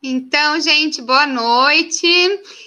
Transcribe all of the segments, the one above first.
Então, gente, boa noite.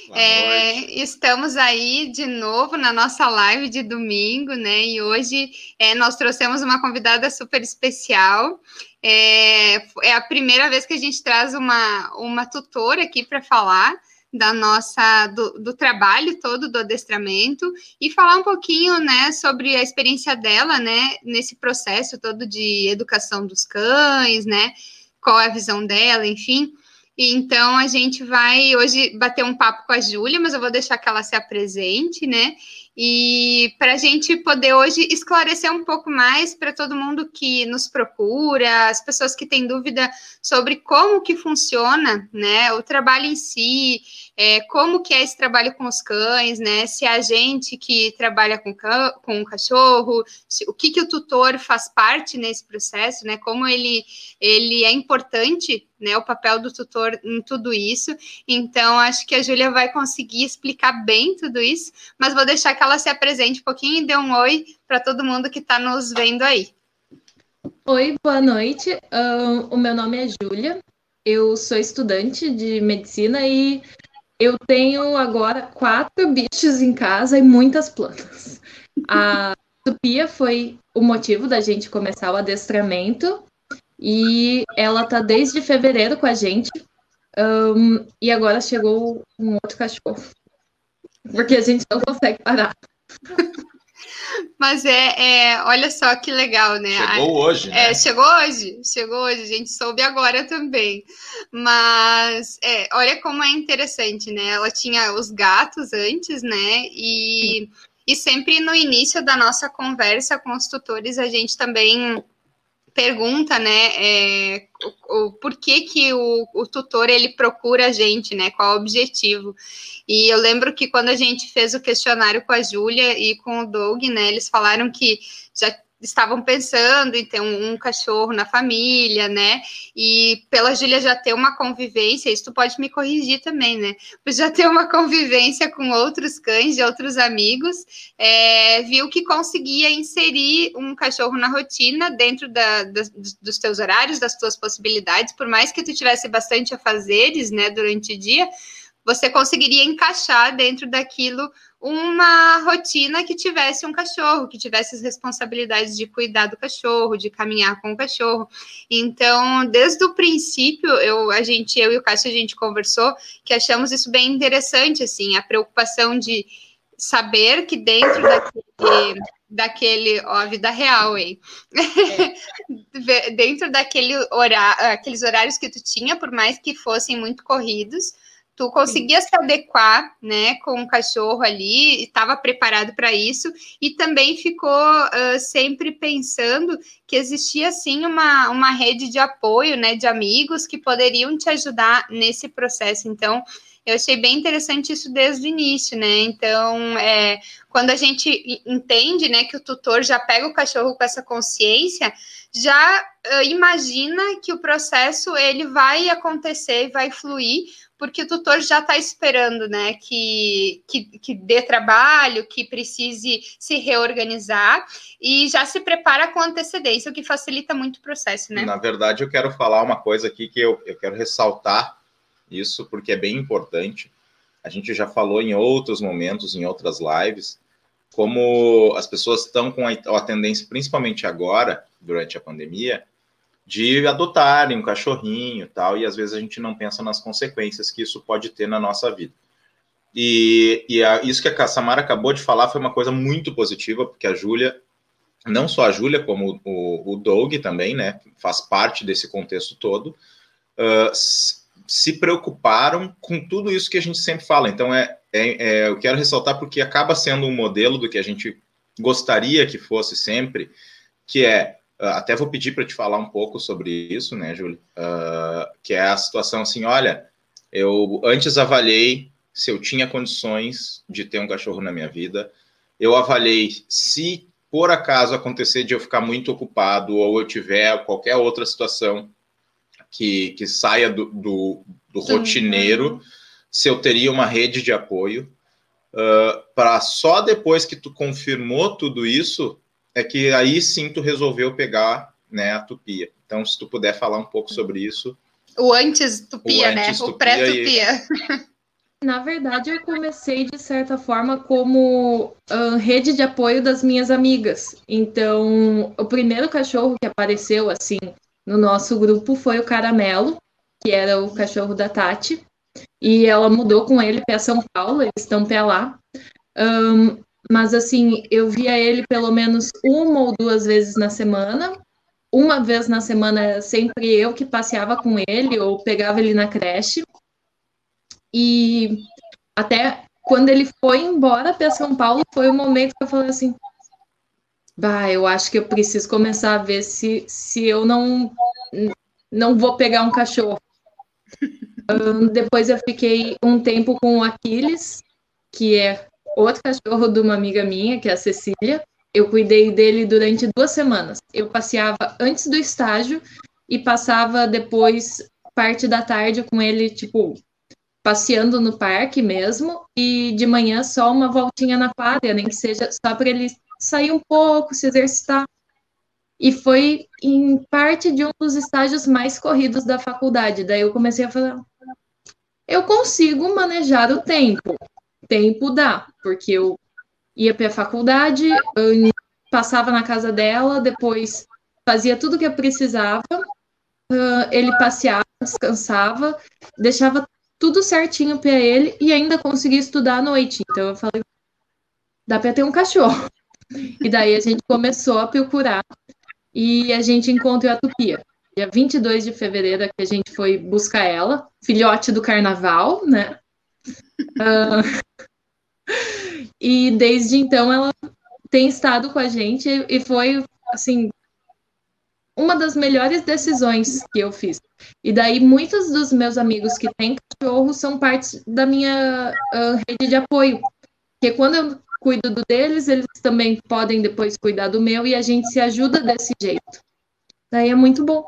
Boa é, noite. Estamos aí de novo na nossa live de domingo, né? E hoje é, nós trouxemos uma convidada super especial. É, é, a primeira vez que a gente traz uma, uma tutora aqui para falar da nossa do, do, trabalho todo do adestramento e falar um pouquinho, né, sobre a experiência dela, né, nesse processo todo de educação dos cães, né? Qual é a visão dela, enfim. Então a gente vai hoje bater um papo com a Júlia, mas eu vou deixar que ela se apresente, né? E para a gente poder hoje esclarecer um pouco mais para todo mundo que nos procura, as pessoas que têm dúvida sobre como que funciona, né, o trabalho em si, é, como que é esse trabalho com os cães, né, se a gente que trabalha com, com o cachorro, se, o que que o tutor faz parte nesse processo, né, como ele, ele é importante né, o papel do tutor em tudo isso. Então, acho que a Júlia vai conseguir explicar bem tudo isso, mas vou deixar que ela se apresente um pouquinho e dê um oi para todo mundo que está nos vendo aí. Oi, boa noite. O meu nome é Júlia. Eu sou estudante de medicina e eu tenho agora quatro bichos em casa e muitas plantas. A tupia foi o motivo da gente começar o adestramento e ela tá desde fevereiro com a gente. Um, e agora chegou um outro cachorro. Porque a gente não consegue parar. Mas é, é, olha só que legal, né? Chegou hoje, né? É, chegou hoje, chegou hoje, a gente soube agora também. Mas é, olha como é interessante, né? Ela tinha os gatos antes, né? E, e sempre no início da nossa conversa com os tutores, a gente também pergunta, né, é, o, o porquê que o, o, tutor ele procura a gente, né, qual o objetivo. E eu lembro que quando a gente fez o questionário com a Júlia e com o Doug, né, eles falaram que já estavam pensando em ter um, um, cachorro na família, né? E pela Júlia já ter uma convivência, isso tu pode me corrigir também, né? Por já ter uma convivência com outros cães de outros amigos, é, viu que conseguia inserir um cachorro na rotina dentro da, da, dos teus horários, das tuas possibilidades, por mais que tu tivesse bastante a fazeres, né, durante o dia, você conseguiria encaixar dentro daquilo uma rotina que tivesse um cachorro, que tivesse as responsabilidades de cuidar do cachorro, de caminhar com o cachorro. Então, desde o princípio, eu, a gente, eu e o Cássio, a gente conversou que achamos isso bem interessante, assim, a preocupação de saber que dentro daquele, daquele ó, vida real, hein? É. dentro daquele horário, aqueles horários que tu tinha, por mais que fossem muito corridos, tu conseguia se adequar, né, com o cachorro ali, estava preparado para isso e também ficou uh, sempre pensando que existia sim uma, uma rede de apoio, né, de amigos que poderiam te ajudar nesse processo. Então, eu achei bem interessante isso desde o início, né? Então, é, quando a gente entende, né, que o tutor já pega o cachorro com essa consciência, já uh, imagina que o processo ele vai acontecer, vai fluir, porque o tutor já está esperando, né, que, que, que dê trabalho, que precise se reorganizar e já se prepara com antecedência, o que facilita muito o processo, né? Na verdade, eu quero falar uma coisa aqui que eu, eu quero ressaltar isso, porque é bem importante. A gente já falou em outros momentos, em outras lives, como as pessoas estão com a, a tendência, principalmente agora, durante a pandemia, de adotarem um cachorrinho tal, e às vezes a gente não pensa nas consequências que isso pode ter na nossa vida. E, e a, isso que a Samara acabou de falar foi uma coisa muito positiva, porque a Júlia, não só a Júlia, como o, o Doug também, né, faz parte desse contexto todo, uh, se preocuparam com tudo isso que a gente sempre fala. Então, é, é, é, eu quero ressaltar porque acaba sendo um modelo do que a gente gostaria que fosse sempre, que é até vou pedir para te falar um pouco sobre isso, né, Júlio? Uh, que é a situação assim: olha, eu antes avaliei se eu tinha condições de ter um cachorro na minha vida, eu avaliei se por acaso acontecer de eu ficar muito ocupado ou eu tiver qualquer outra situação que, que saia do, do, do rotineiro, se eu teria uma rede de apoio. Uh, para só depois que tu confirmou tudo isso, é que aí sim tu resolveu pegar né, a tupia. Então, se tu puder falar um pouco sobre isso, O antes tupia, o né? Antes -tupia o pré-tupia. E... Na verdade, eu comecei de certa forma como uh, rede de apoio das minhas amigas. Então, o primeiro cachorro que apareceu assim no nosso grupo foi o Caramelo, que era o cachorro da Tati, e ela mudou com ele para São Paulo, eles estão para lá. Um, mas assim, eu via ele pelo menos uma ou duas vezes na semana. Uma vez na semana, sempre eu que passeava com ele ou pegava ele na creche. E até quando ele foi embora para São Paulo, foi o momento que eu falei assim: bah, eu acho que eu preciso começar a ver se, se eu não, não vou pegar um cachorro. um, depois eu fiquei um tempo com o Aquiles, que é outro cachorro de uma amiga minha, que é a Cecília. Eu cuidei dele durante duas semanas. Eu passeava antes do estágio e passava depois parte da tarde com ele, tipo, passeando no parque mesmo, e de manhã só uma voltinha na quadra, nem que seja só para ele sair um pouco, se exercitar. E foi em parte de um dos estágios mais corridos da faculdade. Daí eu comecei a falar: eu consigo manejar o tempo. Tempo dá, porque eu ia para a faculdade, passava na casa dela, depois fazia tudo que eu precisava, ele passeava, descansava, deixava tudo certinho para ele e ainda consegui estudar à noite. Então eu falei, dá para ter um cachorro. E daí a gente começou a procurar e a gente encontrou a Tupia. Dia 22 de fevereiro que a gente foi buscar ela, filhote do carnaval, né? Uh, e desde então ela tem estado com a gente e foi, assim, uma das melhores decisões que eu fiz. E daí muitos dos meus amigos que têm cachorro são parte da minha uh, rede de apoio. Porque quando eu cuido do deles, eles também podem depois cuidar do meu e a gente se ajuda desse jeito. Daí é muito bom.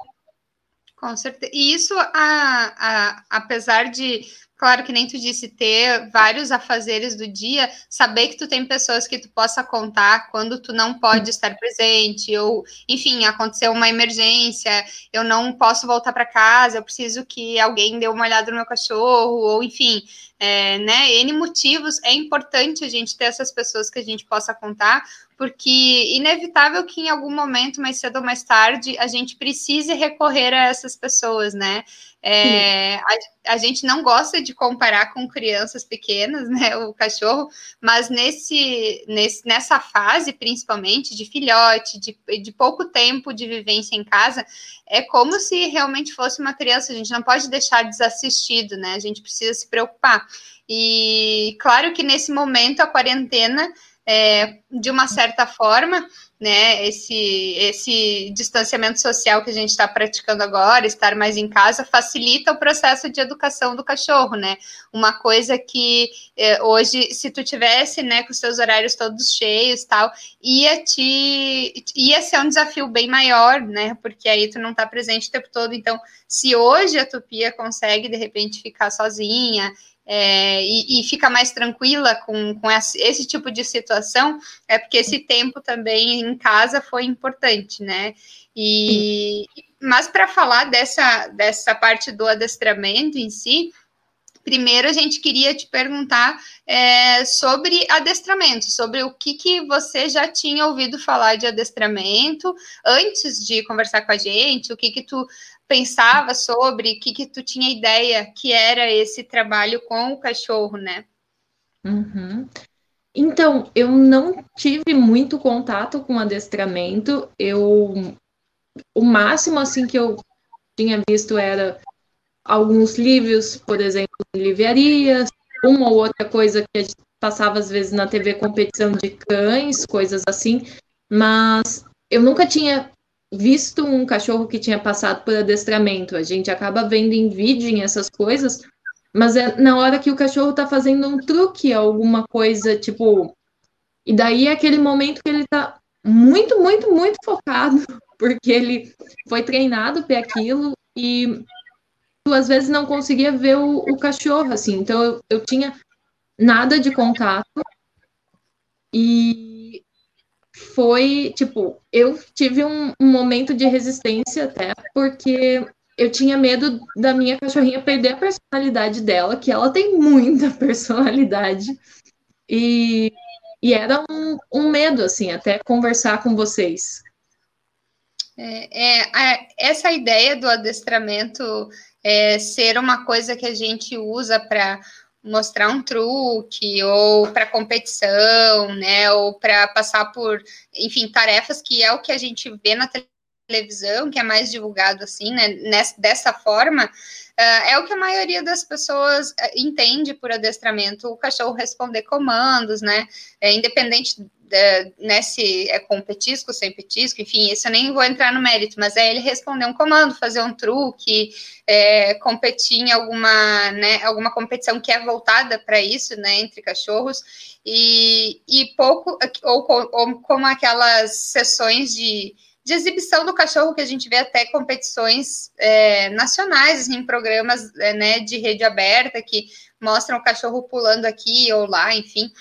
Com certeza. E isso, a, a, apesar de claro que nem tu disse, ter vários afazeres do dia, saber que tu tem pessoas que tu possa contar quando tu não pode estar presente, ou, enfim, aconteceu uma emergência, eu não posso voltar para casa, eu preciso que alguém dê uma olhada no meu cachorro, ou, enfim, é, né, N motivos, é importante a gente ter essas pessoas que a gente possa contar, porque inevitável que em algum momento, mais cedo ou mais tarde, a gente precise recorrer a essas pessoas, né? É, a, a, gente não gosta de comparar com crianças pequenas, né? O cachorro, mas nesse, nesse, nessa fase, principalmente, de filhote, de, de pouco tempo de vivência em casa, é como se realmente fosse uma criança. A gente não pode deixar desassistido, né? A gente precisa se preocupar. E claro que nesse momento a quarentena é, de uma certa forma, né, esse, esse distanciamento social que a gente está praticando agora, estar mais em casa, facilita o processo de educação do cachorro, né? Uma coisa que é, hoje, se tu tivesse, né, com seus horários todos cheios tal, ia te ia ser um desafio bem maior, né? Porque aí tu não está presente o tempo todo. Então, se hoje a Tupia consegue de repente ficar sozinha é, e, e, fica mais tranquila com, com esse, esse, tipo de situação, é porque esse tempo também em casa foi importante, né? E, mas para falar dessa, dessa parte do adestramento em si, primeiro a gente queria te perguntar é, sobre adestramento, sobre o que, que você já tinha ouvido falar de adestramento antes de conversar com a gente, o que, que tu pensava sobre, o que, que tu tinha ideia que era esse trabalho com o cachorro, né? Uhum. Então, eu não tive muito contato com adestramento. Eu o máximo assim que eu tinha visto era alguns livros, por exemplo, em livrarias, uma ou outra coisa que a gente passava às vezes na TV competição de cães, coisas assim, mas eu nunca tinha visto um cachorro que tinha passado por adestramento. A gente acaba vendo em vídeo em essas coisas, mas é na hora que o cachorro tá fazendo um truque, alguma coisa, tipo. E daí é aquele momento que ele tá muito, muito, muito focado, porque ele foi treinado para aquilo e tu às vezes não conseguia ver o, o cachorro, assim. Então eu, eu tinha nada de contato. E foi, tipo, eu tive um, um momento de resistência até, porque eu tinha medo da minha cachorrinha perder a personalidade dela, que ela tem muita personalidade. E, e era um, um medo, assim, até conversar com vocês. É, é, essa ideia do adestramento é, ser uma coisa que a gente usa para mostrar um truque ou para competição, né, ou para passar por, enfim, tarefas que é o que a gente vê na televisão, que é mais divulgado assim, né, nessa, dessa forma, uh, é o que a maioria das pessoas uh, entende por adestramento, o cachorro responder comandos, né, é, independente né, se é com petisco, sem petisco, enfim, isso eu nem vou entrar no mérito, mas é ele responder um comando, fazer um truque, é, competir em alguma, né, alguma competição que é voltada para isso, né, entre cachorros, e, e pouco, ou, ou como aquelas sessões de, de exibição do cachorro que a gente vê até competições é, nacionais, assim, em programas é, né, de rede aberta que mostram o cachorro pulando aqui ou lá, enfim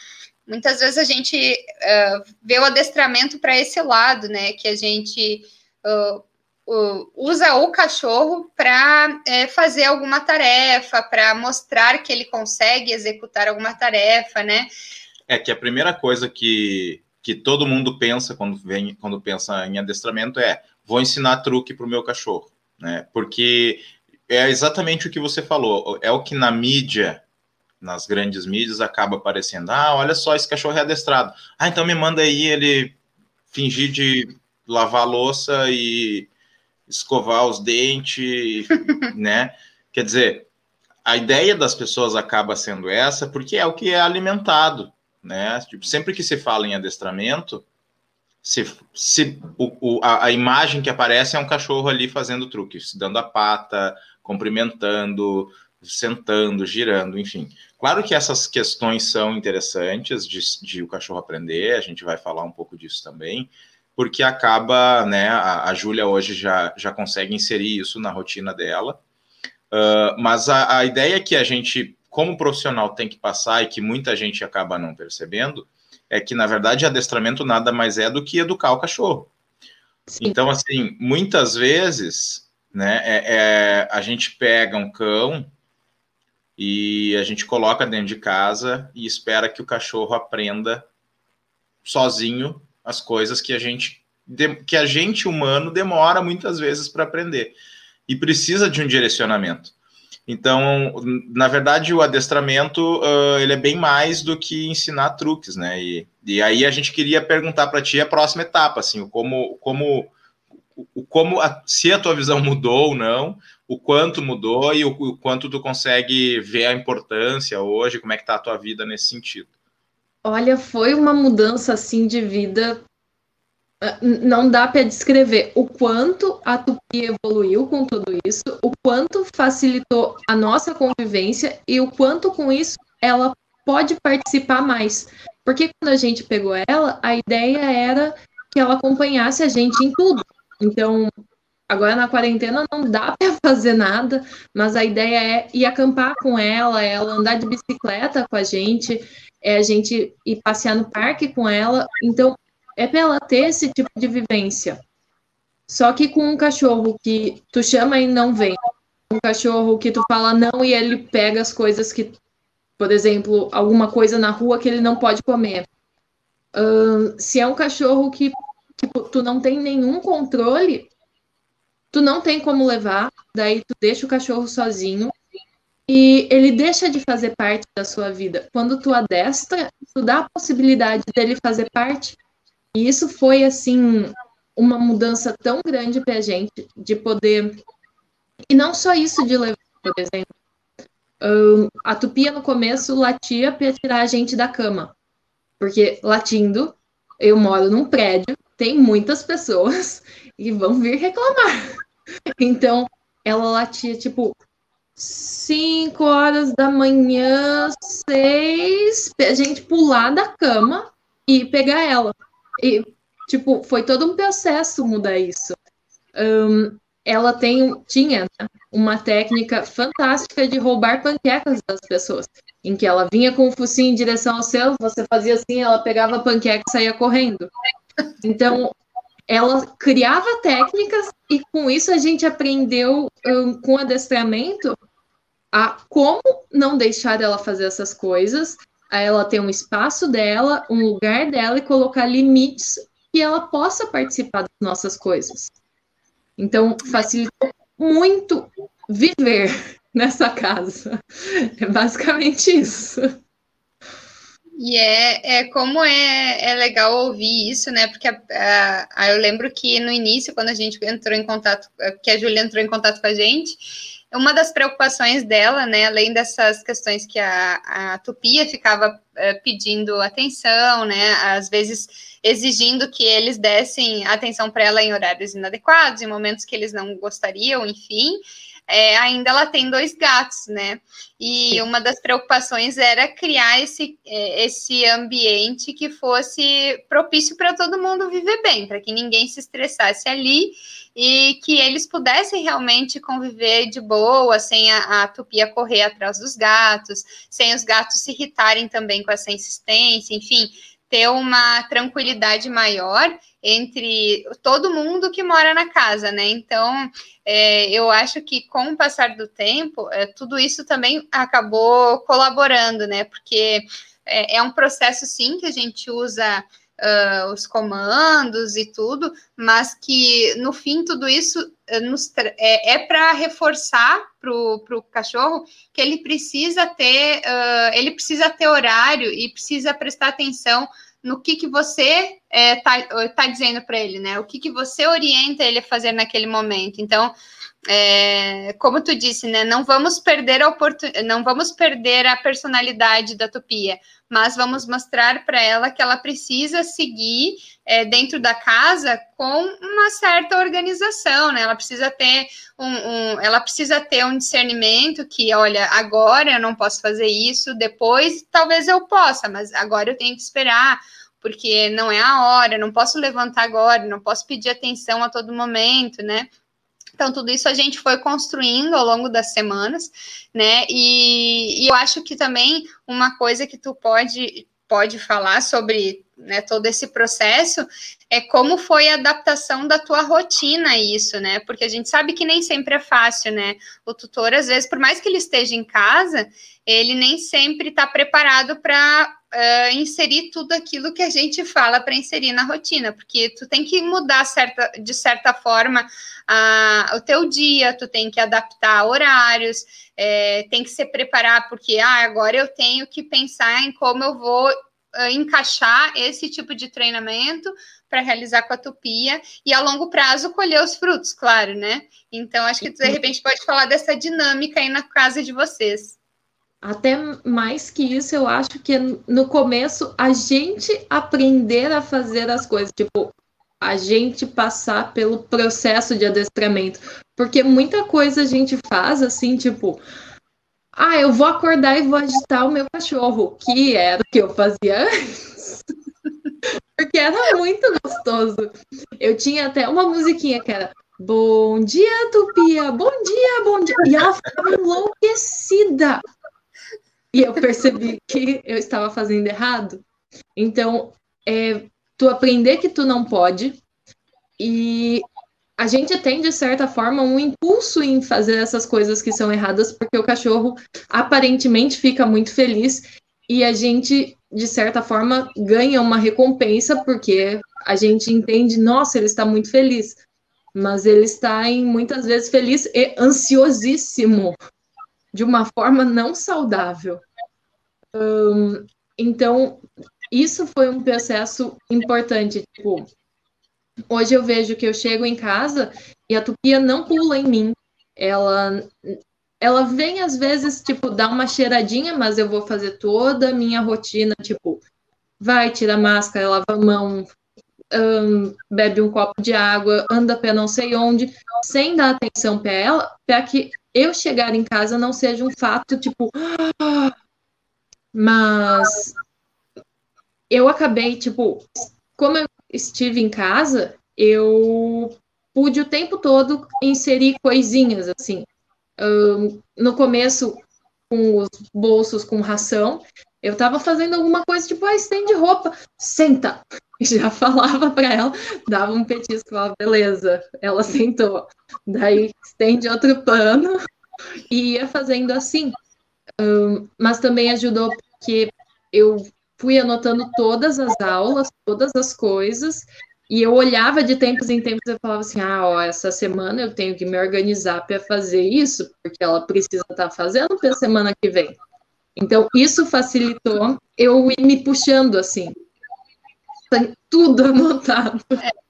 muitas vezes a gente uh, vê o adestramento para esse lado, né? Que a gente uh, uh, usa o cachorro para é, fazer alguma tarefa, para mostrar que ele consegue executar alguma tarefa, né? É que a primeira coisa que, que todo mundo pensa quando vem quando pensa em adestramento é vou ensinar truque para o meu cachorro, né? Porque é exatamente o que você falou, é o que na mídia nas grandes mídias acaba aparecendo. Ah, olha só, esse cachorro é adestrado. Ah, então me manda aí ele fingir de lavar louça e escovar os dentes, né? Quer dizer, a ideia das pessoas acaba sendo essa porque é o que é alimentado, né? Tipo, sempre que se fala em adestramento, se, se o, o, a, a, imagem que aparece é um cachorro ali fazendo truque, se dando a pata, cumprimentando, sentando, girando, enfim. Claro que essas questões são interessantes de, de, o cachorro aprender, a gente vai falar um pouco disso também, porque acaba, né, a, a Júlia hoje já, já consegue inserir isso na rotina dela, uh, mas a, a ideia que a gente, como profissional, tem que passar e que muita gente acaba não percebendo, é que, na verdade, adestramento nada mais é do que educar o cachorro. Sim. Então, assim, muitas vezes, né, é, é, a gente pega um cão e a gente coloca dentro de casa e espera que o cachorro aprenda sozinho as coisas que a gente que a gente humano demora muitas vezes para aprender e precisa de um direcionamento. Então, na verdade, o adestramento uh, ele é bem mais do que ensinar truques, né? E, e aí a gente queria perguntar para ti a próxima etapa, assim, como como como a, se a tua visão mudou ou não, o quanto mudou e o, o, quanto tu consegue ver a importância hoje, como é que tá a tua vida nesse sentido. Olha, foi uma mudança assim de vida. Ah, não dá para descrever o quanto a Tupi evoluiu com tudo isso, o quanto facilitou a nossa convivência e o quanto com isso ela pode participar mais. Porque quando a gente pegou ela, a ideia era que ela acompanhasse a gente em tudo. Então, agora na quarentena não dá para fazer nada, mas a ideia é ir acampar com ela, ela andar de bicicleta com a gente, é a gente ir passear no parque com ela. Então, é para ela ter esse tipo de vivência. Só que com um cachorro que tu chama e não vem, um cachorro que tu fala não e ele pega as coisas que, por exemplo, alguma coisa na rua que ele não pode comer. Uh, se é um cachorro que tipo, tu não tem nenhum controle, tu não tem como levar, daí tu deixa o cachorro sozinho e ele deixa de fazer parte da sua vida. Quando tu adestra, tu dá a possibilidade dele fazer parte. E isso foi assim uma mudança tão grande pra gente de poder e não só isso de levar, por exemplo. Um, a tupia no começo latia para tirar a gente da cama. Porque latindo, eu moro num prédio tem muitas pessoas e vão vir reclamar. Então, ela latia tipo 5 horas da manhã, 6, a gente pular da cama e pegar ela. E, tipo, foi todo um processo mudar isso. Um, ela tem, tinha né, uma técnica fantástica de roubar panquecas das pessoas, em que ela vinha com o focinho em direção ao céu, você fazia assim, ela pegava a panqueca e saía correndo. Então, ela criava técnicas e com isso a gente aprendeu um, com adestramento a como não deixar ela fazer essas coisas, a ela ter um espaço dela, um lugar dela e colocar limites que ela possa participar das nossas coisas. Então, facilitou muito viver nessa casa. É basicamente isso. E é, é como é, é legal ouvir isso, né? Porque a, a, a, eu lembro que no início, quando a gente entrou em contato, que a Júlia entrou em contato com a gente, uma das preocupações dela, né, além dessas questões que a, a Tupia ficava é, pedindo atenção, né, às vezes exigindo que eles dessem atenção para ela em horários inadequados, em momentos que eles não gostariam, enfim, é, ainda ela tem dois gatos, né? E uma das preocupações era criar esse, é, esse ambiente que fosse propício para todo mundo viver bem, para que ninguém se estressasse ali e que eles pudessem realmente conviver de boa, sem a, a tupia correr atrás dos gatos, sem os gatos se irritarem também com essa insistência, enfim, ter uma tranquilidade maior entre todo mundo que mora na casa, né? Então, é, eu acho que com o passar do tempo, é, tudo isso também acabou colaborando, né? Porque é, é um processo, sim, que a gente usa uh, os comandos e tudo, mas que no fim tudo isso nos, é, é para reforçar para o cachorro que ele precisa ter, uh, ele precisa ter horário e precisa prestar atenção no que, que você está é, tá dizendo para ele, né? O que, que você orienta ele a fazer naquele momento. Então, é, como tu disse, né? Não vamos perder a não vamos perder a personalidade da Tupia, mas vamos mostrar para ela que ela precisa seguir é, dentro da casa com uma certa organização, né? Ela precisa ter um, um, ela precisa ter um discernimento que, olha, agora eu não posso fazer isso, depois talvez eu possa, mas agora eu tenho que esperar porque não é a hora, não posso levantar agora, não posso pedir atenção a todo momento, né? Então, tudo isso a gente foi construindo ao longo das semanas, né? E, e eu acho que também uma coisa que tu pode, pode falar sobre né, todo esse processo é como foi a adaptação da tua rotina a isso, né? Porque a gente sabe que nem sempre é fácil, né? O tutor, às vezes, por mais que ele esteja em casa, ele nem sempre está preparado para uh, inserir tudo aquilo que a gente fala para inserir na rotina, porque tu tem que mudar certa, de certa forma a, o teu dia, tu tem que adaptar horários, é, tem que se preparar, porque ah, agora eu tenho que pensar em como eu vou uh, encaixar esse tipo de treinamento para realizar com a tupia e a longo prazo colher os frutos, claro, né? Então, acho que tu, de repente pode falar dessa dinâmica aí na casa de vocês. Até mais que isso, eu acho que no começo a gente aprender a fazer as coisas, tipo, a gente passar pelo processo de adestramento, porque muita coisa a gente faz assim, tipo, ah, eu vou acordar e vou agitar o meu cachorro, que era o que eu fazia antes. porque era muito gostoso. Eu tinha até uma musiquinha que era Bom dia, Tupia! Bom dia, bom dia! E ela ficava enlouquecida e eu percebi que eu estava fazendo errado. Então, é, tu aprender que tu não pode e a gente tem, de certa forma, um impulso em fazer essas coisas que são erradas, porque o cachorro aparentemente fica muito feliz e a gente, de certa forma, ganha uma recompensa, porque a gente entende, nossa, ele está muito feliz. Mas ele está, em, muitas vezes, feliz e ansiosíssimo de uma forma não saudável. Então, isso foi um processo importante. Tipo, hoje eu vejo que eu chego em casa e a tupia não pula em mim. Ela, ela vem às vezes, tipo, dar uma cheiradinha, mas eu vou fazer toda a minha rotina, tipo, vai, tira a máscara, lava a mão, bebe um copo de água, anda para não sei onde, sem dar atenção para ela, para que eu chegar em casa não seja um fato tipo, mas eu acabei tipo, como eu estive em casa, eu pude o tempo todo inserir coisinhas assim. Um, no começo com os bolsos com ração Eu tava fazendo alguma coisa, tipo, ah, estende roupa, senta. Já falava para ela, dava um petisco, falava, beleza. Ela sentou. Daí estende outro pano e ia fazendo assim. Um, mas também ajudou porque eu fui anotando todas as aulas, todas as coisas, e eu olhava de tempos em tempos e falava assim: ah, ó, essa semana eu tenho que me organizar para fazer isso, porque ela precisa estar tá fazendo para semana que vem. Então, isso facilitou eu ir me puxando assim. Tudo anotado. É.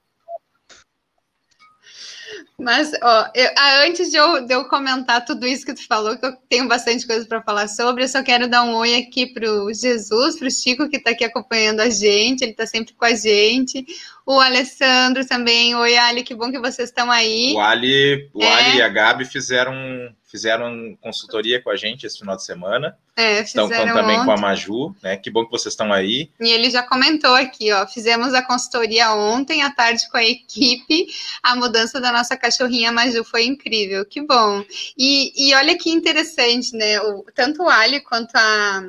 Mas, ó, eu, ah, antes de eu, de eu comentar tudo isso que tu falou, que eu tenho bastante coisa para falar sobre, eu só quero dar um oi aqui para o Jesus, para o Chico, que está aqui acompanhando a gente, ele está sempre com a gente. O Alessandro também. Oi, Ali, que bom que vocês estão aí. O Ali, o é. Ali e a Gabi fizeram fizeram consultoria com a gente esse final de semana. É, estão também ontem. com a Maju, né? Que bom que vocês estão aí. E ele já comentou aqui, ó. Fizemos a consultoria ontem à tarde com a equipe. A mudança da nossa cachorrinha Maju foi incrível. Que bom. E, e olha que interessante, né? O, tanto o Ali quanto a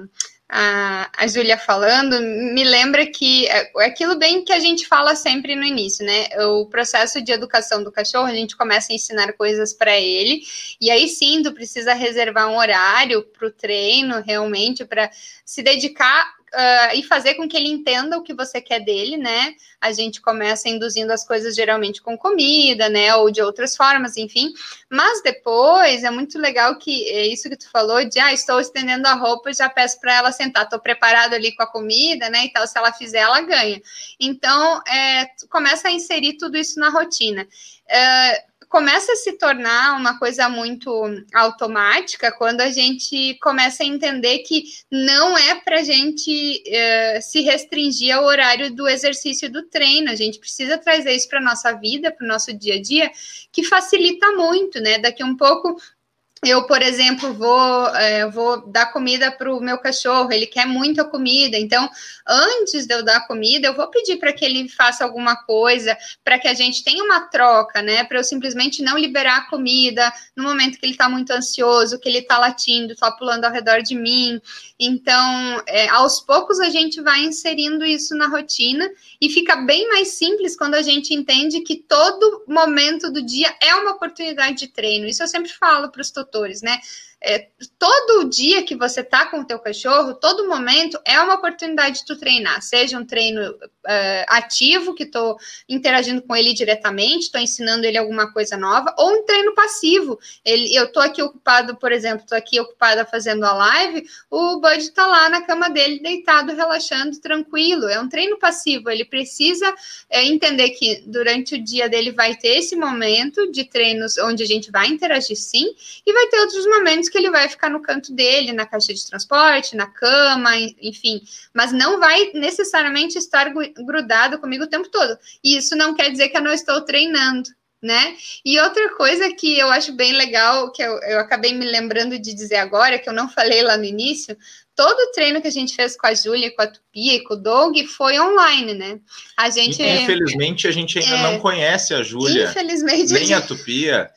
a, a Júlia falando, me lembra que é, é aquilo bem que a gente fala sempre no início, né? O processo de educação do cachorro, a gente começa a ensinar coisas para ele, e aí sim, tu precisa reservar um horário para o treino, realmente, para se dedicar uh, e fazer com que ele entenda o que você quer dele, né? A gente começa induzindo as coisas geralmente com comida, né? Ou de outras formas, enfim. Mas depois é muito legal que é isso que tu falou de ah, estou estendendo a roupa e já peço para ela sentar, estou preparado ali com a comida, né? E tal, se ela fizer, ela ganha. Então, é, começa a inserir tudo isso na rotina. Uh, começa a se tornar uma coisa muito automática quando a gente começa a entender que não é para a gente uh, se restringir ao horário do exercício do treino, a gente precisa trazer isso para nossa vida, para o nosso dia a dia, que facilita muito, né? Daqui um pouco eu, por exemplo, vou, é, vou dar comida para o meu cachorro, ele quer muita comida, então, antes de eu dar comida, eu vou pedir para que ele faça alguma coisa, para que a gente tenha uma troca, né? Para eu simplesmente não liberar a comida no momento que ele está muito ansioso, que ele está latindo, está pulando ao redor de mim. Então, é, aos poucos, a gente vai inserindo isso na rotina e fica bem mais simples quando a gente entende que todo momento do dia é uma oportunidade de treino. Isso eu sempre falo para os tutores, né? É, todo dia que você tá com o teu cachorro, todo momento é uma oportunidade de tu treinar, seja um treino uh, ativo, que tô interagindo com ele diretamente, tô ensinando ele alguma coisa nova, ou um treino passivo. Ele, eu tô aqui ocupado, por exemplo, tô aqui ocupada fazendo a live, o Bud tá lá na cama dele, deitado, relaxando, tranquilo. É um treino passivo, ele precisa é, entender que durante o dia dele vai ter esse momento de treinos onde a gente vai interagir sim, e vai ter outros momentos que ele vai ficar no canto dele, na caixa de transporte, na cama, enfim, mas não vai necessariamente estar grudado comigo o tempo todo. E isso não quer dizer que eu não estou treinando. Né? E outra coisa que eu acho bem legal, que eu, eu acabei me lembrando de dizer agora, que eu não falei lá no início, todo o treino que a gente fez com a Júlia, com a Tupi, com o Doug, foi online, né? A gente. Infelizmente, a gente ainda é, não conhece a Júlia. Infelizmente. Nem a, Tupia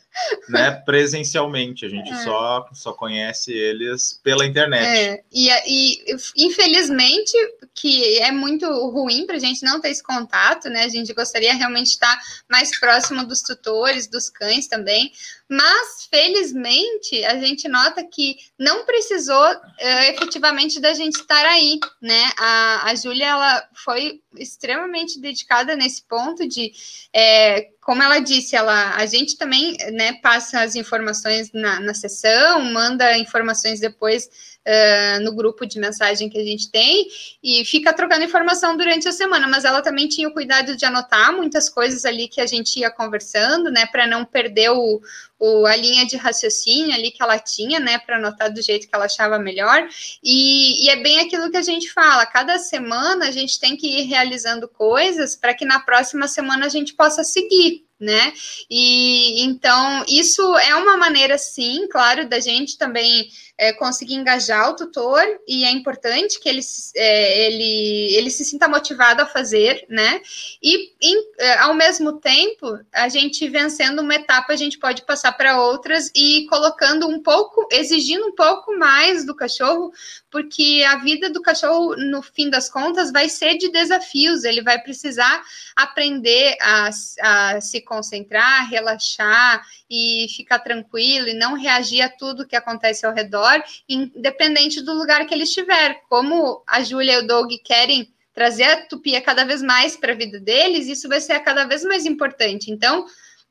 né, presencialmente. A gente é. só, só conhece eles pela internet. É. E, e, infelizmente, que é muito ruim para a gente não ter esse contato, né? A gente gostaria realmente estar mais próximo dos tutores, dos cães também. Mas, felizmente, a gente nota que não precisou é, efetivamente da gente estar aí, né? A, a Júlia, ela foi extremamente dedicada nesse ponto de, é, como ela disse, ela, a gente também né, passa as informações na, na sessão, manda informações depois uh, no grupo de mensagem que a gente tem e fica trocando informação durante a semana, mas ela também tinha o cuidado de anotar muitas coisas ali que a gente ia conversando, né, para não perder o, o, a linha de raciocínio ali que ela tinha, né, para anotar do jeito que ela achava melhor. E, e, é bem aquilo que a gente fala: cada semana a gente tem que ir realizando coisas para que na próxima semana a gente possa seguir né? E então isso é uma maneira, sim, claro, da gente também é, conseguir engajar o tutor e é importante que ele, é, ele, ele se sinta motivado a fazer, né? E em, é, ao mesmo tempo, a gente vencendo uma etapa, a gente pode passar para outras e colocando um pouco, exigindo um pouco mais do cachorro, porque a vida do cachorro, no fim das contas, vai ser de desafios, ele vai precisar aprender a, a se concentrar, relaxar e ficar tranquilo e não reagir a tudo que acontece ao redor, independente do lugar que ele estiver. Como a Júlia e o Doug querem trazer a tupia cada vez mais para a vida deles, isso vai ser cada vez mais importante. Então,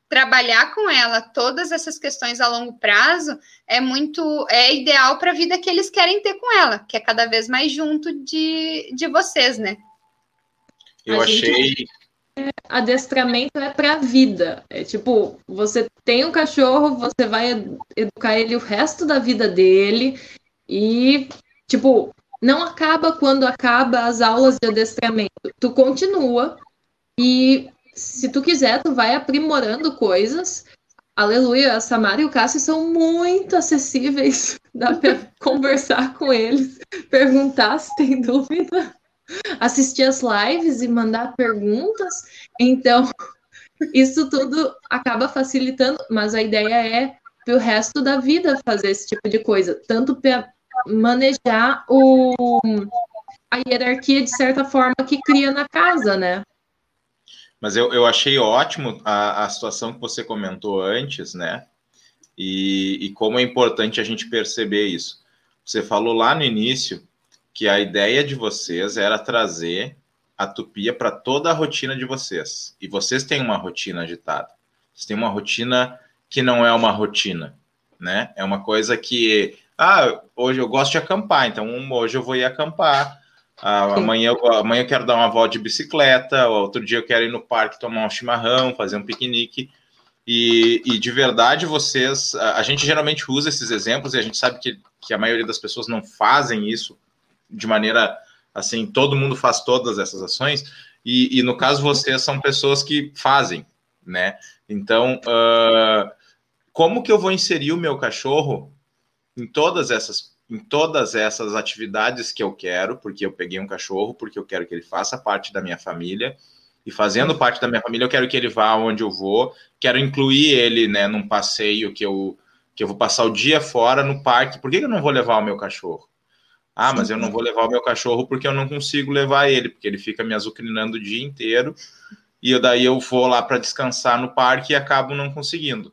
trabalhar com ela todas essas questões a longo prazo é muito é ideal para a vida que eles querem ter com ela, que é cada vez mais junto de, de vocês, né? Eu a achei gente adestramento é para a vida. É tipo, você tem um cachorro, você vai educar ele o resto da vida dele e, tipo, não acaba quando acaba as aulas de adestramento. Tu continua e se tu quiser, tu vai aprimorando coisas. Aleluia, a Samara e o Cássio são muito acessíveis. Dá para conversar com eles, perguntar se tem dúvida assistir as lives e mandar perguntas. Então, isso tudo acaba facilitando, mas a ideia é para o resto da vida fazer esse tipo de coisa, tanto para manejar o, a hierarquia de certa forma que cria na casa, né? Mas eu, eu achei ótimo a, a situação que você comentou antes, né? E, e como é importante a gente perceber isso. Você falou lá no início que a ideia de vocês era trazer a tupia para toda a rotina de vocês. E vocês têm uma rotina agitada. Vocês têm uma rotina que não é uma rotina, né? É uma coisa que, ah, hoje eu gosto de acampar, então hoje eu vou ir acampar. Ah, amanhã, eu, amanhã eu quero dar uma volta de bicicleta, outro dia eu quero ir no parque tomar um chimarrão, fazer um piquenique. E, e, de verdade, vocês. A, gente geralmente usa esses exemplos e a gente sabe que, que a maioria das pessoas não fazem isso de maneira assim, todo mundo faz todas essas ações, e, e no caso vocês são pessoas que fazem, né? Então, uh, como que eu vou inserir o meu cachorro em todas essas em todas essas atividades que eu quero, porque eu peguei um cachorro, porque eu quero que ele faça parte da minha família, e fazendo parte da minha família, eu quero que ele vá onde eu vou, quero incluir ele, né, num passeio que eu que eu vou passar o dia fora no parque. Por que eu não vou levar o meu cachorro? Ah, mas eu não vou levar o meu cachorro porque eu não consigo levar ele, porque ele fica me azucrinando o dia inteiro e eu, daí eu vou lá para descansar no parque e acabo não conseguindo.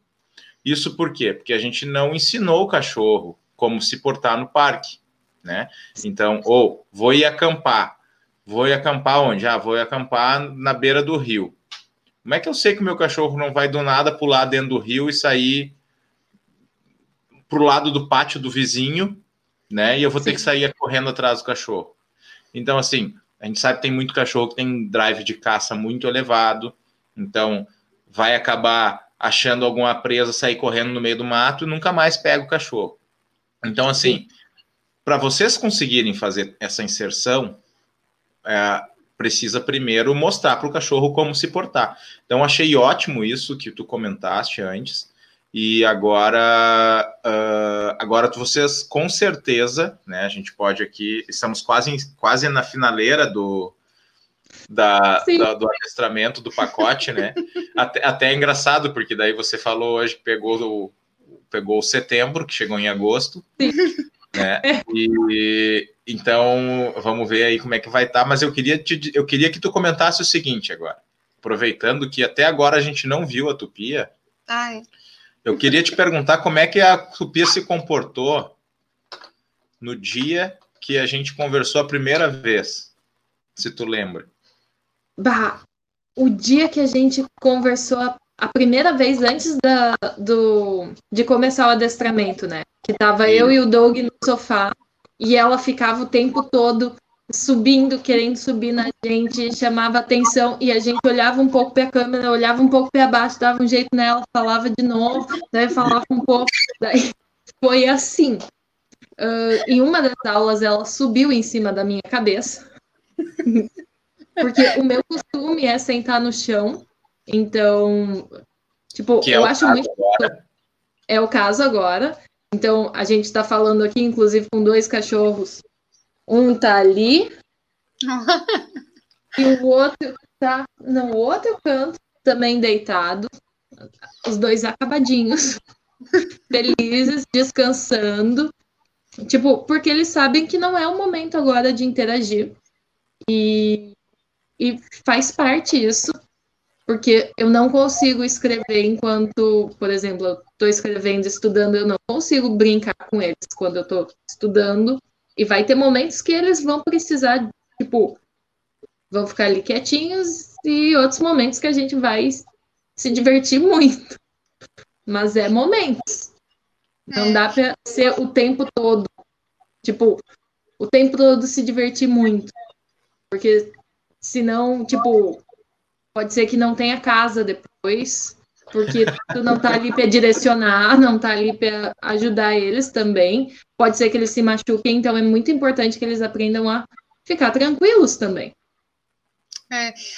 Isso por quê? Porque a gente não ensinou o cachorro como se portar no parque, né? Então, ou vou ir acampar. Vou ir acampar onde? Ah, vou ir acampar na beira do rio. Como é que eu sei que o meu cachorro não vai do nada pular dentro do rio e sair pro lado do pátio do vizinho né? E eu vou Sim. ter que sair correndo atrás do cachorro. Então, assim, a gente sabe que tem muito cachorro que tem drive de caça muito elevado, então vai acabar achando alguma presa, sair correndo no meio do mato e nunca mais pega o cachorro. Então, assim, para vocês conseguirem fazer essa inserção, é, precisa primeiro mostrar para o cachorro como se portar. Então, achei ótimo isso que tu comentaste antes. E agora, uh, agora vocês com certeza, né? A gente pode aqui, estamos quase, quase na finaleira do, da, da, do adestramento do pacote, né? até, até é engraçado, porque daí você falou hoje que pegou o, pegou o setembro, que chegou em agosto. Sim. Né? E então vamos ver aí como é que vai estar. Tá, mas eu queria, te, eu queria que tu comentasse o seguinte agora, aproveitando que até agora a gente não viu a Tupia. Ai. Eu queria te perguntar como é que a Tupia se comportou no dia que a gente conversou a primeira vez, se tu lembra. Bah, o dia que a gente conversou a, a primeira vez antes da, do, de começar o adestramento, né? Que tava eu e o Doug no sofá e ela ficava o tempo todo subindo, querendo subir na gente, chamava atenção e a gente olhava um pouco para a câmera, olhava um pouco para baixo, dava um jeito nela, falava de novo, daí falava um pouco, daí foi assim. Uh, em uma das aulas ela subiu em cima da minha cabeça, porque o meu costume é sentar no chão Então, tipo, Que é eu o acho muito. agora. É o caso agora. Então, a gente está falando aqui, inclusive, com dois cachorros. Um tá ali e o outro tá no outro canto, também deitado. Os dois acabadinhos, felizes, descansando. Tipo, porque eles sabem que não é o momento agora de interagir. E, e faz parte isso. Porque eu não consigo escrever enquanto, por exemplo, eu estou escrevendo, estudando, eu não consigo brincar com eles quando eu estou estudando. E vai ter momentos que eles vão precisar, tipo, vão ficar ali quietinhos e outros momentos que a gente vai se divertir muito. Mas é momentos. Não É. dá para ser o tempo todo. Tipo, o tempo todo se divertir muito. Porque senão, tipo, pode ser que não tenha casa depois, porque tu não tá ali para direcionar, não tá ali para ajudar eles também. Pode ser que eles se machuquem, então é muito importante que eles aprendam a ficar tranquilos também.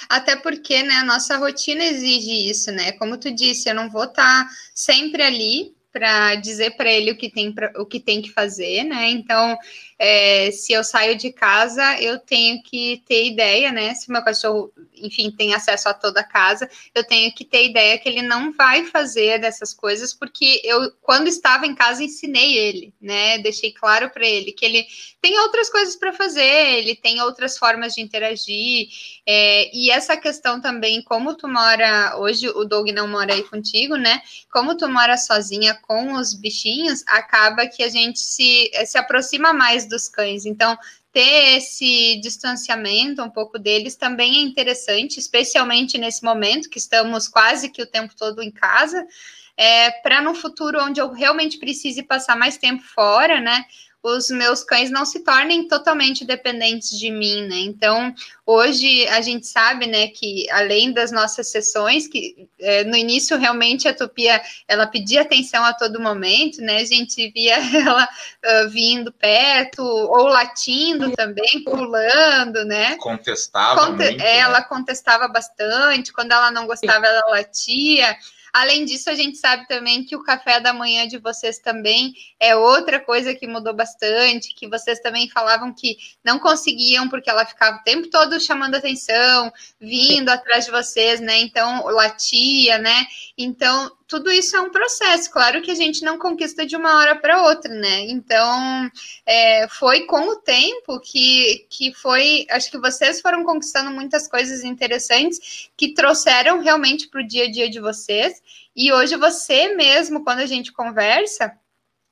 Até porque, né, a nossa rotina exige isso, né? Como tu disse, eu não vou estar sempre ali para dizer para ele o que tem pra, o que tem que fazer, né? Então, é, se eu saio de casa, eu tenho que ter ideia, né? Se meu cachorro, enfim, tem acesso a toda a casa, eu tenho que ter ideia que ele não vai fazer dessas coisas, porque eu, quando estava em casa, ensinei ele, né? Deixei claro para ele que ele tem outras coisas para fazer, ele tem outras formas de interagir, é, e essa questão também, como tu mora, hoje o Doug não mora aí contigo, né? Como tu mora sozinha com os bichinhos, acaba que a gente se, se aproxima mais dos cães. Então, ter esse distanciamento um pouco deles também é interessante, especialmente nesse momento que estamos quase que o tempo todo em casa, é, para no futuro onde eu realmente precise passar mais tempo fora, né? Os meus cães não se tornem totalmente dependentes de mim, né? Então, hoje a gente sabe, né, que além das nossas sessões, que é, no início realmente a Tupia ela pedia atenção a todo momento, né? A gente via ela uh, vindo perto ou latindo também, pulando, né? Contestava Conte muito, é, ela né? contestava bastante, quando ela não gostava, ela latia. Além disso, a gente sabe também que o café da manhã de vocês também é outra coisa que mudou bastante, que vocês também falavam que não conseguiam porque ela ficava o tempo todo chamando atenção, vindo atrás de vocês, né? Então, latia, né? Então, tudo isso é um processo. Claro que a gente não conquista de uma hora para outra, né? Então, é, foi com o tempo que, que foi. Acho que vocês foram conquistando muitas coisas interessantes que trouxeram realmente para o dia a dia de vocês. E hoje você mesmo, quando a gente conversa,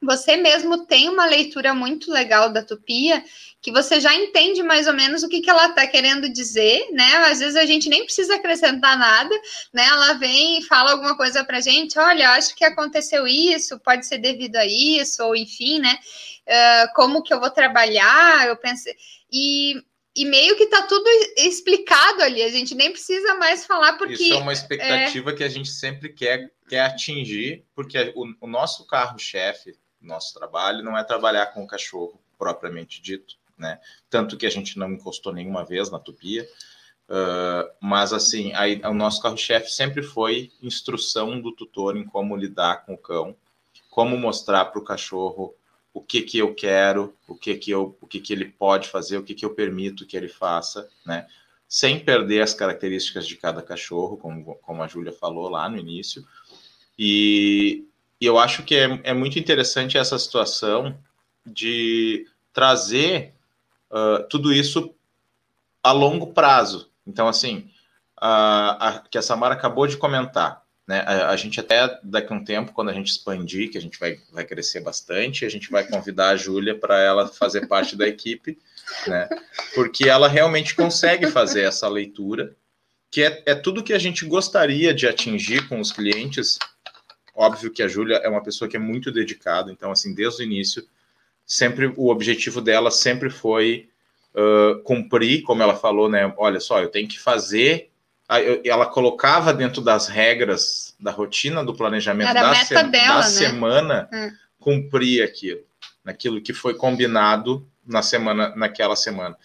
você mesmo tem uma leitura muito legal da Tupia, que você já entende mais ou menos o que, que ela está querendo dizer, né? Às vezes a gente nem precisa acrescentar nada, né? Ela vem e fala alguma coisa para gente, olha, acho que aconteceu isso, pode ser devido a isso, ou enfim, né? Uh, como que eu vou trabalhar? Eu pensei. E, e meio que tá tudo explicado ali, a gente nem precisa mais falar porque. Isso é uma expectativa é... que a gente sempre quer, quer atingir, porque o, o nosso carro-chefe, nosso trabalho, não é trabalhar com o cachorro propriamente dito, né? Tanto que a gente não encostou nenhuma vez na tupia. Uh, mas assim, aí, o nosso carro-chefe sempre foi instrução do tutor em como lidar com o cão, como mostrar para o cachorro o que que eu quero, o que que eu, o que que ele pode fazer, o que que eu permito que ele faça, né? Sem perder as características de cada cachorro, como, como a Júlia falou lá no início. E, e eu acho que é, é, muito interessante essa situação de trazer uh, tudo isso a longo prazo. Então, assim, a, a, que a Samara acabou de comentar, né? A, a, gente até daqui a um tempo, quando a gente expandir, que a gente vai, vai crescer bastante, a gente vai convidar a Júlia para ela fazer parte da equipe, né? Porque ela realmente consegue fazer essa leitura, que é, é tudo que a gente gostaria de atingir com os clientes. Óbvio que a Júlia é uma pessoa que é muito dedicada, então, assim, desde o início, sempre o objetivo dela sempre foi uh, cumprir, como ela falou, né? Olha só, eu tenho que fazer ela colocava dentro das regras da rotina do planejamento da, se dela, da né? semana Hum. cumprir aquilo, naquilo que foi combinado na semana, naquela semana.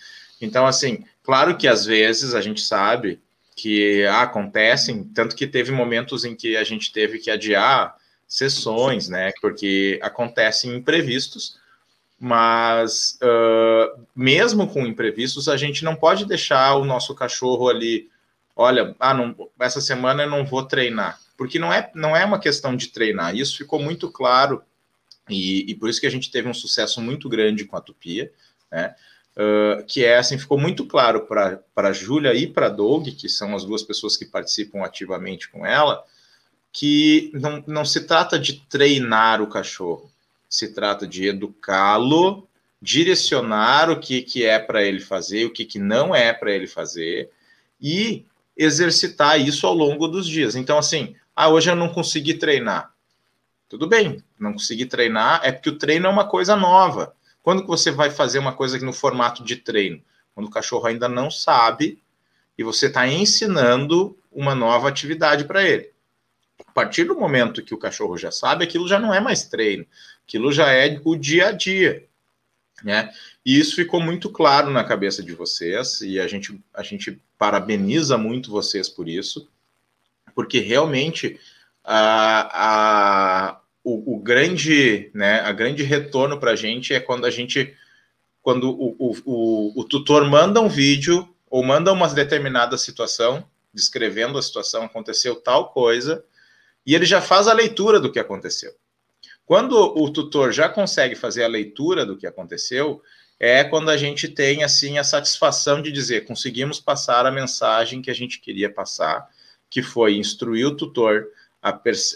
Então, assim, claro que às vezes a gente sabe que acontecem, tanto que teve momentos em que a gente teve que adiar sessões, né? Porque acontecem imprevistos, mas uh, mesmo com imprevistos, a gente não pode deixar o nosso cachorro ali. Olha, ah, não, essa semana eu não vou treinar, porque não é, não é uma questão de treinar. Isso ficou muito claro e, e por isso que a gente teve um sucesso muito grande com a Tupia, né? Uh, que é assim, ficou muito claro para a Júlia e para Doug, que são as duas pessoas que participam ativamente com ela, que não, não se trata de treinar o cachorro, se trata de educá-lo, direcionar o que, que é para ele fazer, o que, que não é para ele fazer, e exercitar isso ao longo dos dias. Então, assim, ah, hoje eu não consegui treinar. Tudo bem, não consegui treinar, é porque o treino é uma coisa nova. Quando que você vai fazer uma coisa no formato de treino? Quando o cachorro ainda não sabe e você está ensinando uma nova atividade para ele. A partir do momento que o cachorro já sabe, aquilo já não é mais treino, aquilo já é o dia a dia, né? E isso ficou muito claro na cabeça de vocês e a gente, a gente parabeniza muito vocês por isso, porque realmente a, a, o, o, grande, né, a grande retorno para a gente é quando a gente, quando o, o, o, tutor manda um vídeo ou manda uma determinada situação, descrevendo a situação, aconteceu tal coisa, e ele já faz a leitura do que aconteceu. Quando o tutor já consegue fazer a leitura do que aconteceu, é quando a gente tem assim a satisfação de dizer conseguimos passar a mensagem que a gente queria passar, que foi instruir o tutor a,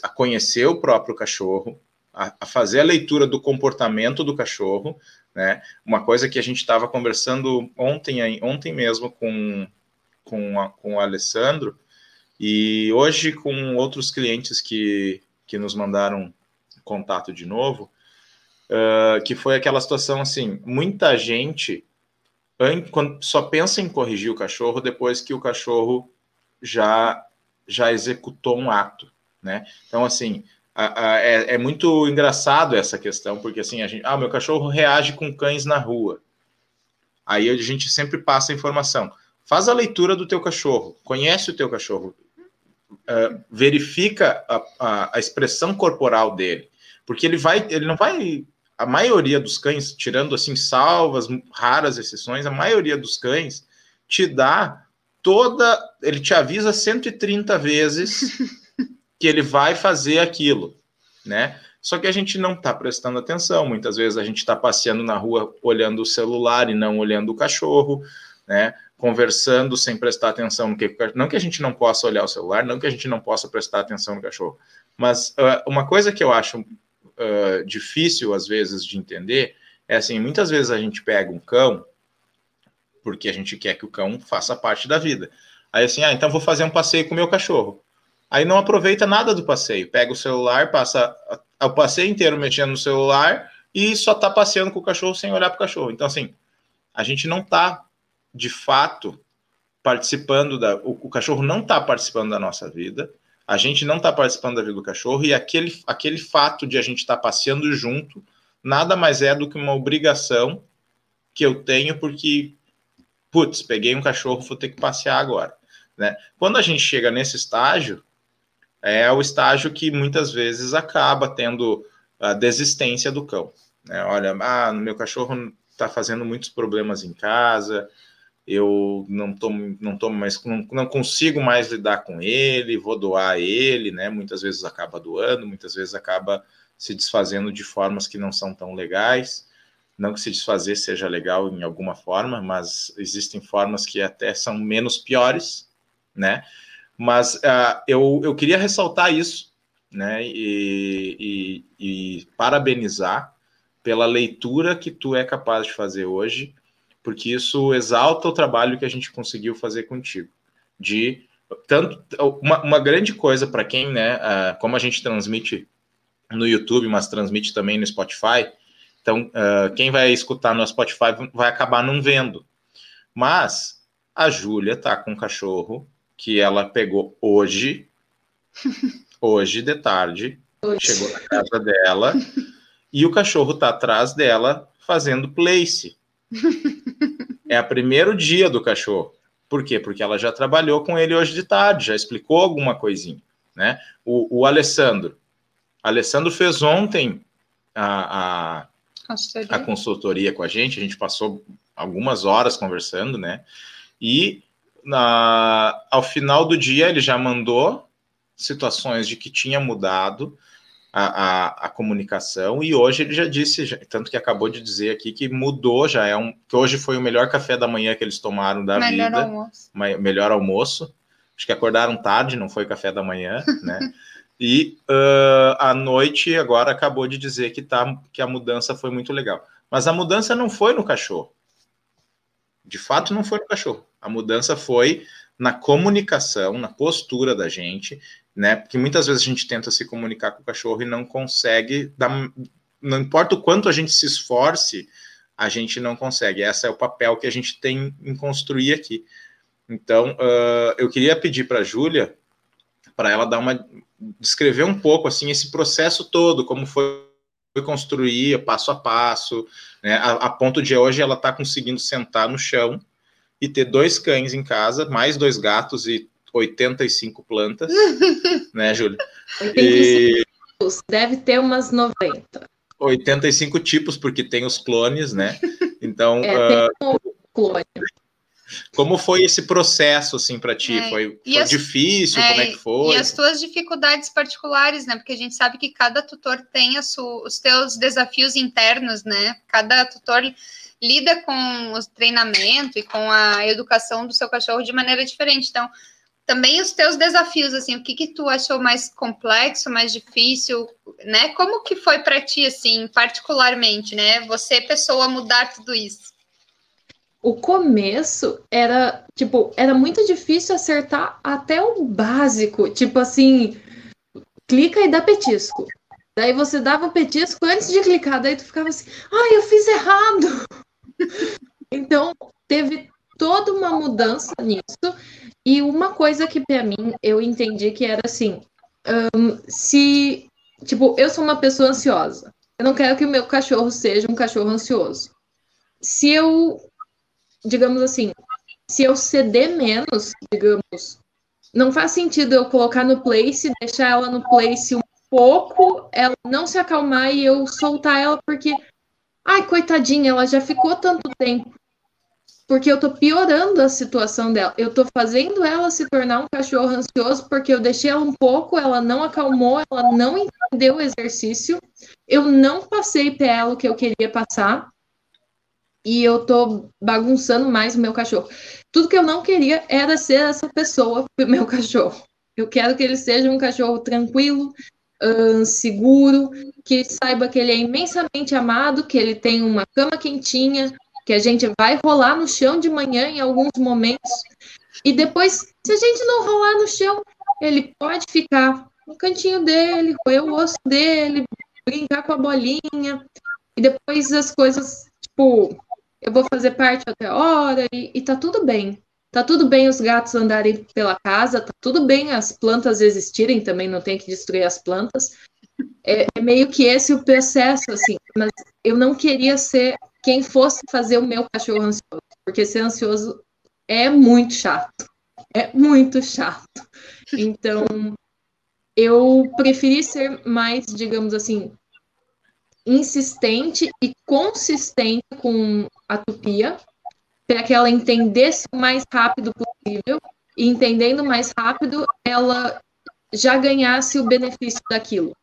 a conhecer o próprio cachorro, a, a, fazer a leitura do comportamento do cachorro, né? Uma coisa que a gente estava conversando ontem, ontem mesmo com, com, a, com o Alessandro, e hoje com outros clientes que, que nos mandaram contato de novo, uh, que foi aquela situação assim, muita gente só pensa em corrigir o cachorro depois que o cachorro já já executou um ato né? Então, assim, a, a, é, é, muito engraçado essa questão, porque assim, a gente, ah, meu cachorro reage com cães na rua. Aí a gente sempre passa a informação. Faz a leitura do teu cachorro, conhece o teu cachorro, uh, verifica a, a, expressão corporal dele, porque ele vai, ele não vai, a maioria dos cães, tirando assim salvas, raras exceções, a maioria dos cães te dá toda, ele te avisa 130 vezes que ele vai fazer aquilo, né? Só que a gente não está prestando atenção. Muitas vezes a gente está passeando na rua olhando o celular e não olhando o cachorro, né? Conversando sem prestar atenção no que. Não que a gente não possa olhar o celular, não que a gente não possa prestar atenção no cachorro. Mas uh, uma coisa que eu acho uh, difícil, às vezes, de entender é assim: muitas vezes a gente pega um cão porque a gente quer que o cão faça parte da vida. Aí assim, ah, então vou fazer um passeio com o meu cachorro. Aí não aproveita nada do passeio. Pega o celular, passa o passeio inteiro mexendo no celular e só tá passeando com o cachorro sem olhar para o cachorro. Então, assim, a gente não tá, de fato, participando da. O, o cachorro não tá participando da nossa vida, a gente não tá participando da vida do cachorro, e aquele, aquele fato de a gente estar tá passeando junto nada mais é do que uma obrigação que eu tenho, porque, putz, peguei um cachorro, vou ter que passear agora. Né? Quando a gente chega nesse estágio, é o estágio que muitas vezes acaba tendo a desistência do cão. Né? Olha, ah, meu cachorro está fazendo muitos problemas em casa, eu não tô, não tô mais, não, não, consigo mais lidar com ele, vou doar ele, né? Muitas vezes acaba doando, muitas vezes acaba se desfazendo de formas que não são tão legais. Não que se desfazer seja legal em alguma forma, mas existem formas que até são menos piores, né? Mas uh, eu, eu queria ressaltar isso, né? E, e, e, parabenizar pela leitura que tu é capaz de fazer hoje, porque isso exalta o trabalho que a gente conseguiu fazer contigo. De tanto uma, uma grande coisa para quem, né? Uh, como a gente transmite no YouTube, mas transmite também no Spotify. Então, uh, quem vai escutar no Spotify vai acabar não vendo. Mas a Júlia tá com um cachorro que ela pegou hoje, hoje de tarde, hoje. chegou na casa dela e o cachorro tá atrás dela fazendo place. É o primeiro dia do cachorro. Por quê? Porque ela já trabalhou com ele hoje de tarde, já explicou alguma coisinha, né? O, o Alessandro. Alessandro fez ontem a, a, consultoria. a consultoria com a gente, a gente passou algumas horas conversando, né? E na, ao final do dia ele já mandou situações de que tinha mudado a, a, a, comunicação e hoje ele já disse, tanto que acabou de dizer aqui que mudou, já é um que hoje foi o melhor café da manhã que eles tomaram da melhor vida, almoço. melhor almoço. Acho que acordaram tarde, não foi café da manhã, né? E uh, à noite agora acabou de dizer que tá que a mudança foi muito legal. Mas a mudança não foi no cachorro. De fato, não foi no cachorro. A mudança foi na comunicação, na postura da gente, né? Porque muitas vezes a gente tenta se comunicar com o cachorro e não consegue, dar, não importa o quanto a gente se esforce, a gente não consegue. Esse é o papel que a gente tem em construir aqui. Então, uh, eu queria pedir para a Júlia, para ela dar uma descrever um pouco assim esse processo todo, como foi construir passo a passo, né? a, a ponto de hoje ela está conseguindo sentar no chão e ter dois cães em casa, mais dois gatos e 85 plantas, né, Júlia? 85 e... tipos, deve ter umas 90. 85 tipos, porque tem os clones, né? Então. É, tem uh... um clone. Como foi esse processo, assim, para ti? É, foi, foi as, difícil? É, como é que foi? E as tuas dificuldades particulares, né? Porque a gente sabe que cada tutor tem os teus desafios internos, né? Cada tutor lida com o treinamento e com a educação do seu cachorro de maneira diferente. Então, também os teus desafios, assim, o que que tu achou mais complexo, mais difícil, né? Como que foi para ti, assim, particularmente, né? Você, pessoa, mudar tudo isso? O começo era, tipo, era muito difícil acertar até o básico, tipo assim, clica e dá petisco. Daí você dava petisco antes de clicar, daí tu ficava assim, ai, eu fiz errado. então, teve toda uma mudança nisso. E uma coisa que para mim eu entendi que era assim: um, se, tipo, eu sou uma pessoa ansiosa, eu não quero que o meu cachorro seja um cachorro ansioso. Se eu, digamos assim, se eu ceder menos, digamos, não faz sentido eu colocar no place, deixar ela no place um pouco, ela não se acalmar e eu soltar ela porque, ai, coitadinha, ela já ficou tanto tempo. Porque eu tô piorando a situação dela. Eu tô fazendo ela se tornar um cachorro ansioso porque eu deixei ela um pouco, ela não acalmou, ela não entendeu o exercício, eu não passei para ela o que eu queria passar e eu tô bagunçando mais o meu cachorro. Tudo que eu não queria era ser essa pessoa pro meu cachorro. Eu quero que ele seja um cachorro tranquilo, uh, seguro, que saiba que ele é imensamente amado, que ele tem uma cama quentinha, que a gente vai rolar no chão de manhã em alguns momentos, e depois, se a gente não rolar no chão, ele pode ficar no cantinho dele, roer o osso dele, brincar com a bolinha, e depois as coisas, tipo, eu vou fazer parte até a hora, e, e tá tudo bem. Tá tudo bem os gatos andarem pela casa, tá tudo bem as plantas existirem também, não tem que destruir as plantas. É, é meio que esse o processo, assim, mas eu não queria ser quem fosse fazer o meu cachorro ansioso, porque ser ansioso é muito chato. É muito chato. Então, eu preferi ser mais, digamos assim, insistente e consistente com a tupia, para que ela entendesse o mais rápido possível, e entendendo mais rápido, ela já ganhasse o benefício daquilo.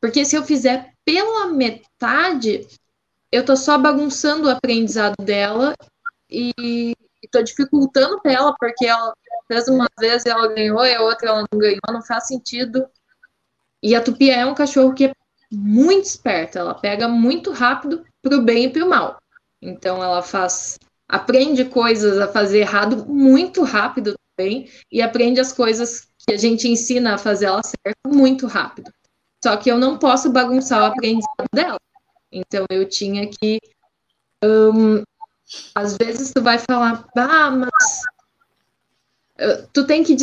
Porque se eu fizer pela metade, eu tô só bagunçando o aprendizado dela e, tô dificultando para ela, porque ela fez uma vez ela ganhou e a outra ela não ganhou, não faz sentido. E a Tupia é um cachorro que é muito esperta, ela pega muito rápido pro bem e pro mal. Então ela faz aprende coisas a fazer errado muito rápido também e aprende as coisas que a gente ensina a fazer ela certo muito rápido. Só que eu não posso bagunçar o aprendizado dela. Então eu tinha que. Um, às vezes tu vai falar, ah, mas tu tem que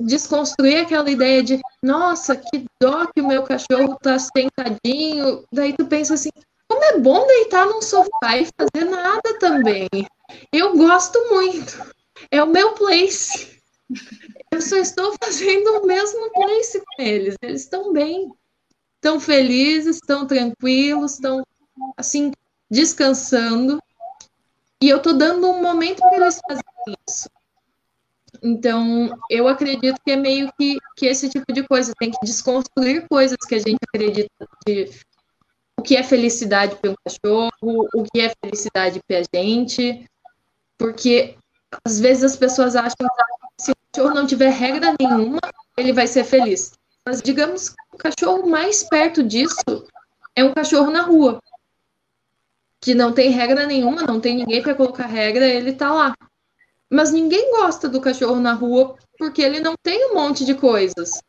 desconstruir aquela ideia de, nossa, que dó que o meu cachorro tá sentadinho. Daí tu pensa assim, como é bom deitar num sofá e fazer nada também. Eu gosto muito. é o meu place. Eu só estou fazendo o mesmo place com eles. Eles estão bem, estão felizes, estão tranquilos, estão assim descansando. E eu estou dando um momento para eles fazerem isso. Então, eu acredito que é meio que, que esse tipo de coisa tem que desconstruir coisas que a gente acredita de o que é felicidade para um cachorro, o que é felicidade para a gente, porque às vezes as pessoas acham que se o cachorro não tiver regra nenhuma, ele vai ser feliz. Mas digamos que o cachorro mais perto disso é um cachorro na rua, que não tem regra nenhuma, não tem ninguém para colocar regra, ele tá lá. Mas ninguém gosta do cachorro na rua porque ele não tem um monte de coisas.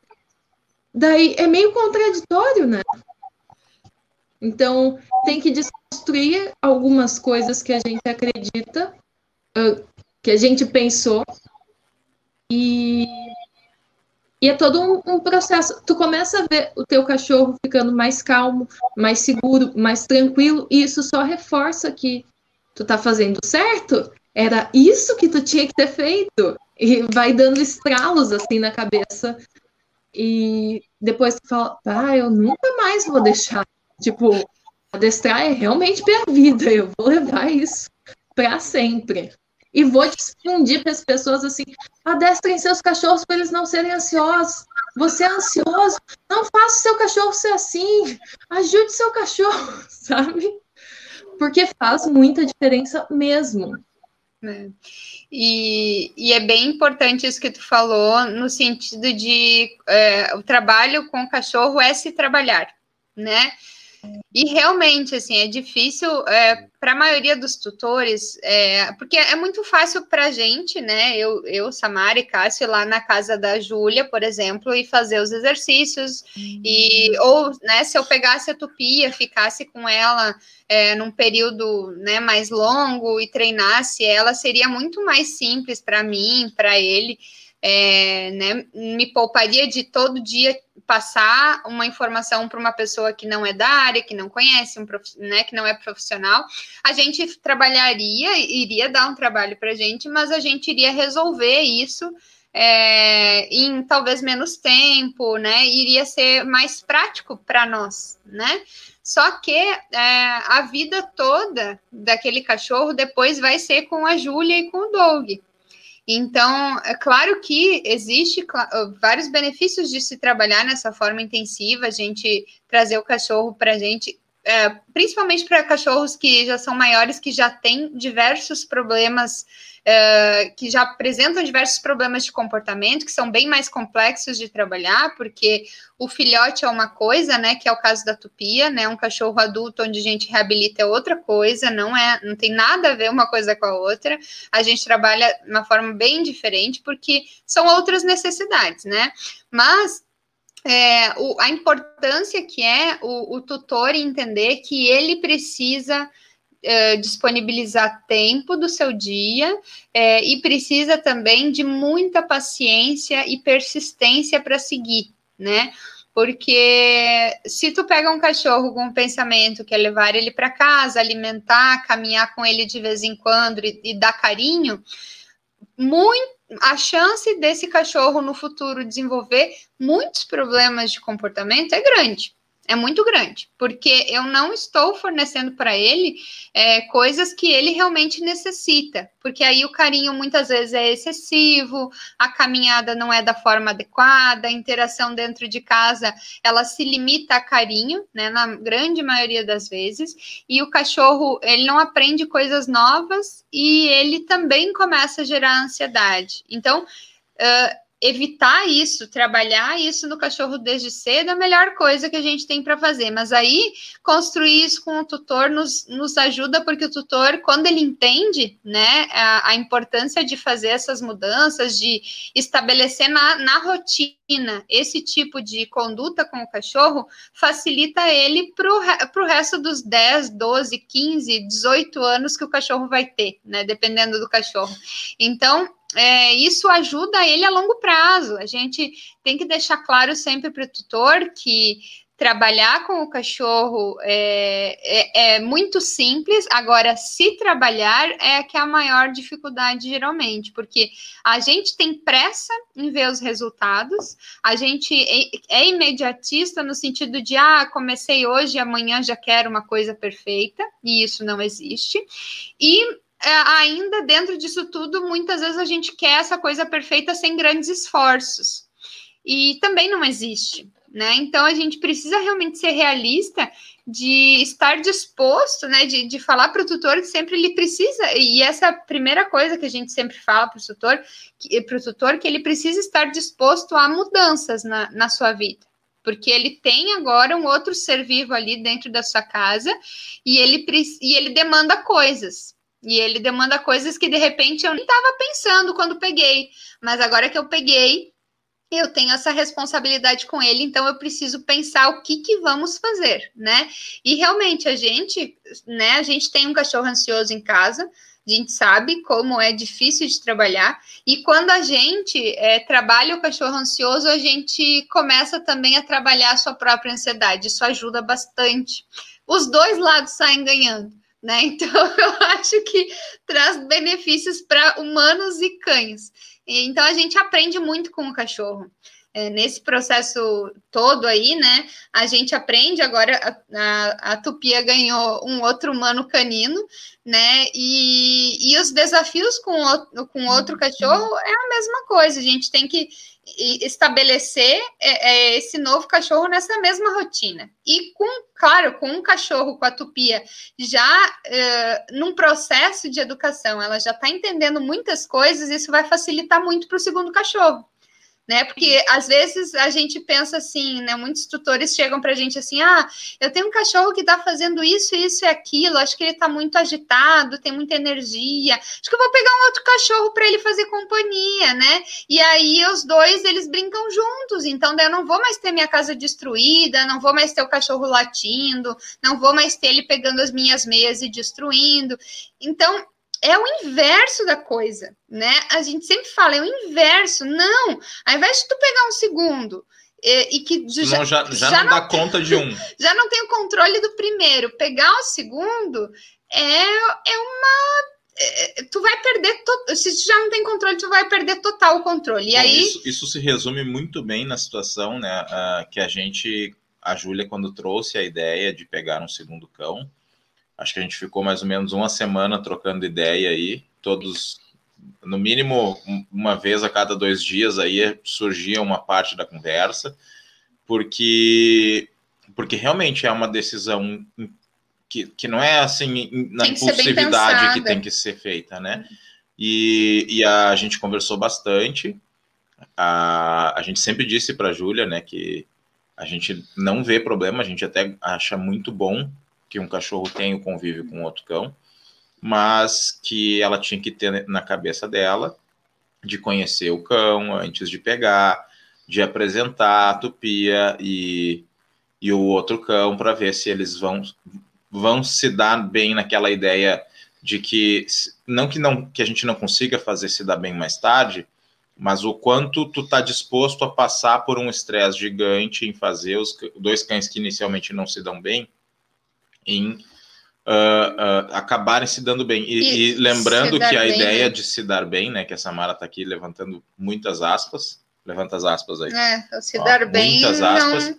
Daí é meio contraditório, né? Então tem que desconstruir algumas coisas que a gente acredita, que a gente pensou, e, e é todo um, um processo. Tu começa a ver o teu cachorro ficando mais calmo, mais seguro, mais tranquilo, e isso só reforça que tu tá fazendo certo era isso que tu tinha que ter feito. E vai dando estralos assim na cabeça. E depois tu fala, ah, eu nunca mais vou deixar. Tipo, adestrar é realmente minha vida. Eu vou levar isso para sempre. E vou difundir para as pessoas assim: adestrem seus cachorros para eles não serem ansiosos. Você é ansioso, não faça seu cachorro ser assim. Ajude seu cachorro, sabe? Porque faz muita diferença mesmo. Né? E, e, é bem importante isso que tu falou, no sentido de é, o trabalho com o cachorro é se trabalhar, né? E realmente, assim, é difícil é, para a maioria dos tutores, é, porque é muito fácil para a gente, né? Eu, eu, Samara e Cássio, lá na casa da Júlia, por exemplo, e fazer os exercícios, uhum. e ou, né, se eu pegasse a tupia, ficasse com ela é, num período né, mais longo e treinasse ela, seria muito mais simples para mim, para ele é, né, me pouparia de todo dia passar uma informação para uma pessoa que não é da área, que não conhece, um prof, né, que não é profissional. A gente trabalharia, iria dar um trabalho para a gente, mas a gente iria resolver isso é, em talvez menos tempo, né? Iria ser mais prático para nós, né? Só que é, a vida toda daquele cachorro depois vai ser com a Júlia e com o Doug. Então, é claro que existe vários benefícios de se trabalhar nessa forma intensiva, a gente trazer o cachorro para a gente, é, principalmente para cachorros que já são maiores, que já têm diversos problemas uh, que já apresentam diversos problemas de comportamento, que são bem mais complexos de trabalhar, porque o filhote é uma coisa, né, que é o caso da tupia, né, um cachorro adulto onde a gente reabilita é outra coisa, não é, não tem nada a ver uma coisa com a outra. A gente trabalha de uma forma bem diferente porque são outras necessidades, né? Mas é, o, a importância que é o, o tutor entender que ele precisa uh, disponibilizar tempo do seu dia uh, e precisa também de muita paciência e persistência para seguir, né? Porque se tu pega um cachorro com um pensamento que é levar ele para casa, alimentar, caminhar com ele de vez em quando e, e dar carinho, muito a chance desse cachorro no futuro desenvolver muitos problemas de comportamento é grande é muito grande, porque eu não estou fornecendo para ele é, coisas que ele realmente necessita, porque aí o carinho muitas vezes é excessivo, a caminhada não é da forma adequada, a interação dentro de casa ela se limita a carinho, né, na grande maioria das vezes, e o cachorro ele não aprende coisas novas e ele também começa a gerar ansiedade. Então, uh, evitar isso, trabalhar isso no cachorro desde cedo é a melhor coisa que a gente tem para fazer. Mas aí, construir isso com o tutor nos, nos ajuda, porque o tutor, quando ele entende né, a, a importância de fazer essas mudanças, de estabelecer na, na rotina esse tipo de conduta com o cachorro, facilita ele para o resto dos 10, 12, 15, 18 anos que o cachorro vai ter, né? Dependendo do cachorro. Então, é, isso ajuda ele a longo prazo. A gente tem que deixar claro sempre para o tutor que trabalhar com o cachorro é, é, é, muito simples, agora, se trabalhar é que é a maior dificuldade, geralmente, porque a gente tem pressa em ver os resultados, a gente é, é imediatista no sentido de, ah, comecei hoje, amanhã já quero uma coisa perfeita, e isso não existe, e ainda dentro disso tudo, muitas vezes a gente quer essa coisa perfeita sem grandes esforços. E também não existe né? Então a gente precisa realmente ser realista de estar disposto, né? De, de falar para o tutor que sempre ele precisa, e essa é a primeira coisa que a gente sempre fala para o tutor, para o tutor, que ele precisa estar disposto a mudanças na, na sua vida. Porque ele tem agora um outro ser vivo ali dentro da sua casa e ele, e ele demanda coisas. E ele demanda coisas que de repente eu nem estava pensando quando peguei, mas agora que eu peguei, eu tenho essa responsabilidade com ele, então eu preciso pensar o que, que vamos fazer, né? E realmente a gente, né, a gente tem um cachorro ansioso em casa, a gente sabe como é difícil de trabalhar, e quando a gente é, trabalha o cachorro ansioso, a gente começa também a trabalhar a sua própria ansiedade, isso ajuda bastante. Os dois lados saem ganhando. Né? Então, eu acho que traz benefícios para humanos e cães. Então a gente aprende muito com o cachorro. É, nesse processo todo aí, né? A gente aprende agora. A, a, a, Tupia ganhou um outro humano canino, né? E, e os desafios com, o, com outro cachorro é a mesma coisa. A gente tem que estabelecer é, é, esse novo cachorro nessa mesma rotina. E com, claro, com um cachorro com a tupia já é, num processo de educação, ela já está entendendo muitas coisas, isso vai facilitar muito para o segundo cachorro né? Porque às vezes a gente pensa assim, né? Muitos tutores chegam para a gente assim: ah, eu tenho um cachorro que está fazendo isso, isso e aquilo, acho que ele está muito agitado, tem muita energia, acho que eu vou pegar um outro cachorro para ele fazer companhia, né? E aí os dois eles brincam juntos, então daí eu não vou mais ter minha casa destruída, não vou mais ter o cachorro latindo, não vou mais ter ele pegando as minhas meias e destruindo. Então, é o inverso da coisa, né? A gente sempre fala, é o inverso. Não, ao invés de tu pegar um segudo e, e que já, já, já, já, não, não dá conta de um. Já não tem o controle do primeiro. Pegar o segundo é, é uma. É, tu vai perder. To... Se tu já não tem controle, tu vai perder total o controle. E Bom, aí. Isso, isso, se resume muito bem na situação, né? Uh, que a gente. A Júlia, quando trouxe a ideia de pegar um segundo cão, Acho que a gente ficou mais ou menos uma semana trocando ideia aí, todos, no mínimo, uma vez a cada dois dias aí surgia uma parte da conversa, porque, porque realmente é uma decisão que, que não é assim na impulsividade que tem que ser feita, né? E, e a gente conversou bastante. A, a gente sempre disse para a Júlia, né, que a gente não vê problema, a gente até acha muito bom que um cachorro tem o convívio com outro cão, mas que ela tinha que ter na cabeça dela de conhecer o cão antes de pegar, de apresentar a tupia e, e o outro cão para ver se eles vão, vão se dar bem naquela ideia de que não que não que a gente não consiga fazer se dar bem mais tarde, mas o quanto tu tá disposto a passar por um estresse gigante em fazer os dois cães que inicialmente não se dão bem em uh, uh, acabarem se dando bem. E, e, e lembrando que a bem, ideia né? de se dar bem, né, que a Samara está aqui levantando muitas aspas, levanta as aspas aí. É, se Ó, dar bem. Muitas aspas. Não...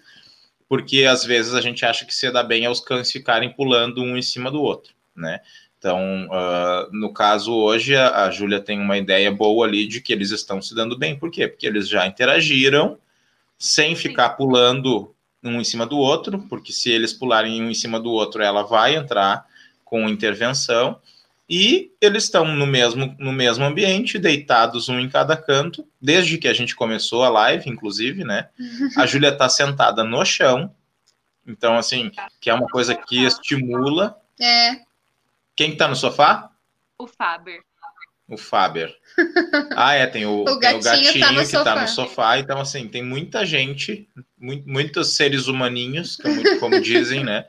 Porque às vezes a gente acha que se dar bem é os cães ficarem pulando um em cima do outro, né? Então, uh, no caso hoje, a, a Júlia tem uma ideia boa ali de que eles estão se dando bem. Por quê? Porque eles já interagiram sem ficar pulando um em cima do outro, porque se eles pularem um em cima do outro, ela vai entrar com intervenção. E eles estão no mesmo, no mesmo ambiente, deitados um em cada canto, desde que a gente começou a live, inclusive, né? A Júlia está sentada no chão, então, assim, que é uma coisa que estimula. É. Quem está no sofá? O Faber. O Faber. Ah, é, tem o, o gatinho, tem o gatinho tá que está no sofá. Então, assim, tem muita gente, muito, muitos seres humaninhos, como, como dizem, né?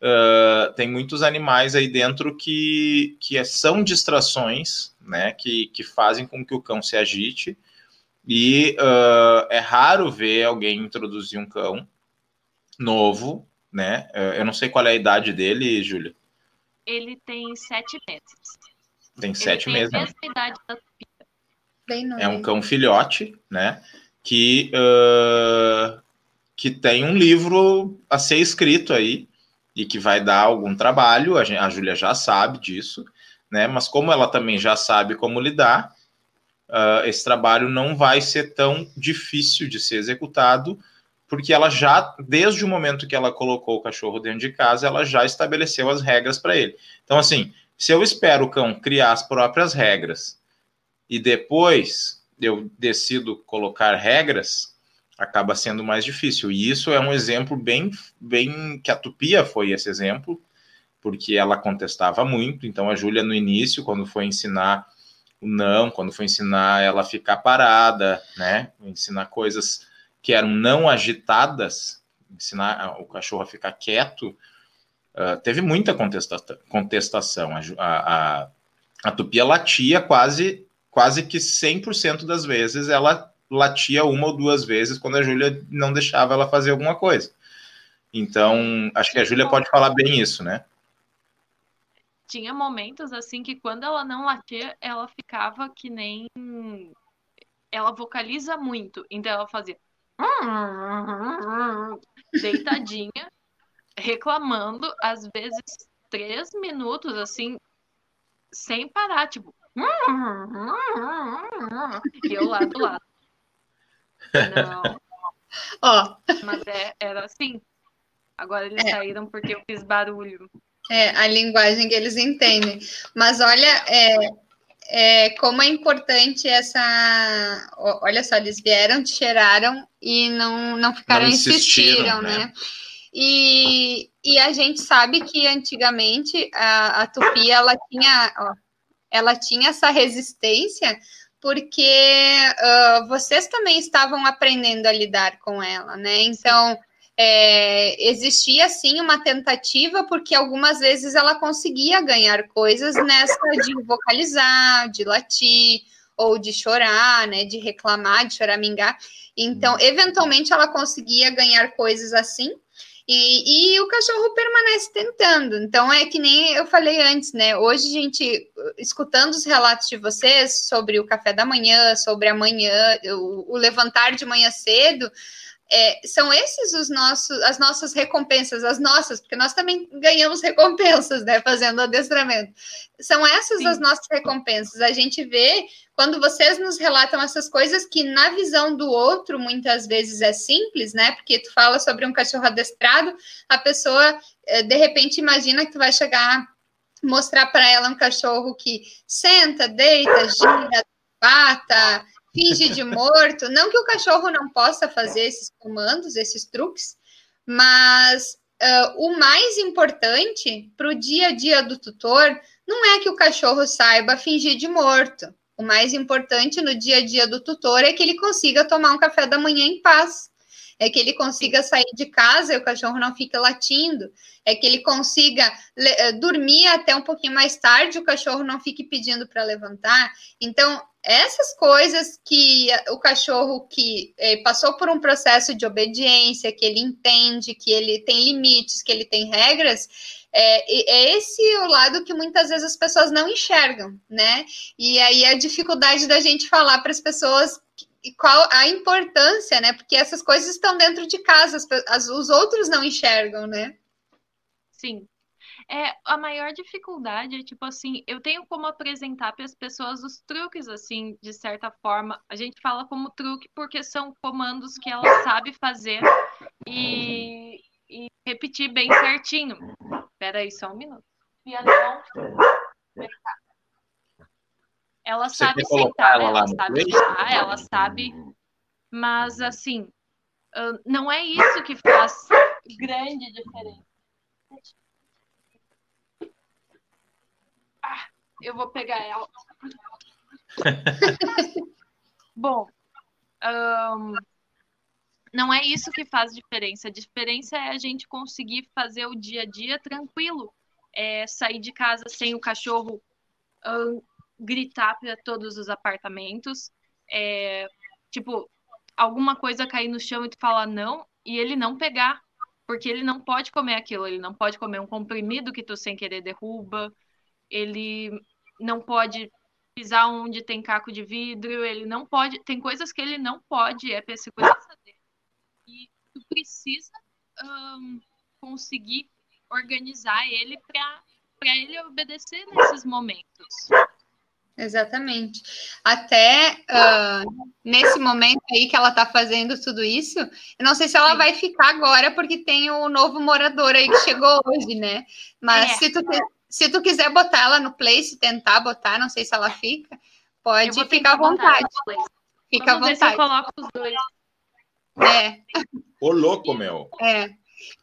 Uh, tem muitos animais aí dentro que, que são distrações, né? Que, que fazem com que o cão se agite. E uh, é raro ver alguém introduzir um cão novo, né? Eu não sei qual é a idade dele, Júlia. Ele tem sete meses. Tem sete ele meses. Tem mesma idade da Bem é um cão filhote, né? Que, uh, que tem um livro a ser escrito aí e que vai dar algum trabalho. A, gente, a Júlia já sabe disso, né? Mas como ela também já sabe como lidar, uh, esse trabalho não vai ser tão difícil de ser executado, porque ela já, desde o momento que ela colocou o cachorro dentro de casa, ela já estabeleceu as regras para ele. Então, assim, se eu espero o cão criar as próprias regras e depois eu decido colocar regras, acaba sendo mais difícil. E isso é um exemplo bem, bem que a Tupia foi esse exemplo, porque ela contestava muito. Então, a Júlia, no início, quando foi ensinar o não, quando foi ensinar ela ficar parada, né? Ensinar coisas que eram não agitadas, ensinar o cachorro a ficar quieto, uh, teve muita contesta contestação. A, a, a Tupia latia quase, quase que 100% das vezes, ela latia uma ou duas vezes quando a Júlia não deixava ela fazer alguma coisa. Então, acho que a Júlia pode falar bem isso, né? Tinha momentos assim que quando ela não latia, ela ficava que nem ela vocaliza muito, então ela fazia deitadinha, reclamando, às vezes três minutos, assim, sem parar, tipo. E eu lá do lado. Não. Ó. Mas é, era assim. Agora eles é. saíram porque eu fiz barulho. É, a linguagem que eles entendem. Mas olha, é, é, como é importante essa. Olha só, eles vieram, te cheiraram e não, não ficaram, não insistiram, insistiram né? né? E, e a gente sabe que antigamente a, a tupi ela tinha, ó, ela tinha essa resistência porque uh, vocês também estavam aprendendo a lidar com ela, né? Então é, existia sim uma tentativa, porque algumas vezes ela conseguia ganhar coisas nessa de vocalizar, de latir, ou de chorar, né? De reclamar, de choramingar. Então, uhum. eventualmente, ela conseguia ganhar coisas assim. E, e, o cachorro permanece tentando. Então, é que nem eu falei antes, né? Hoje, gente, escutando os relatos de vocês sobre o café da manhã, sobre amanhã, o, o levantar de manhã cedo, é, são esses os nossos, as nossas recompensas, as nossas, porque nós também ganhamos recompensas, né, fazendo adestramento. São essas Sim. as nossas recompensas. A gente vê quando vocês nos relatam essas coisas que na visão do outro muitas vezes é simples, né? Porque tu fala sobre um cachorro adestrado, a pessoa é, de repente imagina que tu vai chegar mostrar para ela um cachorro que senta, deita, gira, bata, finge de morto. Não que o cachorro não possa fazer esses comandos, esses truques, mas uh, o mais importante para o dia a dia do tutor não é que o cachorro saiba fingir de morto. O mais importante no dia a dia do tutor é que ele consiga tomar um café da manhã em paz é que ele consiga sair de casa e o cachorro não fica latindo, é que ele consiga dormir até um pouquinho mais tarde, o cachorro não fique pedindo para levantar. Então, essas coisas que o cachorro que eh, passou por um processo de obediência, que ele entende, que ele tem limites, que ele tem regras, é, é, esse o lado que muitas vezes as pessoas não enxergam, né? E aí a dificuldade da gente falar para as pessoas e qual a importância, né? Porque essas coisas estão dentro de casa, as, as, os outros não enxergam, né? Sim. É, a maior dificuldade é, tipo assim, eu tenho como apresentar para as pessoas os truques, assim, de certa forma. A gente fala como truque porque são comandos que ela sabe fazer e, e repetir bem certinho. Espera aí só um minuto. Pianão, vem cá. Ela Você sabe sentar, ela, ela sabe puxar, ela sabe. Mas, assim, não é isso que faz grande diferença. Eu vou pegar ela. Bom, um, não é isso que faz diferença. A diferença é a gente conseguir fazer o dia a dia tranquilo. É sair de casa sem o cachorro um, gritar para todos os apartamentos. É, tipo, alguma coisa cair no chão e tu falar não, e ele não pegar. porque ele não pode comer aquilo, ele não pode comer um comprimido que tu sem querer derruba, ele não pode pisar onde tem caco de vidro, ele não pode, tem coisas que ele não pode, é para segurança dele. E tu precisa um, conseguir organizar ele para ele obedecer nesses momentos. Exatamente. Até uh, nesse momento aí que ela tá fazendo tudo isso, eu não sei se ela vai ficar agora, porque tem o novo morador aí que chegou hoje, né? Mas é. se, tu, se tu quiser botar ela no place, tentar botar, não sei se ela fica, pode ficar à vontade. Fica à vontade. eu coloco os dois. É. Ô, louco, meu. É.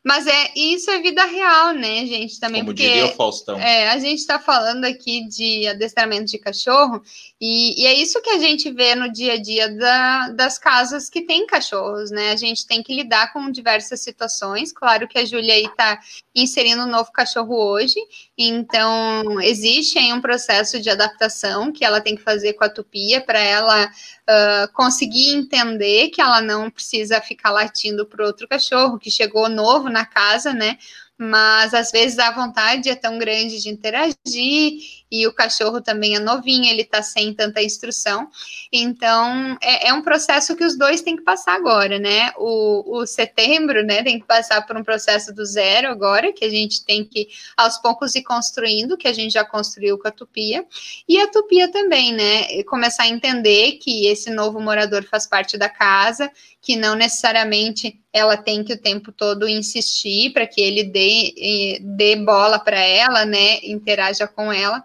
Mas é isso é vida real, né, gente? Também Como porque diria o Faustão. É, a gente está falando aqui de adestramento de cachorro e, e, é isso que a gente vê no dia a dia da, das casas que tem cachorros, né? A gente tem que lidar com diversas situações. Claro que a Júlia aí está inserindo um novo cachorro hoje, então existe aí um processo de adaptação que ela tem que fazer com a tupia para ela uh, conseguir entender que ela não precisa ficar latindo para outro cachorro que chegou novo na casa, né? Mas às vezes a vontade é tão grande de interagir e o cachorro também é novinho, ele está sem tanta instrução. Então, é, é, um processo que os dois têm que passar agora, né? O, o, setembro, né, tem que passar por um processo do zero agora, que a gente tem que, aos poucos, ir construindo, que a gente já construiu com a Tupia. E a Tupia também, né? Começar a entender que esse novo morador faz parte da casa, que não necessariamente ela tem que o tempo todo insistir para que ele dê, eh, dê bola para ela, né? Interaja com ela.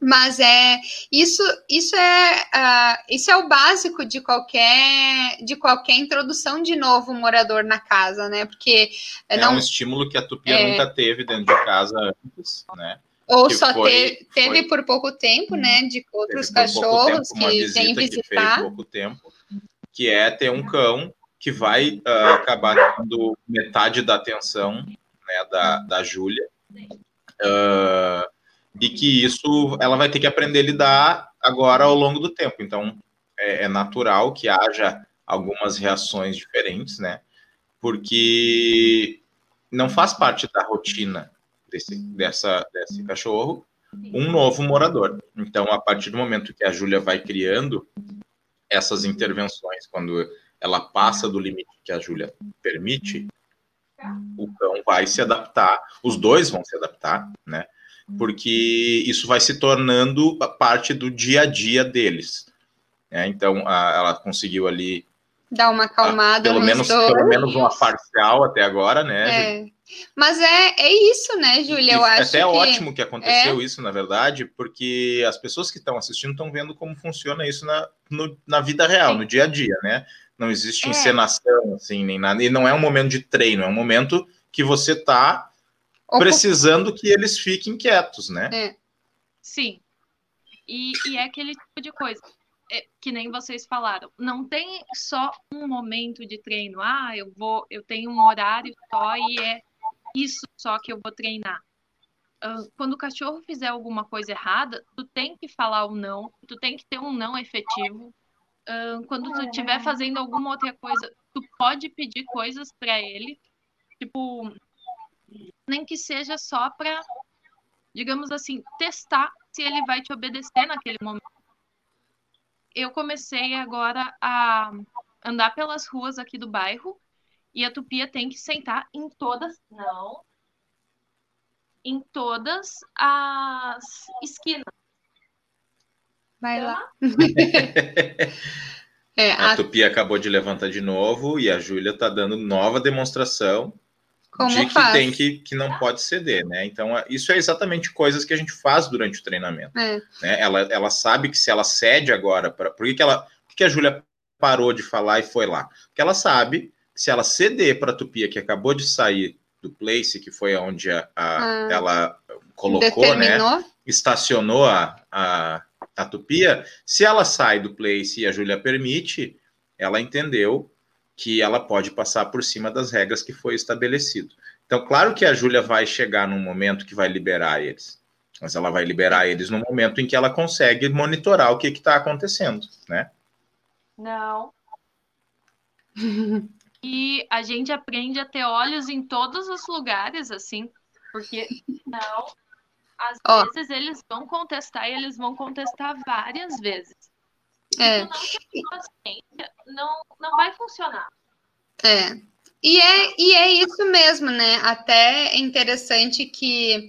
Mas é isso, isso é uh, isso é o básico de qualquer de qualquer introdução de novo morador na casa, né? Porque é não, um estímulo que a Tupia é, nunca teve dentro de casa antes, né? Ou que só foi, te, teve foi, por pouco tempo, né? De outros cachorros tempo, que vêm visitar. Que pouco tempo, que é ter um cão que vai uh, acabar tendo metade da atenção né, da, da Júlia. Uh, e que isso ela vai ter que aprender a lidar agora ao longo do tempo. Então, é, é natural que haja algumas reações diferentes, né? Porque não faz parte da rotina desse, dessa, desse cachorro um novo morador. Então, a partir do momento que a Júlia vai criando essas intervenções, quando ela passa do limite que a Júlia permite, o cão vai se adaptar, os dois vão se adaptar, né? Porque isso vai se tornando parte do dia a dia deles. É, então, a, ela conseguiu ali dar uma acalmada, pelo menos dois. pelo menos uma parcial até agora, né? É. Mas é, é isso, né, Júlia? Eu acho até que... ótimo que aconteceu é. isso, na verdade, porque as pessoas que estão assistindo estão vendo como funciona isso na, no, na vida real, no dia a dia, né? Não existe é. encenação, assim, nem nada. E não é um momento de treino, é um momento que você está precisando que eles fiquem quietos, né? É. Sim. E, e é aquele tipo de coisa é, que nem vocês falaram. Não tem só um momento de treino. Ah, eu vou, eu tenho um horário só e é isso só que eu vou treinar. Uh, quando o cachorro fizer alguma coisa errada, tu tem que falar o não, tu tem que ter um não efetivo. Uh, quando tu estiver fazendo alguma outra coisa, tu pode pedir coisas para ele, tipo, nem que seja só para, digamos assim, testar se ele vai te obedecer naquele momento. Eu comecei agora a andar pelas ruas aqui do bairro e a Tupia tem que sentar em todas, não, em todas as esquinas. Vai lá. é, a... a Tupia acabou de levantar de novo e a Júlia está dando nova demonstração como de que faz? tem que, que não pode ceder, né? Então, é, isso é exatamente coisas que a gente faz durante o treinamento. É. Né? Ela, ela sabe que se ela cede agora, pra, por que, que, ela, por que a Júlia parou de falar e foi lá? Porque ela sabe que se ela ceder para a Tupia, que acabou de sair do place, que foi onde a, a ah, ela colocou, né? determinou. né? Estacionou a, a, a Tupia, se ela sai do place e a Júlia permite, ela entendeu que ela pode passar por cima das regras que foi estabelecido. Então, claro que a Júlia vai chegar num momento que vai liberar eles, mas ela vai liberar eles no momento em que ela consegue monitorar o que está acontecendo, né? Não. que a gente aprende a ter olhos em todos os lugares, assim, porque não, às oh. vezes eles vão contestar e eles vão contestar várias vezes. É. Não, não, vai funcionar. É. E é, e é isso mesmo, né? Até é interessante que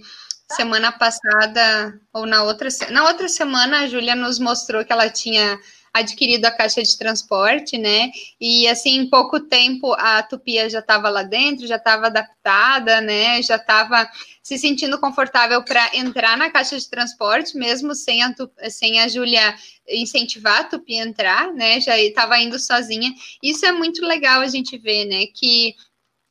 semana passada, ou na outra, na outra semana, a Júlia nos mostrou que ela tinha adquirido a caixa de transporte, né? E assim, em pouco tempo a Tupia já estava lá dentro, já estava adaptada, né? Já estava se sentindo confortável para entrar na caixa de transporte, mesmo sem a, sem a Júlia incentivar a Tupi a entrar, né? Já estava indo sozinha. Isso é muito legal a gente ver, né? Que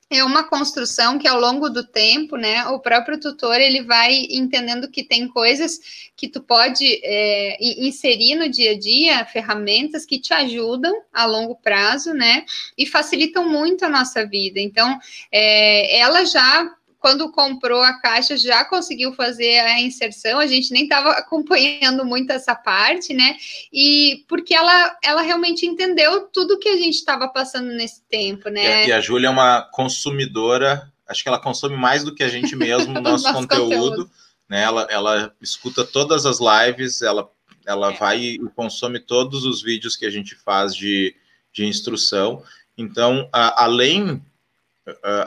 é uma construção que ao longo do tempo, né, o próprio tutor ele vai entendendo que tem coisas que tu pode é, inserir no dia a dia, ferramentas que te ajudam a longo prazo, né, e facilitam muito a nossa vida. Então, é, ela já quando comprou a caixa, já conseguiu fazer a inserção, a gente nem estava acompanhando muito essa parte, né? E porque ela, ela realmente entendeu tudo que a gente estava passando nesse tempo, né? E a, a Júlia é uma consumidora, acho que ela consome mais do que a gente mesmo no nosso, nosso conteúdo, conteúdo. Né? Ela, ela escuta todas as lives, ela, ela é. vai e consome todos os vídeos que a gente faz de, de instrução. Então, a, além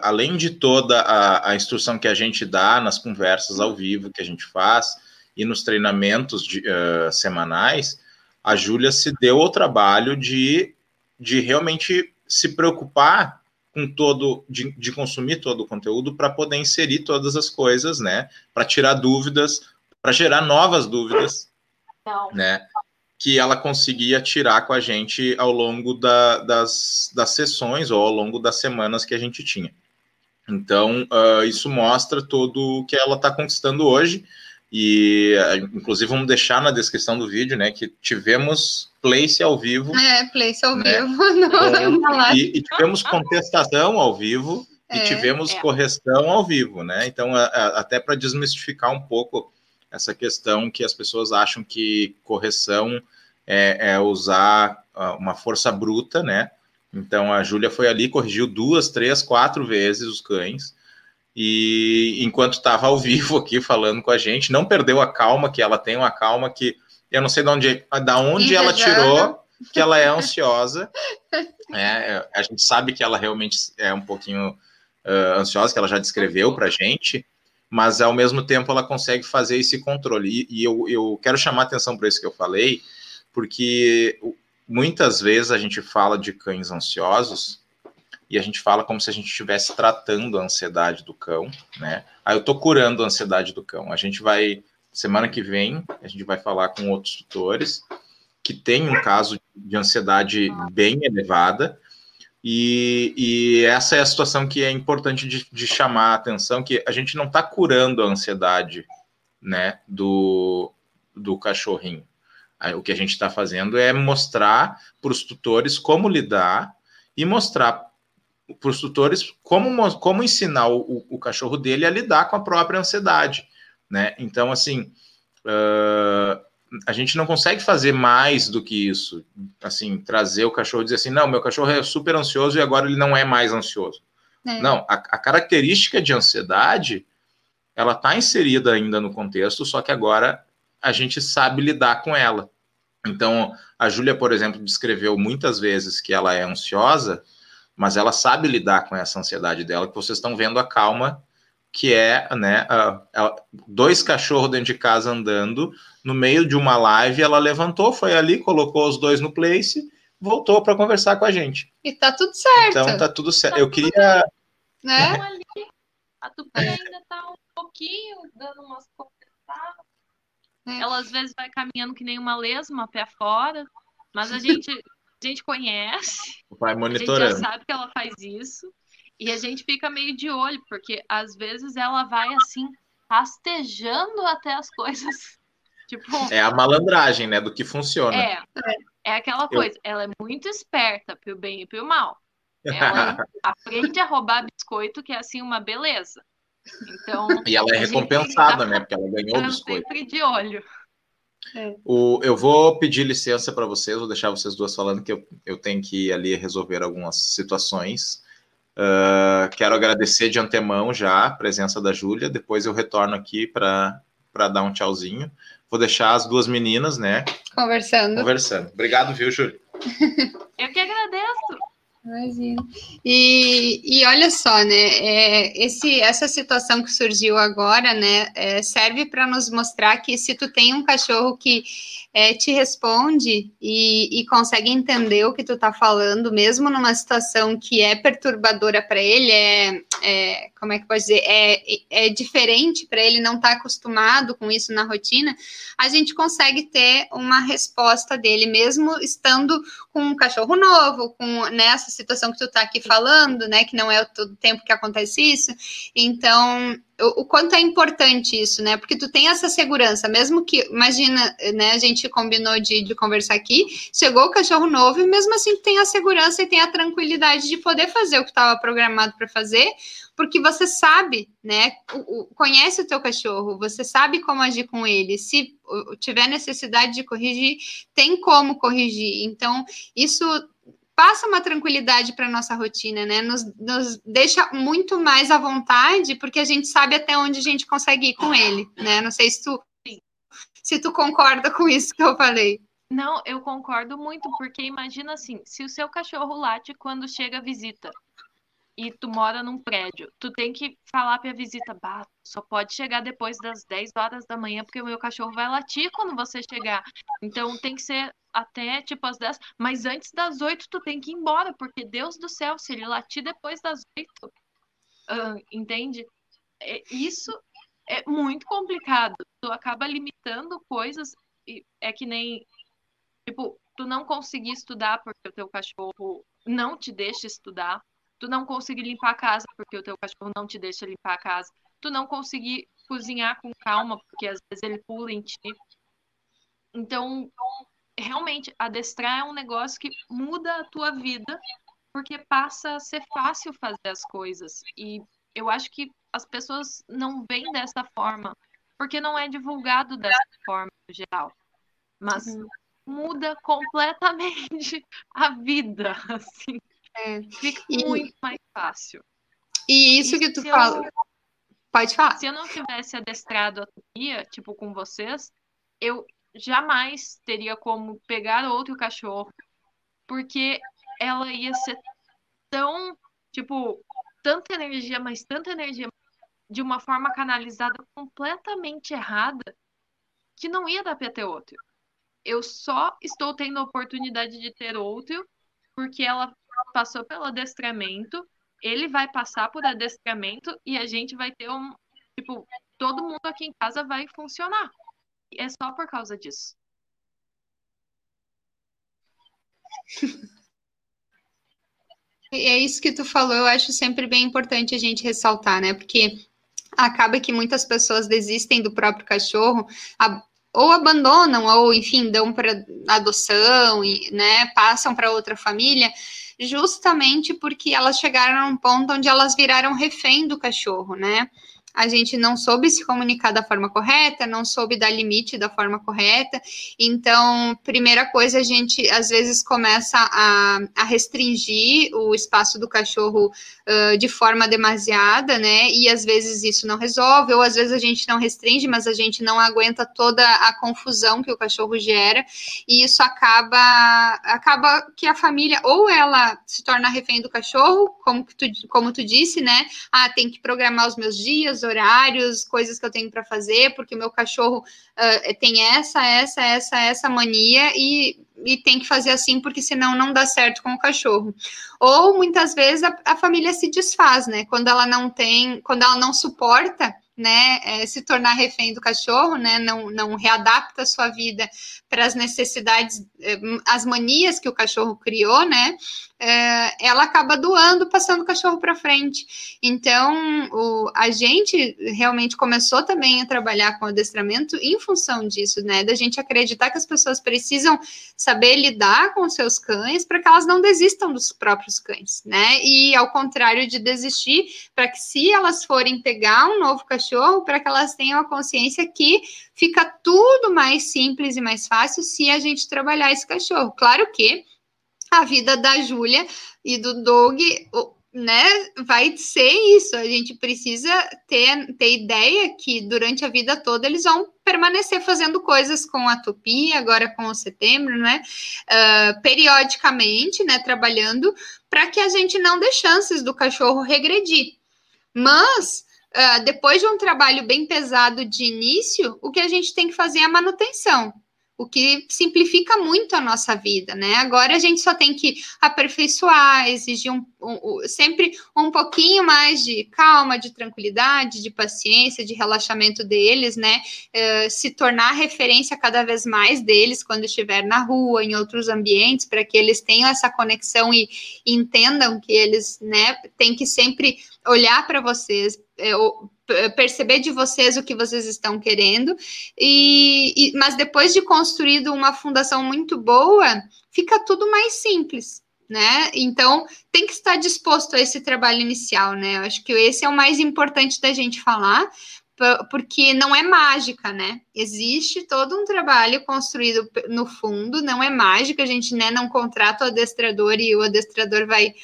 além de toda a, a, instrução que a gente dá nas conversas ao vivo que a gente faz e nos treinamentos de, uh, semanais, a Júlia se deu ao trabalho de, de realmente se preocupar com todo, de, de consumir todo o conteúdo para poder inserir todas as coisas, né? Para tirar dúvidas, para gerar novas dúvidas, Não. né? Que ela conseguia tirar com a gente ao longo da, das, das sessões ou ao longo das semanas que a gente tinha. Então, uh, isso mostra todo o que ela está conquistando hoje. E, uh, inclusive, vamos deixar na descrição do vídeo, né, que tivemos place ao vivo. É, place ao né, vivo. Com, e, e, tivemos contestação ao vivo é, e tivemos é. correção ao vivo, né? Então, a, a, até para desmistificar um pouco essa questão que as pessoas acham que correção é, é usar ah, uma força bruta, né? Então a Júlia foi ali, corrigiu duas, três, quatro vezes os cães. E enquanto estava ao vivo aqui falando com a gente, não perdeu a calma, que ela tem uma calma que eu não sei de onde, da onde ela tirou que ela é ansiosa. É, a gente sabe que ela realmente é um pouquinho uh, ansiosa, que ela já descreveu para a gente, mas ao mesmo tempo ela consegue fazer esse controle. E, e eu, eu quero chamar atenção para isso que eu falei, porque muitas vezes a gente fala de cães ansiosos e a gente fala como se a gente estivesse tratando a ansiedade do cão, né? Aí eu tô curando a ansiedade do cão. A gente vai, semana que vem, a gente vai falar com outros tutores que tem um caso de ansiedade bem elevada e, e, essa é a situação que é importante de, de chamar a atenção, que a gente não está curando a ansiedade né, do, do cachorrinho. O que a gente está fazendo é mostrar para os tutores como lidar e mostrar para os tutores como, como ensinar o, o, cachorro dele a lidar com a própria ansiedade. Né? Então, assim, uh, a gente não consegue fazer mais do que isso. Assim, trazer o cachorro e dizer assim, não, meu cachorro é super ansioso e agora ele não é mais ansioso. É. Não, a, a, característica de ansiedade, ela está inserida ainda no contexto, só que agora a gente sabe lidar com ela. Então, a Júlia, por exemplo, descreveu muitas vezes que ela é ansiosa, mas ela sabe lidar com essa ansiedade dela, que vocês estão vendo a calma que é, né, dois cachorros dentro de casa andando, no meio de uma live, ela levantou, foi ali, colocou os dois no place, voltou para conversar com a gente. E tá tudo certo. Então tá tudo certo. Tá Eu queria. Né? A Tupi ainda tá um pouquinho dando umas conversadas. É. Ela às vezes vai caminhando que nem uma lesma, pé fora, mas a gente, a gente conhece. Vai monitorando. A gente já sabe que ela faz isso. E a gente fica meio de olho, porque às vezes ela vai assim, rastejando até as coisas. Tipo, é a malandragem, né? Do que funciona. É, é aquela coisa. Eu... Ela é muito esperta pro bem e pro mal. Ela aprende a roubar biscoito, que é assim uma beleza. Então. E ela é recompensada, né? Porque ela ganhou o biscoito. sempre de olho. É. O, eu vou pedir licença para vocês, vou deixar vocês duas falando que eu, eu tenho que ir ali resolver algumas situações. Uh, quero agradecer de antemão já a presença da Júlia. Depois eu retorno aqui para dar um tchauzinho. Vou deixar as duas meninas, né? Conversando. Conversando. Obrigado, viu, Júlia? eu que agradeço. Imagina. E, e olha só, né? É, esse, essa situação que surgiu agora, né, é, serve para nos mostrar que se tu tem um cachorro que é, te responde e, e, consegue entender o que tu tá falando, mesmo numa situação que é perturbadora para ele, é, é, como é que pode dizer, é, é diferente para ele, não tá acostumado com isso na rotina, a gente consegue ter uma resposta dele, mesmo estando com um cachorro novo, com nessa situação que tu tá aqui falando, né, que não é todo tempo que acontece isso, então o, quanto é importante isso, né? Porque tu tem essa segurança, mesmo que, imagina, né? A gente combinou de, de conversar aqui, chegou o cachorro novo e mesmo assim tu tem a segurança e tem a tranquilidade de poder fazer o que estava programado para fazer, porque você sabe, né? O, o, conhece o teu cachorro, você sabe como agir com ele. Se tiver necessidade de corrigir, tem como corrigir. Então, isso passa uma tranquilidade para nossa rotina, né? Nos, nos, deixa muito mais à vontade, porque a gente sabe até onde a gente consegue ir com ele, né? Não sei se tu, se tu concorda com isso que eu falei. Não, eu concordo muito, porque imagina assim, se o seu cachorro late quando chega a visita, e tu mora num prédio, tu tem que falar pra visita, bah, só pode chegar depois das 10 horas da manhã, porque o meu cachorro vai latir quando você chegar. Então tem que ser até tipo as 10, mas antes das 8 tu tem que ir embora, porque Deus do céu, se ele latir depois das 8, uh, entende? É, isso é muito complicado. Tu acaba limitando coisas, é que nem, tipo, tu não conseguir estudar porque o teu cachorro não te deixa estudar tu não conseguir limpar a casa porque o teu cachorro não te deixa limpar a casa, tu não conseguir cozinhar com calma porque às vezes ele pula em ti. Então, realmente, adestrar é um negócio que muda a tua vida porque passa a ser fácil fazer as coisas. E eu acho que as pessoas não veem dessa forma porque não é divulgado dessa forma no geral. Mas uhum. muda completamente a vida, assim. É. Fica e, muito mais fácil. E isso e que tu fala. Eu, Pode falar. Se eu não tivesse adestrado a Tia, tipo, com vocês, eu jamais teria como pegar outro cachorro, porque ela ia ser tão, tipo, tanta energia, mas tanta energia de uma forma canalizada completamente errada que não ia dar para ter outro. Eu só estou tendo a oportunidade de ter outro porque ela passou pelo adestramento, ele vai passar por adestramento e a gente vai ter um. Tipo, todo mundo aqui em casa vai funcionar. É só por causa disso. É isso que tu falou, eu acho sempre bem importante a gente ressaltar, né? Porque acaba que muitas pessoas desistem do próprio cachorro, ou abandonam, ou enfim, dão para adoção, e, né? Passam para outra família justamente porque elas chegaram a um ponto onde elas viraram refém do cachorro, né? A gente não soube se comunicar da forma correta, não soube dar limite da forma correta. Então, primeira coisa, a gente às vezes começa a, a restringir o espaço do cachorro uh, de forma demasiada, né? E às vezes isso não resolve, ou às vezes a gente não restringe, mas a gente não aguenta toda a confusão que o cachorro gera, e isso acaba, acaba que a família, ou ela se torna refém do cachorro, como, tu, como tu disse, né? Ah, tem que programar os meus dias horários, coisas que eu tenho para fazer, porque o meu cachorro uh, tem essa, essa, essa, essa mania e, e tem que fazer assim, porque senão não dá certo com o cachorro. Ou muitas vezes a, a família se desfaz, né? Quando ela não tem, quando ela não suporta né, é, se tornar refém do cachorro, né, não, não readapta a sua vida para as necessidades, é, as manias que o cachorro criou, né, é, ela acaba doando, passando o cachorro para frente. Então, o, a gente realmente começou também a trabalhar com adestramento em função disso, né, da gente acreditar que as pessoas precisam saber lidar com seus cães para que elas não desistam dos próprios cães, né, e ao contrário de desistir, para que se elas forem pegar um novo cachorro para que elas tenham a consciência que fica tudo mais simples e mais fácil se a gente trabalhar esse cachorro. Claro que a vida da Júlia e do Doug né, vai ser isso. A gente precisa ter, ter ideia que durante a vida toda eles vão permanecer fazendo coisas com a Tupi, agora com o setembro, né? Uh, periodicamente, né? Trabalhando para que a gente não dê chances do cachorro regredir. Mas uh, depois de um trabalho bem pesado de início, o que a gente tem que fazer é a manutenção o que simplifica muito a nossa vida, né? Agora a gente só tem que aperfeiçoar, exigir um, um, sempre um pouquinho mais de calma, de tranquilidade, de paciência, de relaxamento deles, né? Uh, se tornar referência cada vez mais deles quando estiver na rua, em outros ambientes, para que eles tenham essa conexão e, e entendam que eles, né, têm que sempre olhar para vocês, é, perceber de vocês o que vocês estão querendo, e, e, mas depois de construído uma fundação muito boa, fica tudo mais simples. Né? Então, tem que estar disposto a esse trabalho inicial, né? Eu acho que esse é o mais importante da gente falar, porque não é mágica, né? Existe todo um trabalho construído no fundo, não é mágica, a gente né, não contrata o adestrador e o adestrador vai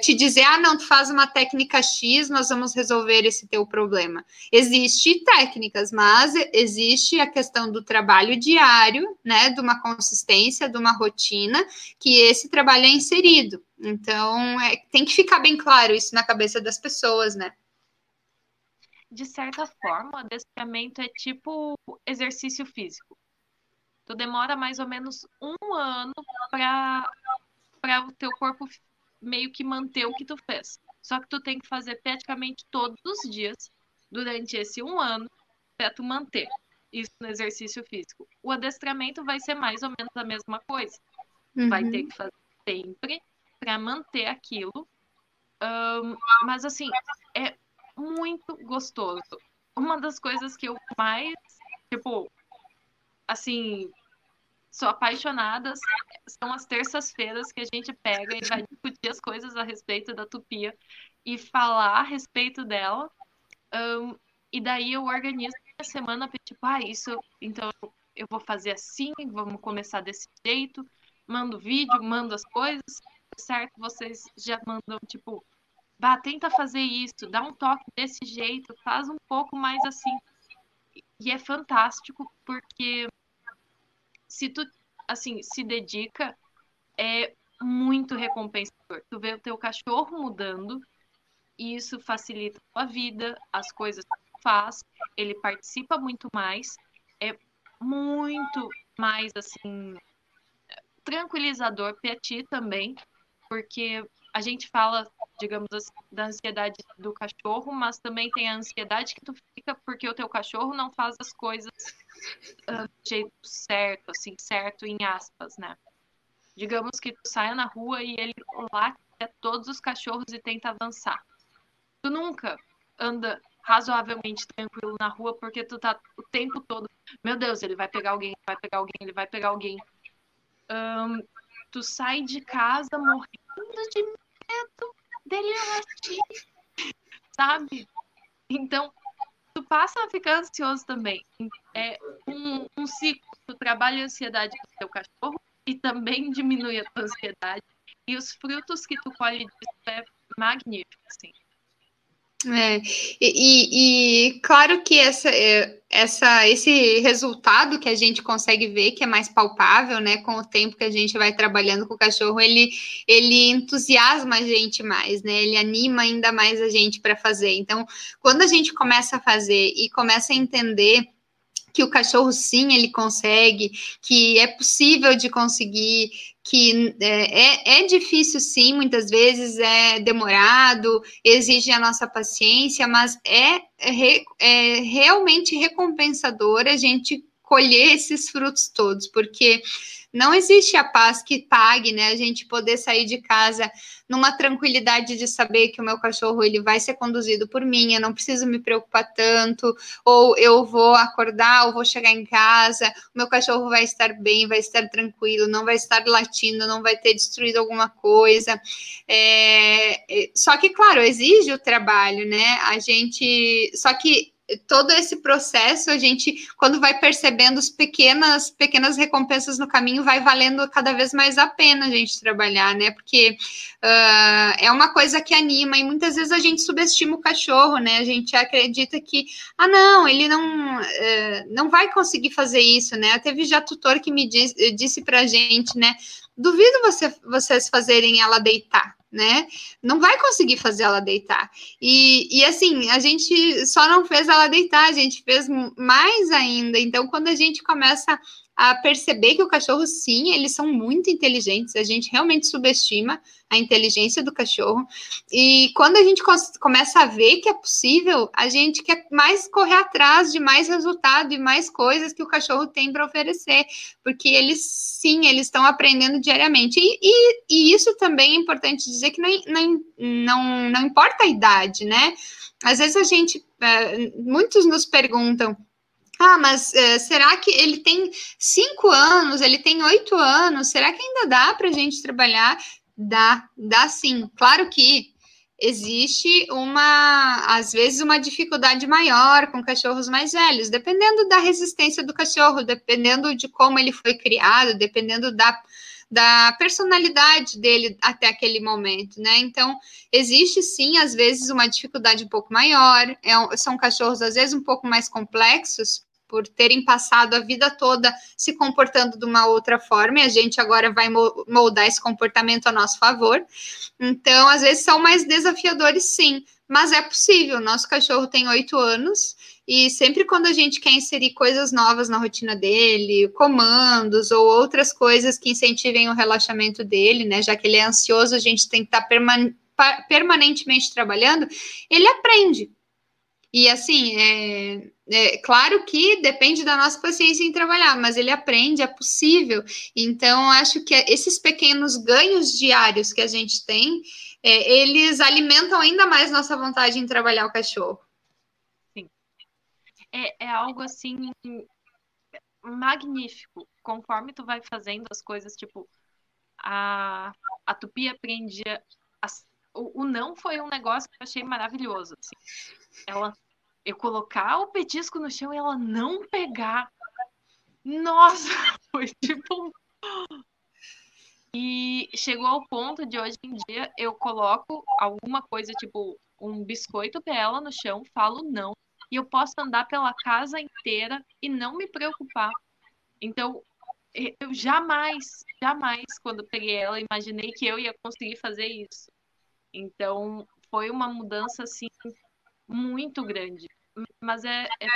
te dizer, ah, não, tu faz uma técnica X, nós vamos resolver esse teu problema. Existem técnicas, mas existe a questão do trabalho diário, né, de uma consistência, de uma rotina, que esse trabalho é inserido. Então, é, tem que ficar bem claro isso na cabeça das pessoas, né? De certa forma, o adestramento é tipo exercício físico. Tu demora mais ou menos um ano para o teu corpo meio que manter o que tu fez. Só que tu tem que fazer praticamente todos os dias durante esse um ano para tu manter isso no exercício físico. O adestramento vai ser mais ou menos a mesma coisa. Uhum. Vai ter que fazer sempre para manter aquilo. Um, mas assim, é muito gostoso. Uma das coisas que eu mais, tipo, assim, sou apaixonada. São as terças-feiras que a gente pega e vai discutir as coisas a respeito da Tupia e falar a respeito dela. Um, e daí eu organizo a semana para tipo, ah, isso, então eu vou fazer assim, vamos começar desse jeito. Mando vídeo, mando as coisas, certo? Vocês já mandam, tipo, bah, tenta fazer isso, dá um toque desse jeito, faz um pouco mais assim. E é fantástico porque se tu, assim, se dedica, é muito recompensador. Tu vê o teu cachorro mudando, e isso facilita a vida, as coisas que tu faz, ele participa muito mais, é muito mais, assim, tranquilizador para ti também, porque a gente fala, digamos assim, da ansiedade do cachorro, mas também tem a ansiedade que tu fica porque o teu cachorro não faz as coisas uh, do jeito certo, assim, certo em aspas, né? Digamos que tu saia na rua e ele lá todos os cachorros e tenta avançar. Tu nunca anda razoavelmente tranquilo na rua porque tu tá o tempo todo, meu Deus, ele vai pegar alguém, vai pegar alguém, ele vai pegar alguém. Um, tu sai de casa morrendo de medo dele latir, sabe? Então, tu passa a ficar ansioso também. É um, um ciclo. Tu trabalha a ansiedade com teu cachorro e também diminui a tua ansiedade. E os frutos que tu colhe disso é magnífico, assim. É, e, e, claro que essa, é, essa, esse resultado que a gente consegue ver, que é mais palpável, né, com o tempo que a gente vai trabalhando com o cachorro, ele, ele entusiasma a gente mais, né, ele anima ainda mais a gente para fazer. Então, quando a gente começa a fazer e começa a entender que o cachorro sim ele consegue, que é possível de conseguir, que é, é, é, difícil sim, muitas vezes é demorado, exige a nossa paciência, mas é, é, é realmente recompensador a gente colher esses frutos todos, porque não existe a paz que pague, né? A gente poder sair de casa numa tranquilidade de saber que o meu cachorro ele vai ser conduzido por mim, eu não preciso me preocupar tanto, ou eu vou acordar, ou vou chegar em casa, o meu cachorro vai estar bem, vai estar tranquilo, não vai estar latindo, não vai ter destruído alguma coisa. É, é só que, claro, exige o trabalho, né? A gente. Só que todo esse processo, a gente, quando vai percebendo as pequenas, pequenas recompensas no caminho, vai valendo cada vez mais a pena a gente trabalhar, né? Porque uh, é uma coisa que anima e muitas vezes a gente subestima o cachorro, né? A gente acredita que, ah, não, ele não, uh, não vai conseguir fazer isso, né? Teve já tutor que me disse, disse pra gente, né? Duvido você, vocês fazerem ela deitar né? Não vai conseguir fazer ela deitar. E, e assim, a gente só não fez ela deitar, a gente fez mais ainda. Então, quando a gente começa a perceber que o cachorro, sim, eles são muito inteligentes, a gente realmente subestima a inteligência do cachorro. E quando a gente começa a ver que é possível, a gente quer mais correr atrás de mais resultado e mais coisas que o cachorro tem para oferecer, porque eles, sim, eles estão aprendendo diariamente. E, e, e, isso também é importante dizer que não, não, não, não importa a idade, né? Às vezes a gente, eh, muitos nos perguntam, ah, mas uh, será que ele tem cinco anos, ele tem oito anos? Será que ainda dá para a gente trabalhar? Dá, dá sim. Claro que existe uma, às vezes, uma dificuldade maior com cachorros mais velhos, dependendo da resistência do cachorro, dependendo de como ele foi criado, dependendo da, da personalidade dele até aquele momento, né? Então, existe sim, às vezes, uma dificuldade um pouco maior, é, são cachorros, às vezes, um pouco mais complexos, por terem passado a vida toda se comportando de uma outra forma, e a gente agora vai moldar esse comportamento a nosso favor. Então, às vezes são mais desafiadores, sim, mas é possível. Nosso cachorro tem oito anos. E sempre quando a gente quer inserir coisas novas na rotina dele, comandos ou outras coisas que incentivem o relaxamento dele, né? Já que ele é ansioso, a gente tem que estar perman permanentemente trabalhando, ele aprende. E assim, é, é, claro que depende da nossa paciência em trabalhar, mas ele aprende, é possível. Então, acho que esses pequenos ganhos diários que a gente tem, é, eles alimentam ainda mais nossa vontade em trabalhar o cachorro. Sim. É, é algo assim magnífico. Conforme tu vai fazendo as coisas, tipo, a, a Tupi aprendia. O, o não foi um negócio que eu achei maravilhoso. Assim. Ela eu colocar o petisco no chão e ela não pegar. Nossa, foi tipo. E chegou ao ponto de hoje em dia eu coloco alguma coisa, tipo um biscoito pra ela no chão, falo não, e eu posso andar pela casa inteira e não me preocupar. Então, eu jamais, jamais, quando peguei ela, imaginei que eu ia conseguir fazer isso. Então, foi uma mudança assim muito grande. Mas é, é,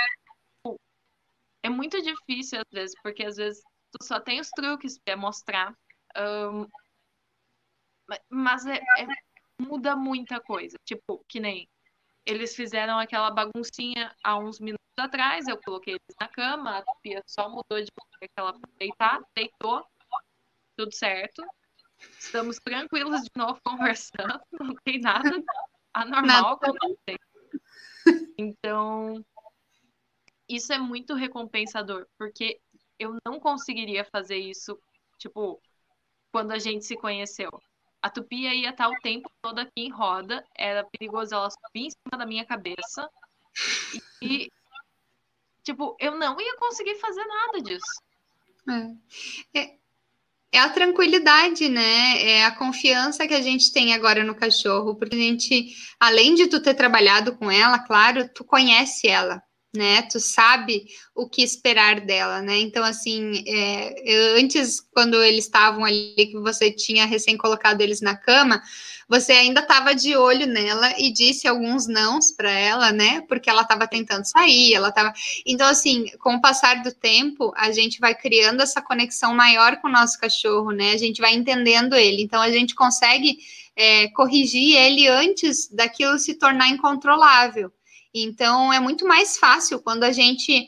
é, muito difícil às vezes, porque às vezes tu só tem os truques para mostrar. Um, mas é, é, muda muita coisa. Tipo, que nem eles fizeram aquela baguncinha há uns minutos atrás, eu coloquei eles na cama, a Pia só mudou de que ela deitar, deitou, tudo certo. Estamos tranquilos de novo conversando, não tem nada anormal acontecendo. Então, isso é muito recompensador, porque eu não conseguiria fazer isso, tipo, quando a gente se conheceu. A tupia ia estar o tempo todo aqui em roda, era perigoso ela subir em cima da minha cabeça. E, tipo, eu não ia conseguir fazer nada disso. É. é é a tranquilidade, né? É a confiança que a gente tem agora no cachorro, porque a gente, além de tu ter trabalhado com ela, claro, tu conhece ela, né? Tu sabe o que esperar dela, né? Então, assim, é, antes, quando eles estavam ali, que você tinha recém colocado eles na cama, você ainda estava de olho nela e disse alguns nãos para ela, né? Porque ela estava tentando sair, ela estava. Então, assim, com o passar do tempo, a gente vai criando essa conexão maior com o nosso cachorro, né? A gente vai entendendo ele. Então, a gente consegue é, corrigir ele antes daquilo se tornar incontrolável. Então, é muito mais fácil quando a gente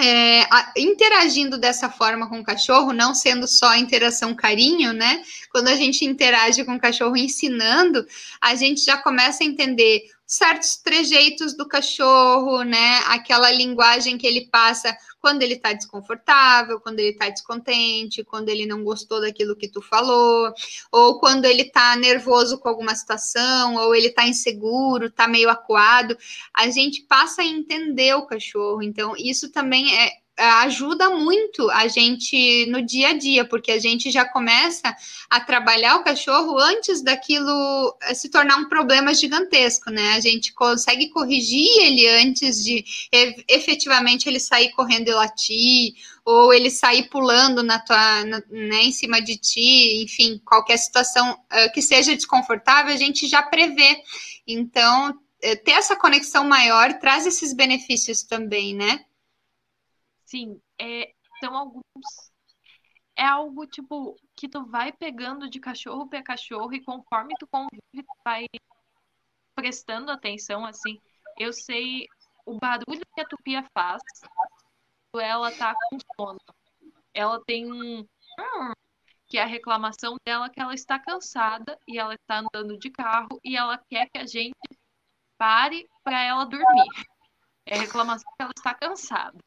é, interagindo dessa forma com o cachorro, não sendo só interação carinho, né? Quando a gente interage com o cachorro ensinando, a gente já começa a entender certos trejeitos do cachorro, né? Aquela linguagem que ele passa quando ele está desconfortável, quando ele está descontente, quando ele não gostou daquilo que tu falou, ou quando ele está nervoso com alguma situação, ou ele está inseguro, está meio acuado. A gente passa a entender o cachorro. Então, isso também é ajuda muito a gente no dia a dia, porque a gente já começa a trabalhar o cachorro antes daquilo eh, se tornar um problema gigantesco, né? A gente consegue corrigir ele antes de efetivamente ele sair correndo e latir, ou ele sair pulando na tua, na, né, em cima de ti, enfim, qualquer situação uh, que seja desconfortável, a gente já prevê. Então, uh, ter essa conexão maior traz esses benefícios também, né? Sim, é, são alguns. É algo tipo que tu vai pegando de cachorro para cachorro e conforme tu convive, tu vai prestando atenção, assim. Eu sei o barulho que a tupia faz quando ela tá com sono. Ela tem um que é a reclamação dela que ela está cansada e ela está andando de carro e ela quer que a gente pare para ela dormir. É a reclamação que ela está cansada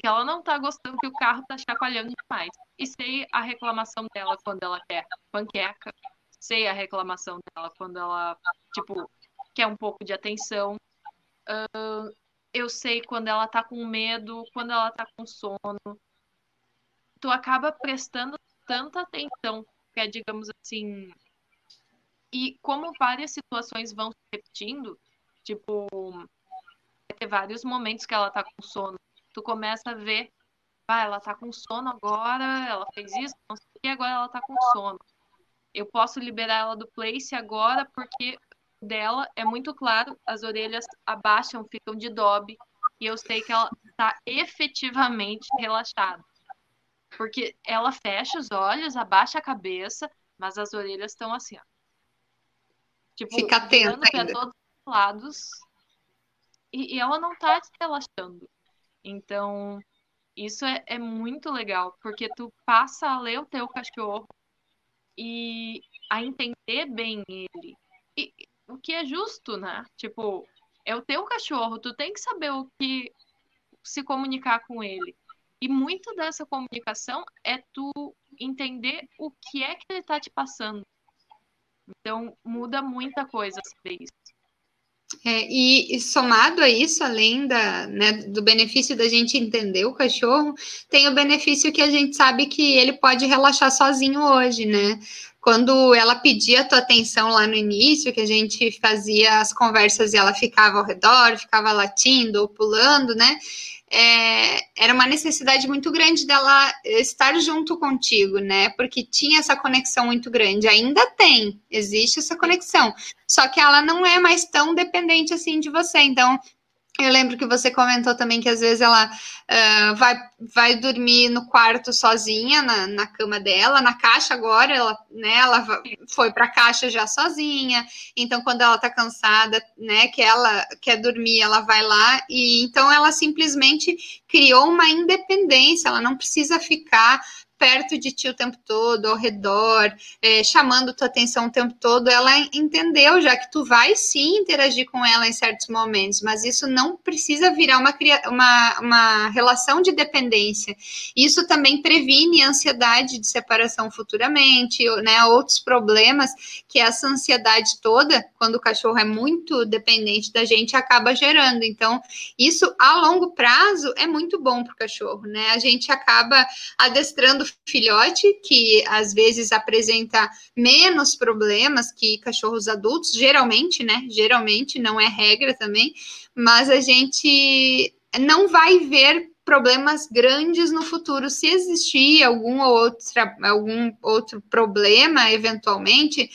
que ela não tá gostando que o carro tá chacoalhando demais. E sei a reclamação dela quando ela quer panqueca, sei a reclamação dela quando ela, tipo, quer um pouco de atenção. Uh, eu sei quando ela tá com medo, quando ela tá com sono. Tu acaba prestando tanta atenção, que é, digamos assim. E como várias situações vão se repetindo, tipo, vai ter vários momentos que ela tá com sono, tu começa a ver, ah, ela tá com sono agora, ela fez isso, não sei o que, agora ela tá com sono. Eu posso liberar ela do place agora porque dela é muito claro, as orelhas abaixam, ficam de dobe, e eu sei que ela tá efetivamente relaxada. Porque ela fecha os olhos, abaixa a cabeça, mas as orelhas estão assim, ó. Tipo, Fica atenta para todos os lados. E, e, ela não tá se relaxando. Então, isso é, é muito legal, porque tu passa a ler o teu cachorro e a entender bem ele. E, o que é justo, né? Tipo, é o teu cachorro, tu tem que saber o que se comunicar com ele. E muito dessa comunicação é tu entender o que é que ele tá te passando. Então, muda muita coisa saber isso. É, e, e, somado a isso, além da, né, do benefício da gente entender o cachorro, tem o benefício que a gente sabe que ele pode relaxar sozinho hoje, né? Quando ela pedia a tua atenção lá no início, que a gente fazia as conversas e ela ficava ao redor, ficava latindo ou pulando, né? É, era uma necessidade muito grande dela estar junto contigo, né? Porque tinha essa conexão muito grande. Ainda tem, existe essa conexão. Só que ela não é mais tão dependente assim de você. Então, eu lembro que você comentou também que às vezes ela uh, vai, vai dormir no quarto sozinha, na, na cama dela, na caixa agora, ela, né, ela foi para a caixa já sozinha, então quando ela tá cansada, né, que ela quer dormir, ela vai lá, e então ela simplesmente criou uma independência, ela não precisa ficar perto de ti o tempo todo, ao redor, é, chamando tua atenção o tempo todo, ela entendeu já que tu vai sim interagir com ela em certos momentos, mas isso não precisa virar uma, uma, uma relação de dependência. Isso também previne ansiedade de separação futuramente, né, outros problemas que essa ansiedade toda, quando o cachorro é muito dependente da gente, acaba gerando. Então, isso a longo prazo é muito bom para o cachorro, né? A gente acaba adestrando filhote, que às vezes apresenta menos problemas que cachorros adultos, geralmente, né? Geralmente, não é regra também, mas a gente não vai ver problemas grandes no futuro. Se existir algum outro, algum outro problema, eventualmente,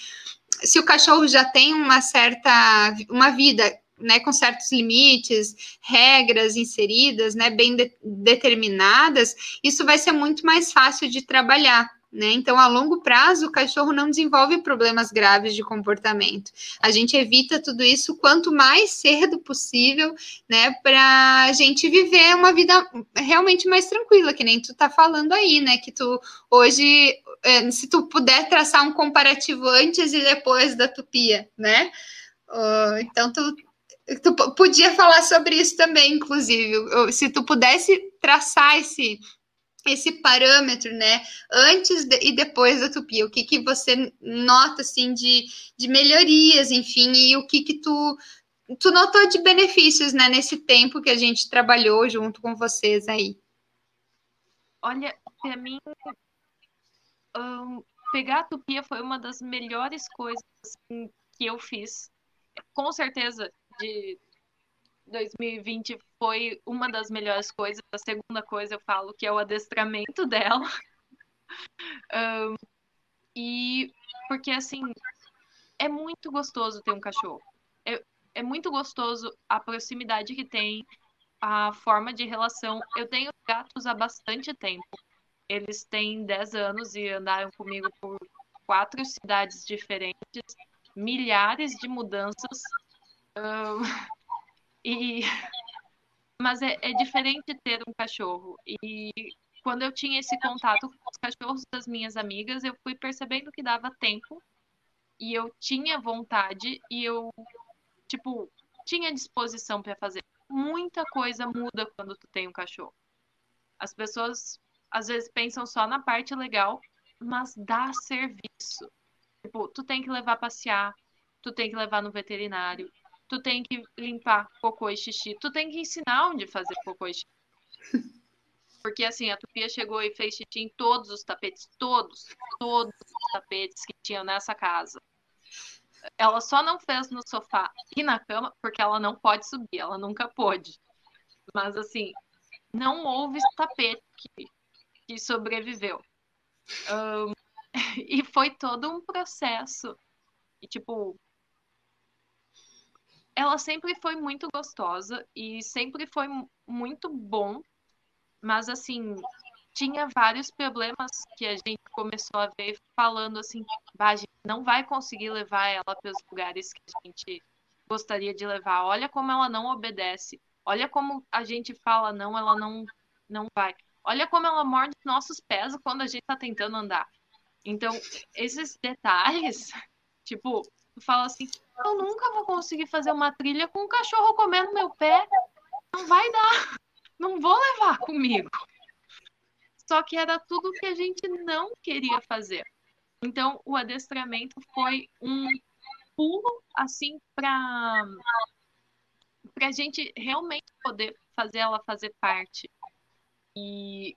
se o cachorro já tem uma certa uma vida né, com certos limites, regras inseridas, né, bem de, determinadas, isso vai ser muito mais fácil de trabalhar. Né? Então, a longo prazo, o cachorro não desenvolve problemas graves de comportamento. A gente evita tudo isso quanto mais cedo possível, né? Para a gente viver uma vida realmente mais tranquila, que nem tu tá falando aí, né? Que tu hoje, eh, se tu puder traçar um comparativo antes e depois da tupia, né? Uh, então, tu, tu podia falar sobre isso também, inclusive. Se tu pudesse traçar esse, esse parâmetro, né, antes de, e depois da Tupi, o que que você nota, assim, de, de melhorias, enfim, e o que que tu, tu notou de benefícios, né, nesse tempo que a gente trabalhou junto com vocês aí? Olha, para mim, um, pegar a Tupia foi uma das melhores coisas assim, que eu fiz. Com certeza, de 2020 foi uma das melhores coisas. A segunda coisa eu falo que é o adestramento dela. um, e porque assim é muito gostoso ter um cachorro. É, é muito gostoso a proximidade que tem, a forma de relação. Eu tenho gatos há bastante tempo. Eles têm 10 anos e andaram comigo por quatro cidades diferentes, milhares de mudanças. Um, e mas é, é, diferente ter um cachorro. E quando eu tinha esse contato com os cachorros das minhas amigas, eu fui percebendo que dava tempo e eu tinha vontade e eu tipo tinha disposição para fazer. Muita coisa muda quando tu tem um cachorro. As pessoas às vezes pensam só na parte legal, mas dá serviço. Tipo, tu tem que levar passear, tu tem que levar no veterinário, tu tem que limpar cocô e xixi, tu tem que ensinar onde fazer cocô e xixi. Porque assim, a Tupia chegou e fez xixi em todos os tapetes, todos, todos os tapetes que tinham nessa casa. Ela só não fez no sofá e na cama porque ela não pode subir, ela nunca pôde. Mas assim, não houve tapete que que sobreviveu. Um, e foi todo um processo. E, tipo, ela sempre foi muito gostosa e sempre foi muito bom, mas, assim, tinha vários problemas que a gente começou a ver falando assim, a gente não vai conseguir levar ela para os lugares que a gente gostaria de levar. Olha como ela não obedece. Olha como a gente fala não, ela não não vai. Olha como ela morde nossos pés quando a gente tá tentando andar. Então, esses detalhes, tipo, fala assim, eu nunca vou conseguir fazer uma trilha com um cachorro comendo meu pé. Não vai dar. Não vou levar comigo. Só que era tudo que a gente não queria fazer. Então, o adestramento foi um pulo, assim, para a gente realmente poder fazer ela fazer parte e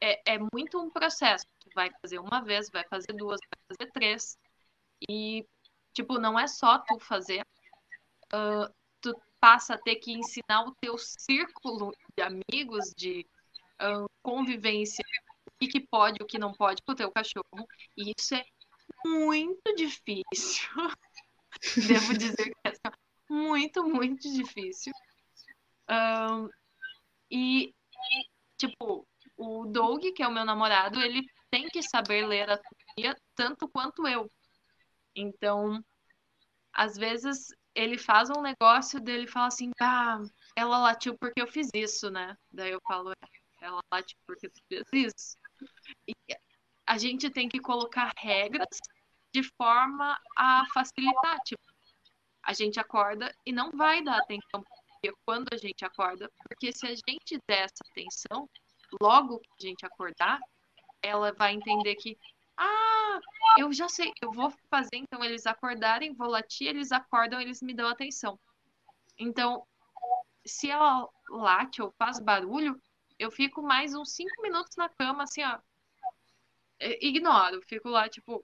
é, é muito um processo. Vai fazer uma vez, vai fazer duas, vai fazer três. E, tipo, não é só tu fazer. Uh, tu passa a ter que ensinar o teu círculo de amigos, de uh, convivência, o que pode, o que não pode pro teu cachorro. E isso é muito difícil. Devo dizer que é muito, muito difícil. Um, e tipo, o Doug, que é o meu namorado, ele tem que saber ler a teoria tanto quanto eu. Então, às vezes ele faz um negócio dele fala assim, ah, ela latiu porque eu fiz isso, né? Daí eu falo, é, ela latiu porque tu fez isso. E a gente tem que colocar regras de forma a facilitar, tipo, a gente acorda e não vai dar atenção quando a gente acorda, porque se a gente der essa atenção, logo que a gente acordar, ela vai entender que, ah, eu já sei, eu vou fazer então eles acordarem, vou latir, eles acordam, eles me dão atenção. Então, se ela late ou faz barulho, eu fico mais uns cinco minutos na cama, assim, ó. Ignoro, fico lá, tipo,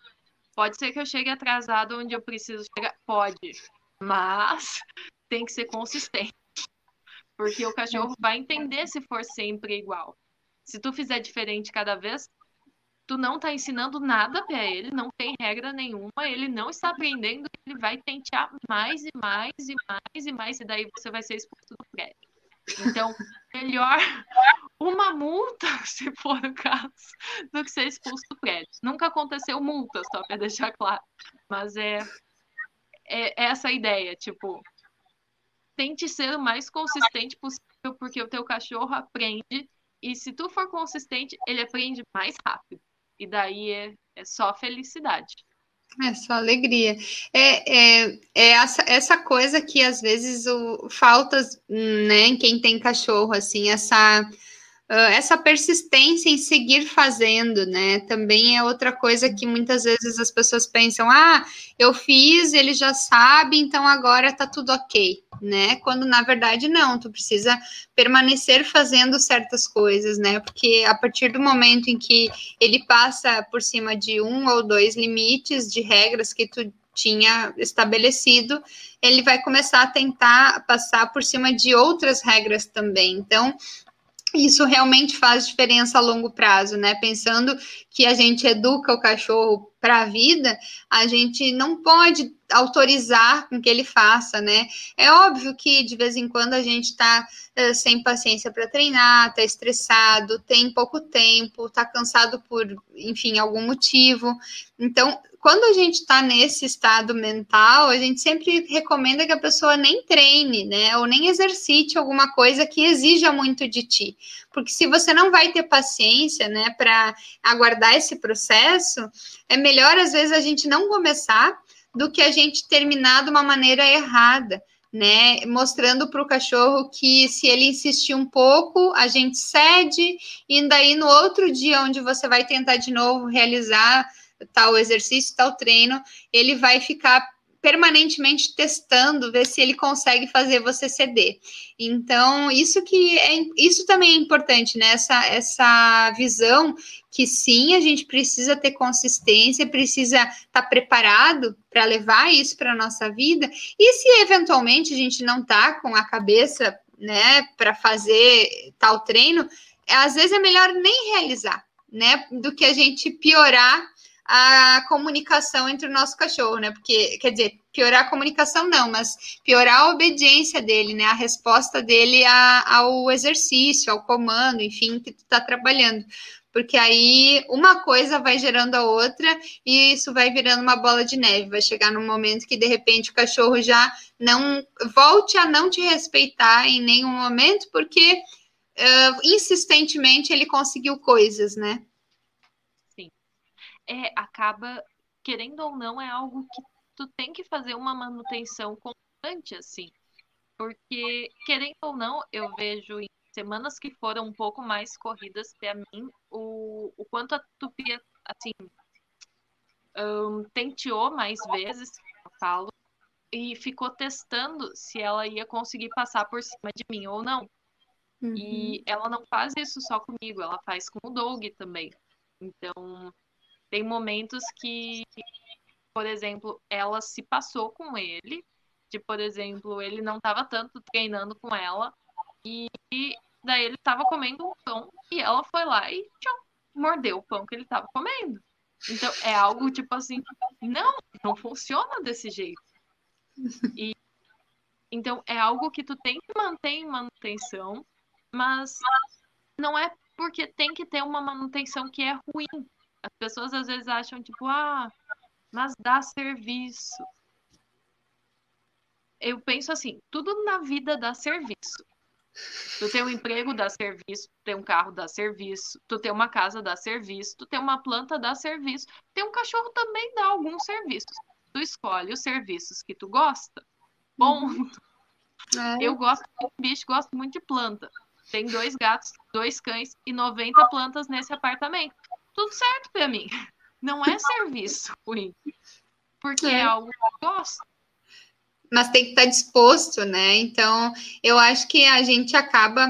pode ser que eu chegue atrasado onde eu preciso chegar, pode, mas tem que ser consistente. Porque o cachorro vai entender se for sempre igual. Se tu fizer diferente cada vez, tu não tá ensinando nada para ele, não tem regra nenhuma, ele não está aprendendo, ele vai tentar mais e mais e mais e mais, e daí você vai ser expulso do prédio. Então, melhor uma multa, se for o caso, do que ser expulso do prédio. Nunca aconteceu multa, só para deixar claro. Mas é, é essa a ideia, tipo, tente ser o mais consistente possível, porque o teu cachorro aprende, e se tu for consistente, ele aprende mais rápido. E daí é, é só felicidade. É só alegria. É, é, é essa, essa coisa que às vezes o, falta né, em quem tem cachorro, assim, essa essa persistência em seguir fazendo, né? Também é outra coisa que muitas vezes as pessoas pensam: ah, eu fiz, ele já sabe, então agora tá tudo ok, né? Quando na verdade não, tu precisa permanecer fazendo certas coisas, né? Porque a partir do momento em que ele passa por cima de um ou dois limites de regras que tu tinha estabelecido, ele vai começar a tentar passar por cima de outras regras também. Então, isso realmente faz diferença a longo prazo, né? Pensando que a gente educa o cachorro para a vida, a gente não pode autorizar com que ele faça, né? É óbvio que de vez em quando a gente está uh, sem paciência para treinar, está estressado, tem pouco tempo, está cansado por, enfim, algum motivo. Então, quando a gente está nesse estado mental, a gente sempre recomenda que a pessoa nem treine, né? Ou nem exercite alguma coisa que exija muito de ti. Porque se você não vai ter paciência, né, para aguardar esse processo, é melhor às vezes a gente não começar do que a gente terminar de uma maneira errada. Né, mostrando para o cachorro que se ele insistir um pouco, a gente cede, e daí no outro dia, onde você vai tentar de novo realizar tal exercício, tal treino, ele vai ficar permanentemente testando, ver se ele consegue fazer você ceder. Então, isso que é isso também é importante, né? Essa, essa visão que sim, a gente precisa ter consistência, precisa estar tá preparado para levar isso para a nossa vida. E se eventualmente a gente não tá com a cabeça, né, para fazer tal treino, às vezes é melhor nem realizar, né, do que a gente piorar a comunicação entre o nosso cachorro, né? Porque, quer dizer, piorar a comunicação não, mas piorar a obediência dele, né? A resposta dele a, ao exercício, ao comando, enfim, que tu tá trabalhando. Porque aí uma coisa vai gerando a outra e isso vai virando uma bola de neve. Vai chegar num momento que de repente o cachorro já não volte a não te respeitar em nenhum momento, porque uh, insistentemente ele conseguiu coisas, né? É, acaba, querendo ou não, é algo que tu tem que fazer uma manutenção constante, assim. Porque, querendo ou não, eu vejo em semanas que foram um pouco mais corridas para mim, o, o quanto a Tupia, assim, um, tenteou mais vezes, eu falo, e ficou testando se ela ia conseguir passar por cima de mim ou não. Uhum. E ela não faz isso só comigo, ela faz com o Doug também. Então, tem momentos que, por exemplo, ela se passou com ele, de, por exemplo, ele não estava tanto treinando com ela, e daí ele estava comendo um pão, e ela foi lá e tchau, mordeu o pão que ele estava comendo. Então, é algo tipo assim, não, não funciona desse jeito. E, então, é algo que tu tem que manter em manutenção, mas não é porque tem que ter uma manutenção que é ruim. As pessoas às vezes acham, tipo, ah, mas dá serviço. Eu penso assim, tudo na vida dá serviço. Tu tem um emprego, dá serviço. Tu tem um carro, dá serviço. Tu tem uma casa, dá serviço. Tu tem uma planta, dá serviço. Tem um cachorro, também dá alguns serviços. Tu escolhe os serviços que tu gosta. Ponto. É. Eu gosto de bicho, gosto muito de planta. Tem dois gatos, dois cães e 90 plantas nesse apartamento tudo certo para mim. Não é serviço ruim. Porque é, é algo que eu gosto. Mas tem que estar disposto, né? Então, eu acho que a gente acaba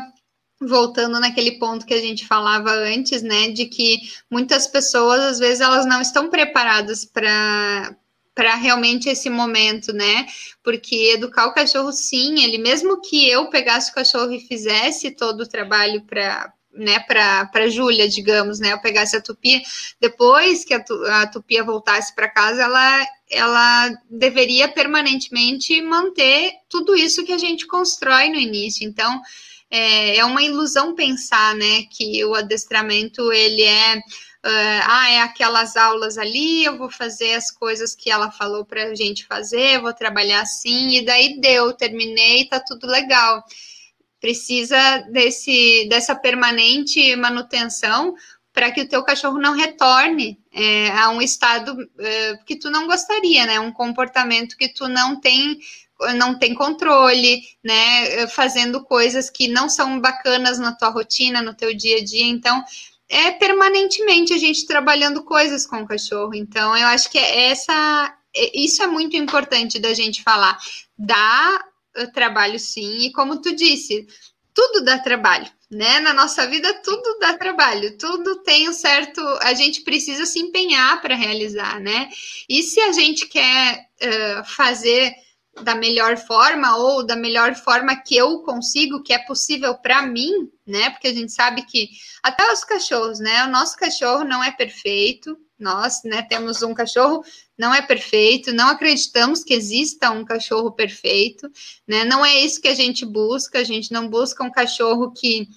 voltando naquele ponto que a gente falava antes, né, de que muitas pessoas às vezes elas não estão preparadas para para realmente esse momento, né? Porque educar o cachorro, sim, ele mesmo que eu pegasse o cachorro e fizesse todo o trabalho para né, para Júlia, digamos, né, eu pegasse a Tupia, depois que a, a Tupia voltasse para casa, ela, ela deveria permanentemente manter tudo isso que a gente constrói no início. Então, é, é uma ilusão pensar, né, que o adestramento, ele é, Uh, ah, é aquelas aulas ali, eu vou fazer as coisas que ela falou para a gente fazer, vou trabalhar assim, e daí deu, terminei, tá tudo legal precisa desse, dessa permanente manutenção para que o teu cachorro não retorne é, a um estado é, que tu não gostaria, né? Um comportamento que tu não tem não tem controle, né? Fazendo coisas que não são bacanas na tua rotina, no teu dia a dia. Então, é permanentemente a gente trabalhando coisas com o cachorro. Então, eu acho que é essa, é, isso é muito importante da gente falar. Dá trabalho sim, e como tu disse, tudo dá trabalho, né? Na nossa vida tudo dá trabalho, tudo tem um certo, a gente precisa se empenhar para realizar, né? E se a gente quer uh, fazer da melhor forma ou da melhor forma que eu consigo, que é possível para mim, né? Porque a gente sabe que até os cachorros, né? O nosso cachorro não é perfeito, nós, né, temos um cachorro, não é perfeito, não acreditamos que exista um cachorro perfeito, né? Não é isso que a gente busca, a gente não busca um cachorro que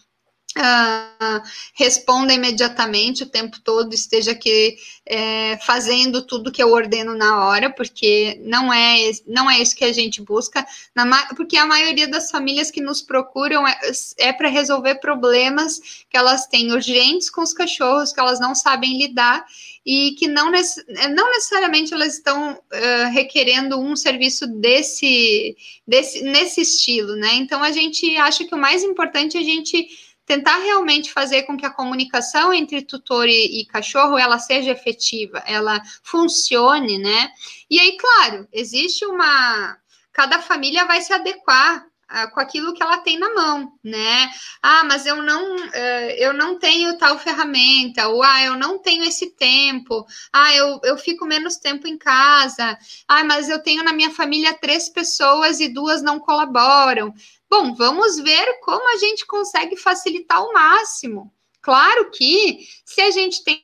Uh, responda imediatamente o tempo todo, esteja aqui é, fazendo tudo que eu ordeno na hora, porque não é, não é isso que a gente busca, na, porque a maioria das famílias que nos procuram é, é para resolver problemas que elas têm urgentes com os cachorros, que elas não sabem lidar e que não, não necessariamente elas estão uh, requerendo um serviço desse, desse nesse estilo, né? Então a gente acha que o mais importante é a gente tentar realmente fazer com que a comunicação entre tutor e, e, cachorro ela seja efetiva, ela funcione, né? E aí, claro, existe uma cada família vai se adequar uh, com aquilo que ela tem na mão, né? Ah, mas eu não uh, eu não tenho tal ferramenta, ou ah, eu não tenho esse tempo, ah, eu, eu fico menos tempo em casa, ah, mas eu tenho na minha família três pessoas e duas não colaboram. Bom, vamos ver como a gente consegue facilitar ao máximo. Claro que se a gente tem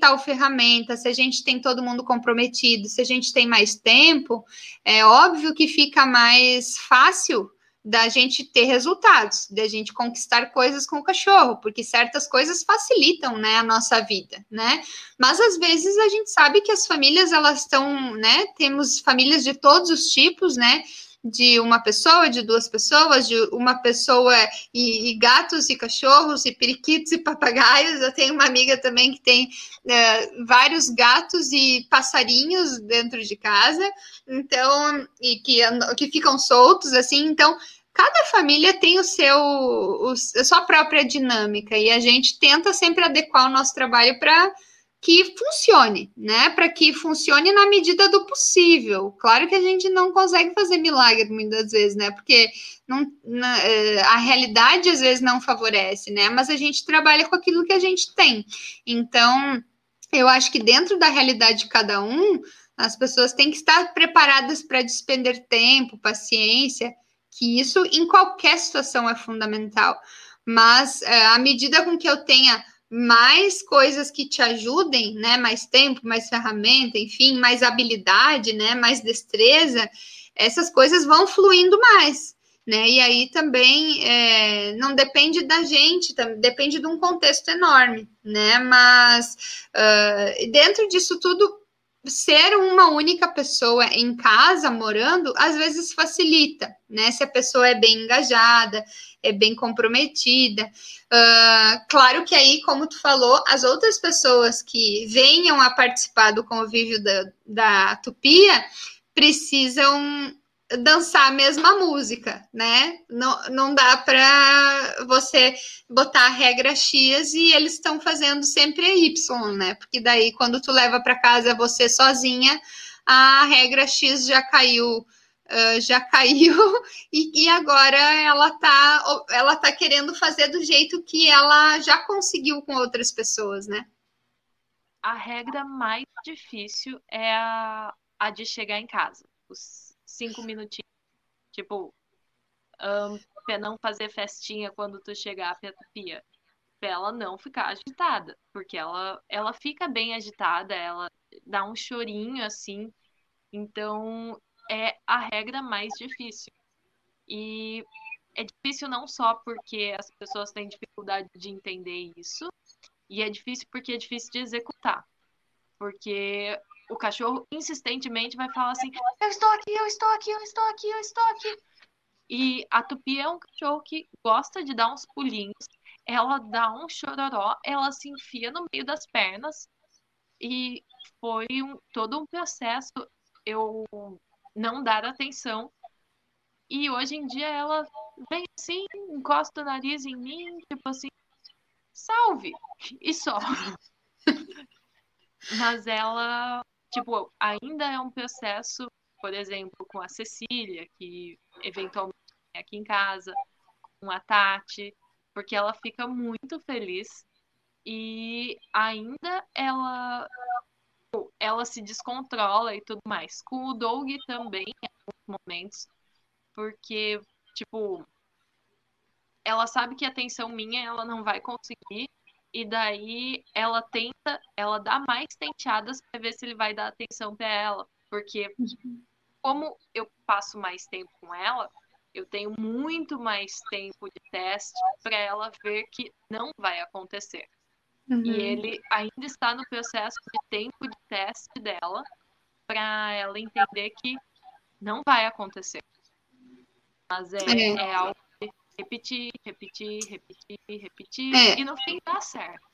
tal ferramenta, se a gente tem todo mundo comprometido, se a gente tem mais tempo, é óbvio que fica mais fácil da gente ter resultados, da gente conquistar coisas com o cachorro, porque certas coisas facilitam, né, a nossa vida, né? Mas às vezes a gente sabe que as famílias elas estão, né? Temos famílias de todos os tipos, né? De uma pessoa, de duas pessoas, de uma pessoa e, e, gatos e cachorros e periquitos e papagaios. Eu tenho uma amiga também que tem é, vários gatos e passarinhos dentro de casa, então e que, que ficam soltos assim. Então cada família tem o seu o, a sua própria dinâmica e a gente tenta sempre adequar o nosso trabalho para que funcione, né? Para que funcione na medida do possível. Claro que a gente não consegue fazer milagre muitas vezes, né? Porque não, na, é, a realidade às vezes não favorece, né? Mas a gente trabalha com aquilo que a gente tem. Então, eu acho que dentro da realidade de cada um, as pessoas têm que estar preparadas para despender tempo, paciência, que isso em qualquer situação é fundamental. Mas é, à medida com que eu tenha mais coisas que te ajudem, né? Mais tempo, mais ferramenta, enfim, mais habilidade, né? Mais destreza, essas coisas vão fluindo mais. Né? E aí também é, não depende da gente, depende de um contexto enorme, né? Mas uh, dentro disso tudo, ser uma única pessoa em casa morando às vezes facilita, né? Se a pessoa é bem engajada, é bem comprometida. Uh, claro que aí, como tu falou, as outras pessoas que venham a participar do convívio da, da Tupia precisam dançar a mesma música, né? Não, não dá para você botar a regra X e eles estão fazendo sempre a Y, né? Porque daí quando tu leva para casa você sozinha, a regra X já caiu, uh, já caiu e, e, agora ela tá, ela tá querendo fazer do jeito que ela já conseguiu com outras pessoas, né? A regra mais difícil é a, a de chegar em casa. Os cinco minutinhos. Tipo, um, pra não fazer festinha quando tu chegar pra pia. Pra ela não ficar agitada. Porque ela, ela fica bem agitada, ela dá um chorinho assim. Então, é a regra mais difícil. E é difícil não só porque as pessoas têm dificuldade de entender isso, e é difícil porque é difícil de executar. Porque o cachorro insistentemente vai falar assim: Eu estou aqui, eu estou aqui, eu estou aqui, eu estou aqui. E a Tupi é um cachorro que gosta de dar uns pulinhos. ela dá um chororó, ela se enfia no meio das pernas e foi um, todo um processo eu não dar atenção. E hoje em dia ela vem assim, encosta o nariz em mim, tipo assim, salve! E só. Mas ela, tipo, ainda é um processo, por exemplo, com a Cecília, que eventualmente é aqui em casa, com a Tati, porque ela fica muito feliz e ainda ela ela se descontrola e tudo mais. Com o Doug também, em alguns momentos, porque, tipo, ela sabe que a atenção minha ela não vai conseguir, e daí ela tenta, ela dá mais tenteadas para ver se ele vai dar atenção para ela, porque como eu passo mais tempo com ela, eu tenho muito mais tempo de teste para ela ver que não vai acontecer. Uhum. E ele ainda está no processo de tempo de teste dela para ela entender que não vai acontecer. Mas é, é. é algo de repetir, repetir, repetir, repetir é. e no fim dá certo.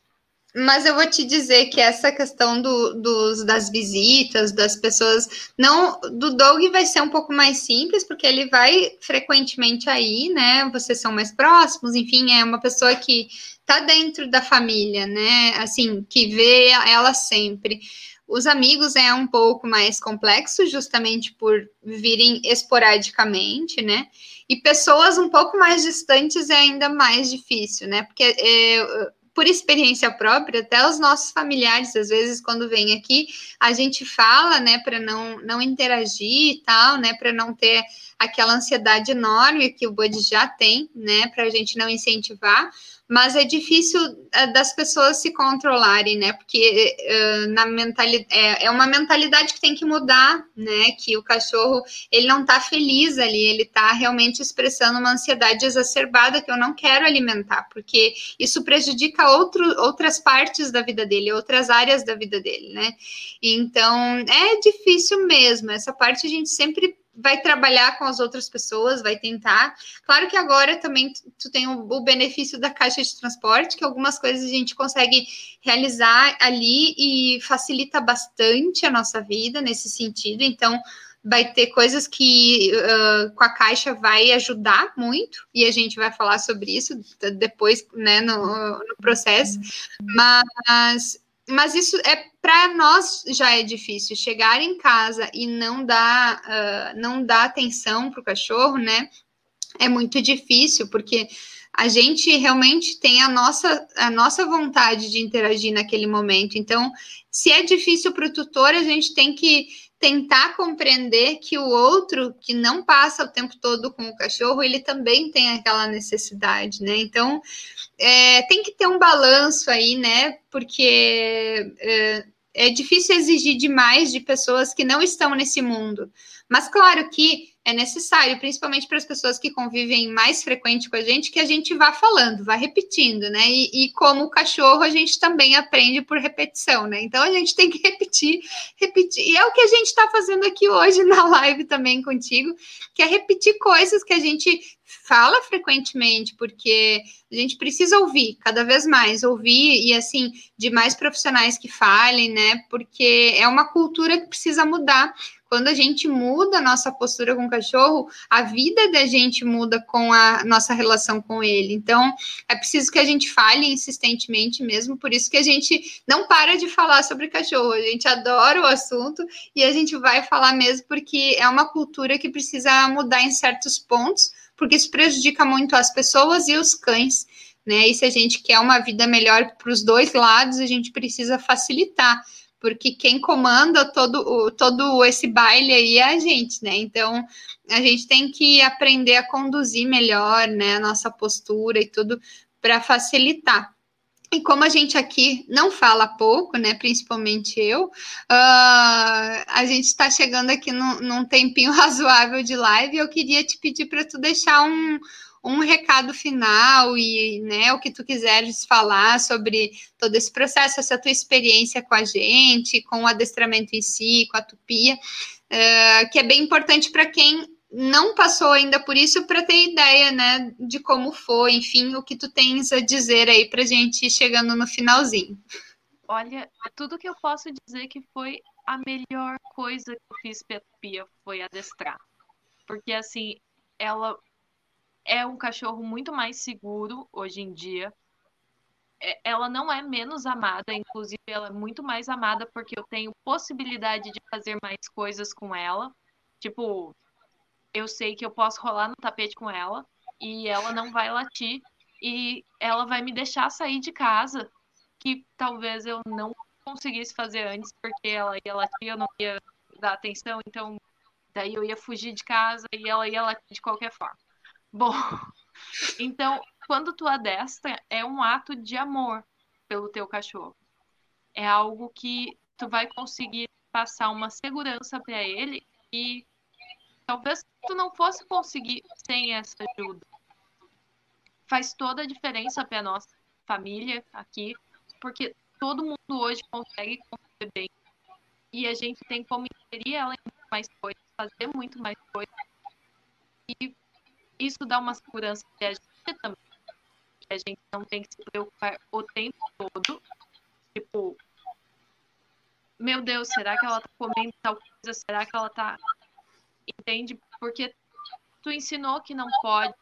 Mas eu vou te dizer que essa questão do, dos, das visitas, das pessoas. Não, do Doug vai ser um pouco mais simples, porque ele vai frequentemente aí, né? Vocês são mais próximos, enfim, é uma pessoa que tá dentro da família, né? Assim, que vê ela sempre. Os amigos é um pouco mais complexo, justamente por virem esporadicamente, né? E pessoas um pouco mais distantes é ainda mais difícil, né? Porque é, por experiência própria, até os nossos familiares, às vezes, quando vem aqui, a gente fala, né, para não, não interagir e tal, né, para não ter aquela ansiedade enorme que o Bud já tem, né, para a gente não incentivar, mas é difícil uh, das pessoas se controlarem, né? Porque uh, na mentalidade é, é, uma mentalidade que tem que mudar, né? Que o cachorro ele não está feliz ali, ele está realmente expressando uma ansiedade exacerbada que eu não quero alimentar, porque isso prejudica outro, outras partes da vida dele, outras áreas da vida dele, né? Então é difícil mesmo. Essa parte a gente sempre vai trabalhar com as outras pessoas, vai tentar. Claro que agora também tu tem o, benefício da caixa de transporte, que algumas coisas a gente consegue realizar ali e facilita bastante a nossa vida nesse sentido. Então, vai ter coisas que uh, com a caixa vai ajudar muito, e a gente vai falar sobre isso depois, né, no, no processo. Mas mas isso é para nós já é difícil chegar em casa e não dar uh, não dar atenção para o cachorro, né? É muito difícil porque a gente realmente tem a nossa a nossa vontade de interagir naquele momento. Então, se é difícil para o tutor, a gente tem que tentar compreender que o outro que não passa o tempo todo com o cachorro, ele também tem aquela necessidade, né? Então, é, tem que ter um balanço aí, né? Porque é, é difícil exigir demais de pessoas que não estão nesse mundo. Mas claro que é necessário, principalmente para as pessoas que convivem mais frequente com a gente, que a gente vá falando, vá repetindo, né? E, e, como o cachorro, a gente também aprende por repetição, né? Então a gente tem que repetir, repetir. E é o que a gente está fazendo aqui hoje na live também contigo, que é repetir coisas que a gente fala frequentemente, porque a gente precisa ouvir cada vez mais, ouvir e assim, de mais profissionais que falem, né? Porque é uma cultura que precisa mudar quando a gente muda a nossa postura com o cachorro, a vida da gente muda com a nossa relação com ele. Então, é preciso que a gente fale insistentemente mesmo, por isso que a gente não para de falar sobre cachorro. A gente adora o assunto e a gente vai falar mesmo porque é uma cultura que precisa mudar em certos pontos, porque isso prejudica muito as pessoas e os cães. Né? E se a gente quer uma vida melhor para os dois lados, a gente precisa facilitar porque quem comanda todo, todo esse baile aí é a gente, né? Então a gente tem que aprender a conduzir melhor, né? A nossa postura e tudo para facilitar. E como a gente aqui não fala pouco, né, principalmente eu, uh, a gente está chegando aqui num, num tempinho razoável de live. Eu queria te pedir para tu deixar um, um recado final e né, o que tu quiseres falar sobre todo esse processo, essa tua experiência com a gente, com o adestramento em si, com a tupia, uh, que é bem importante para quem não passou ainda por isso para ter ideia, né, de como foi, enfim, o que tu tens a dizer aí para gente chegando no finalzinho. Olha, tudo que eu posso dizer que foi a melhor coisa que eu fiz pra Pia foi adestrar. Porque assim, ela é um cachorro muito mais seguro hoje em dia. É, ela não é menos amada, inclusive ela é muito mais amada porque eu tenho possibilidade de fazer mais coisas com ela. Tipo, eu sei que eu posso rolar no tapete com ela e ela não vai latir e ela vai me deixar sair de casa, que talvez eu não conseguisse fazer antes porque ela ia latir, eu não ia dar atenção, então daí eu ia fugir de casa e ela ia latir de qualquer forma. Bom, então quando tu adestra é um ato de amor pelo teu cachorro. É algo que tu vai conseguir passar uma segurança para ele e Talvez tu não fosse conseguir sem essa ajuda. Faz toda a diferença para nossa família aqui, porque todo mundo hoje consegue conviver bem. E a gente tem como inserir ela em muito mais coisas, fazer muito mais coisas. E isso dá uma segurança para a gente também. Que a gente não tem que se preocupar o tempo todo. Tipo, meu Deus, será que ela tá comendo tal coisa? Será que ela tá entende? Porque tu ensinou que não pode,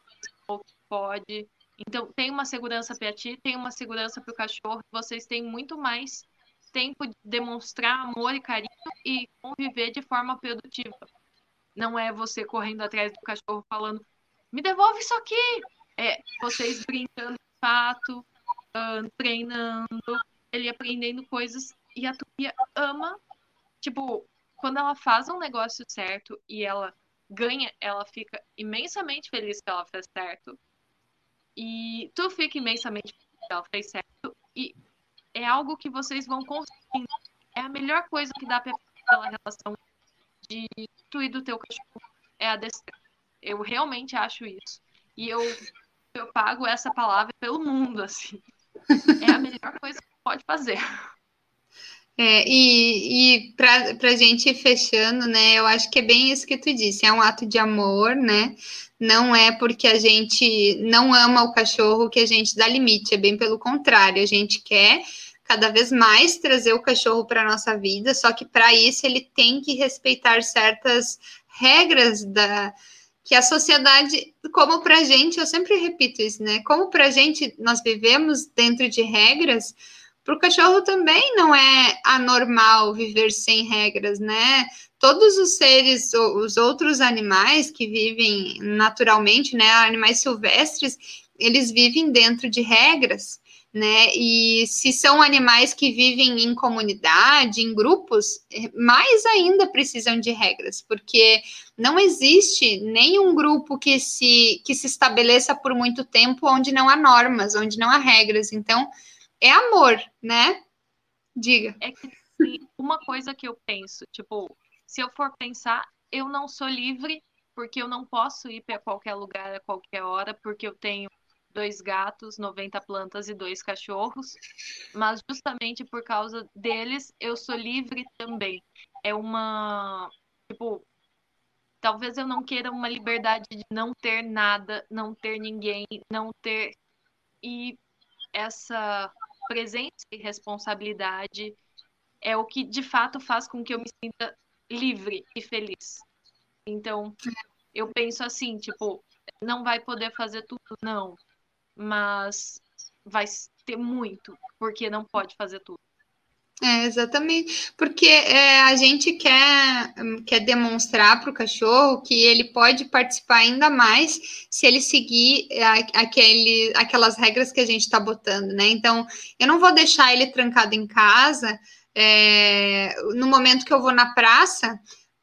ou que pode. Então, tem uma segurança para ti, tem uma segurança para o cachorro. Vocês têm muito mais tempo de demonstrar amor e carinho e conviver de forma produtiva. Não é você correndo atrás do cachorro falando, me devolve isso aqui. É vocês brincando de fato, treinando, ele aprendendo coisas. E a Tupia ama, tipo, quando ela faz um negócio certo e ela ganha, ela fica imensamente feliz que ela fez certo. E tu fica imensamente feliz que ela fez certo. E é algo que vocês vão conseguindo. É a melhor coisa que dá pra fazer relação de tu e do teu cachorro. É a destrança. Eu realmente acho isso. E eu, eu pago essa palavra pelo mundo, assim. É a melhor coisa que pode fazer. É, e e para a gente ir fechando, né? Eu acho que é bem isso que tu disse, é um ato de amor, né? Não é porque a gente não ama o cachorro que a gente dá limite, é bem pelo contrário, a gente quer cada vez mais trazer o cachorro para a nossa vida, só que para isso ele tem que respeitar certas regras da que a sociedade, como para a gente, eu sempre repito isso, né? Como para a gente nós vivemos dentro de regras, para o cachorro também não é anormal viver sem regras, né? Todos os seres, os outros animais que vivem naturalmente, né? Animais silvestres, eles vivem dentro de regras, né? E se são animais que vivem em comunidade, em grupos, mais ainda precisam de regras, porque não existe nenhum grupo que se, que se estabeleça por muito tempo onde não há normas, onde não há regras. Então, é amor, né? Diga. É que assim, uma coisa que eu penso, tipo, se eu for pensar, eu não sou livre porque eu não posso ir para qualquer lugar a qualquer hora, porque eu tenho dois gatos, 90 plantas e dois cachorros, mas justamente por causa deles eu sou livre também. É uma, tipo, talvez eu não queira uma liberdade de não ter nada, não ter ninguém, não ter e essa presença e responsabilidade é o que de fato faz com que eu me sinta livre e feliz. Então, eu penso assim, tipo, não vai poder fazer tudo, não, mas vai ter muito, porque não pode fazer tudo. É, exatamente, porque é, a gente quer, quer demonstrar para o cachorro que ele pode participar ainda mais se ele seguir aquele, aquelas regras que a gente está botando, né? Então, eu não vou deixar ele trancado em casa é, no momento que eu vou na praça,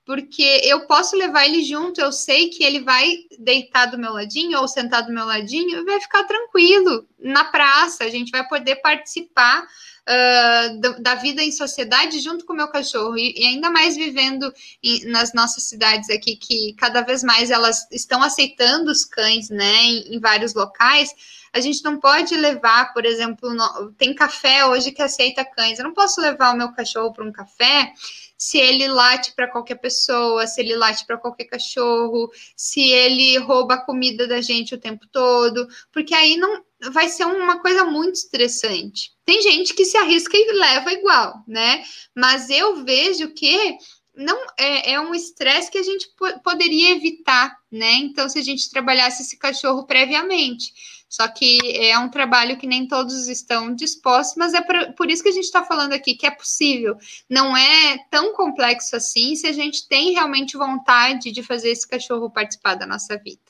porque eu posso levar ele junto, eu sei que ele vai deitar do meu ladinho ou sentar do meu ladinho e vai ficar tranquilo na praça, a gente vai poder participar uh, da, vida em sociedade junto com o meu cachorro. E, e ainda mais vivendo em, nas nossas cidades aqui, que cada vez mais elas estão aceitando os cães, né, em, em vários locais. A gente não pode levar, por exemplo, no, tem café hoje que aceita cães. Eu não posso levar o meu cachorro para um café se ele late para qualquer pessoa, se ele late para qualquer cachorro, se ele rouba a comida da gente o tempo todo, porque aí não vai ser uma coisa muito estressante. Tem gente que se arrisca e leva igual, né? Mas eu vejo que não é, é um estresse que a gente poderia evitar, né? Então, se a gente trabalhasse esse cachorro previamente. Só que é um trabalho que nem todos estão dispostos, mas é por isso que a gente está falando aqui que é possível. Não é tão complexo assim se a gente tem realmente vontade de fazer esse cachorro participar da nossa vida.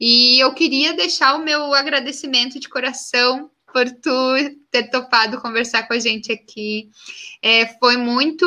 E eu queria deixar o meu agradecimento de coração por tu ter topado conversar com a gente aqui. É, foi muito,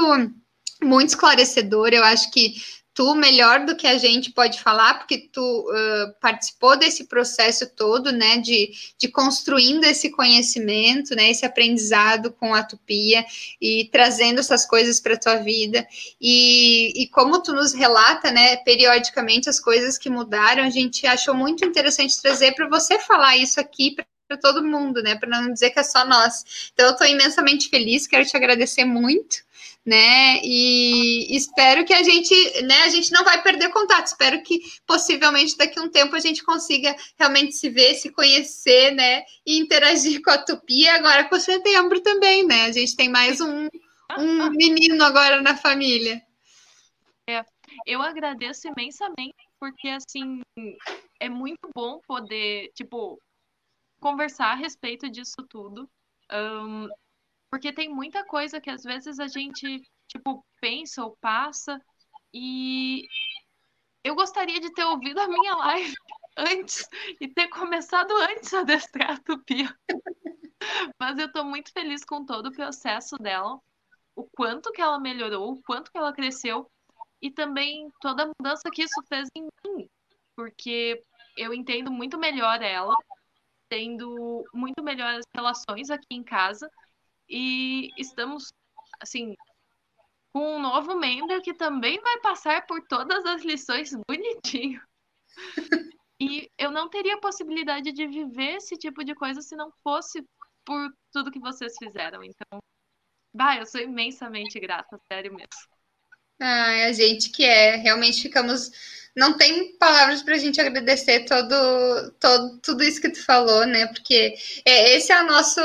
muito esclarecedor. Eu acho que tu melhor do que a gente pode falar, porque tu uh, participou desse processo todo, né, de, de construindo esse conhecimento, né, esse aprendizado com a Tupia e trazendo essas coisas para tua vida. E, e como tu nos relata, né, periodicamente as coisas que mudaram, a gente achou muito interessante trazer para você falar isso aqui todo mundo, né, para não dizer que é só nós. Então eu estou imensamente feliz, quero te agradecer muito né? E espero que a gente, né, a gente não vai perder contato. Espero que possivelmente daqui a um tempo a gente consiga realmente se ver, se conhecer, né, e interagir com a Tupi agora com setembro também, né? A gente tem mais um, um menino agora na família. É, eu agradeço imensamente porque assim é muito bom poder, tipo, conversar a respeito disso tudo. Um, porque tem muita coisa que às vezes a gente, tipo, pensa ou passa e eu gostaria de ter ouvido a minha live antes e ter começado antes a adestrar a Tupia. Mas eu tô muito feliz com todo o processo dela, o quanto que ela melhorou, o quanto que ela cresceu e também toda a mudança que isso fez em mim, porque eu entendo muito melhor ela, tendo muito melhores relações aqui em casa e estamos, assim, com um novo membro que também vai passar por todas as lições bonitinho. E eu não teria possibilidade de viver esse tipo de coisa se não fosse por tudo que vocês fizeram. Então, bah, eu sou imensamente grata, sério mesmo. Ah, a gente que é, realmente ficamos não tem palavras para a gente agradecer todo, todo tudo isso que tu falou, né? Porque é, esse é o nosso,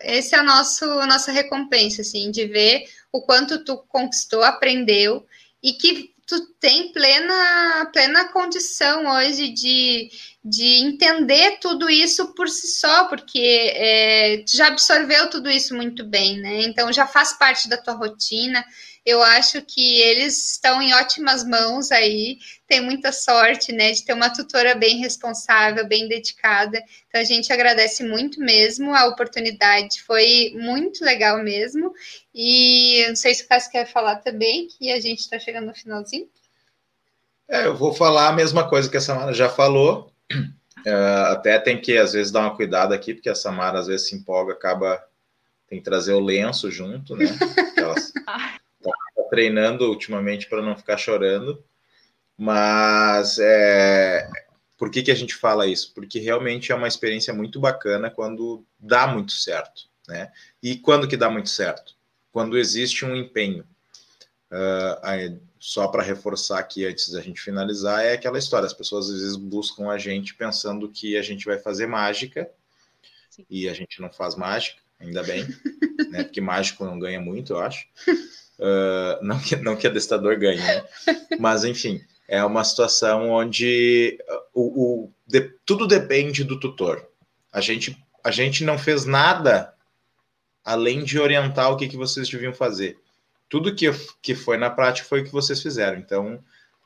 esse é o nosso nossa recompensa, assim, de ver o quanto tu conquistou, aprendeu e que tu tem plena plena condição hoje de, de entender tudo isso por si só, porque é, tu já absorveu tudo isso muito bem, né? Então já faz parte da tua rotina eu acho que eles estão em ótimas mãos aí, tem muita sorte, né, de ter uma tutora bem responsável, bem dedicada. Então a gente agradece muito mesmo a oportunidade, foi muito legal mesmo. E não sei se o Cássio quer falar também, que a gente está chegando no finalzinho. É, eu vou falar a mesma coisa que a Samara já falou. É, até tem que, às vezes, dar uma cuidado aqui, porque a Samara às vezes se empolga, acaba. Tem que trazer o lenço junto, né? Treinando ultimamente para não ficar chorando, mas é, por que, que a gente fala isso? Porque realmente é uma experiência muito bacana quando dá muito certo, né? E quando que dá muito certo? Quando existe um empenho. Uh, só para reforçar aqui antes da gente finalizar, é aquela história: as pessoas às vezes buscam a gente pensando que a gente vai fazer mágica Sim. e a gente não faz mágica, ainda bem, né? Porque mágico não ganha muito, eu acho. Uh, não, que, não que adestrador ganhe, né? Mas, enfim, é uma situação onde o, o de, tudo depende do tutor. A gente, a gente não fez nada além de orientar o que, que vocês deviam fazer. Tudo que, que foi na prática foi o que vocês fizeram. Então,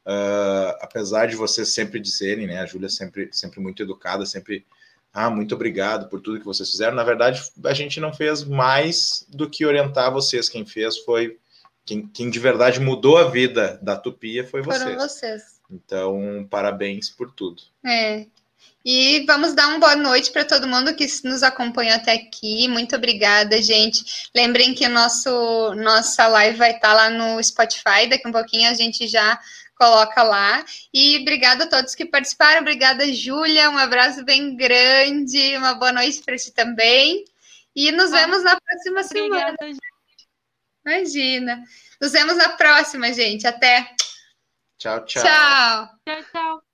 uh, apesar de vocês sempre dizerem, né? A Júlia sempre, sempre muito educada, sempre ah, muito obrigado por tudo que vocês fizeram. Na verdade, a gente não fez mais do que orientar vocês. Quem fez foi quem, quem de verdade mudou a vida da Tupia foi vocês. Foram vocês. Então, parabéns por tudo. É. E vamos dar uma boa noite para todo mundo que nos acompanhou até aqui. Muito obrigada, gente. Lembrem que nosso nossa live vai estar lá no Spotify. Daqui um pouquinho a gente já coloca lá. E obrigada a todos que participaram. Obrigada, Júlia. Um abraço bem grande. Uma boa noite para ti também. E nos vemos na próxima Obrigada, semana. Gente. Imagina. Nos vemos na próxima, gente. Até. Tchau, tchau. Tchau. Tchau, tchau.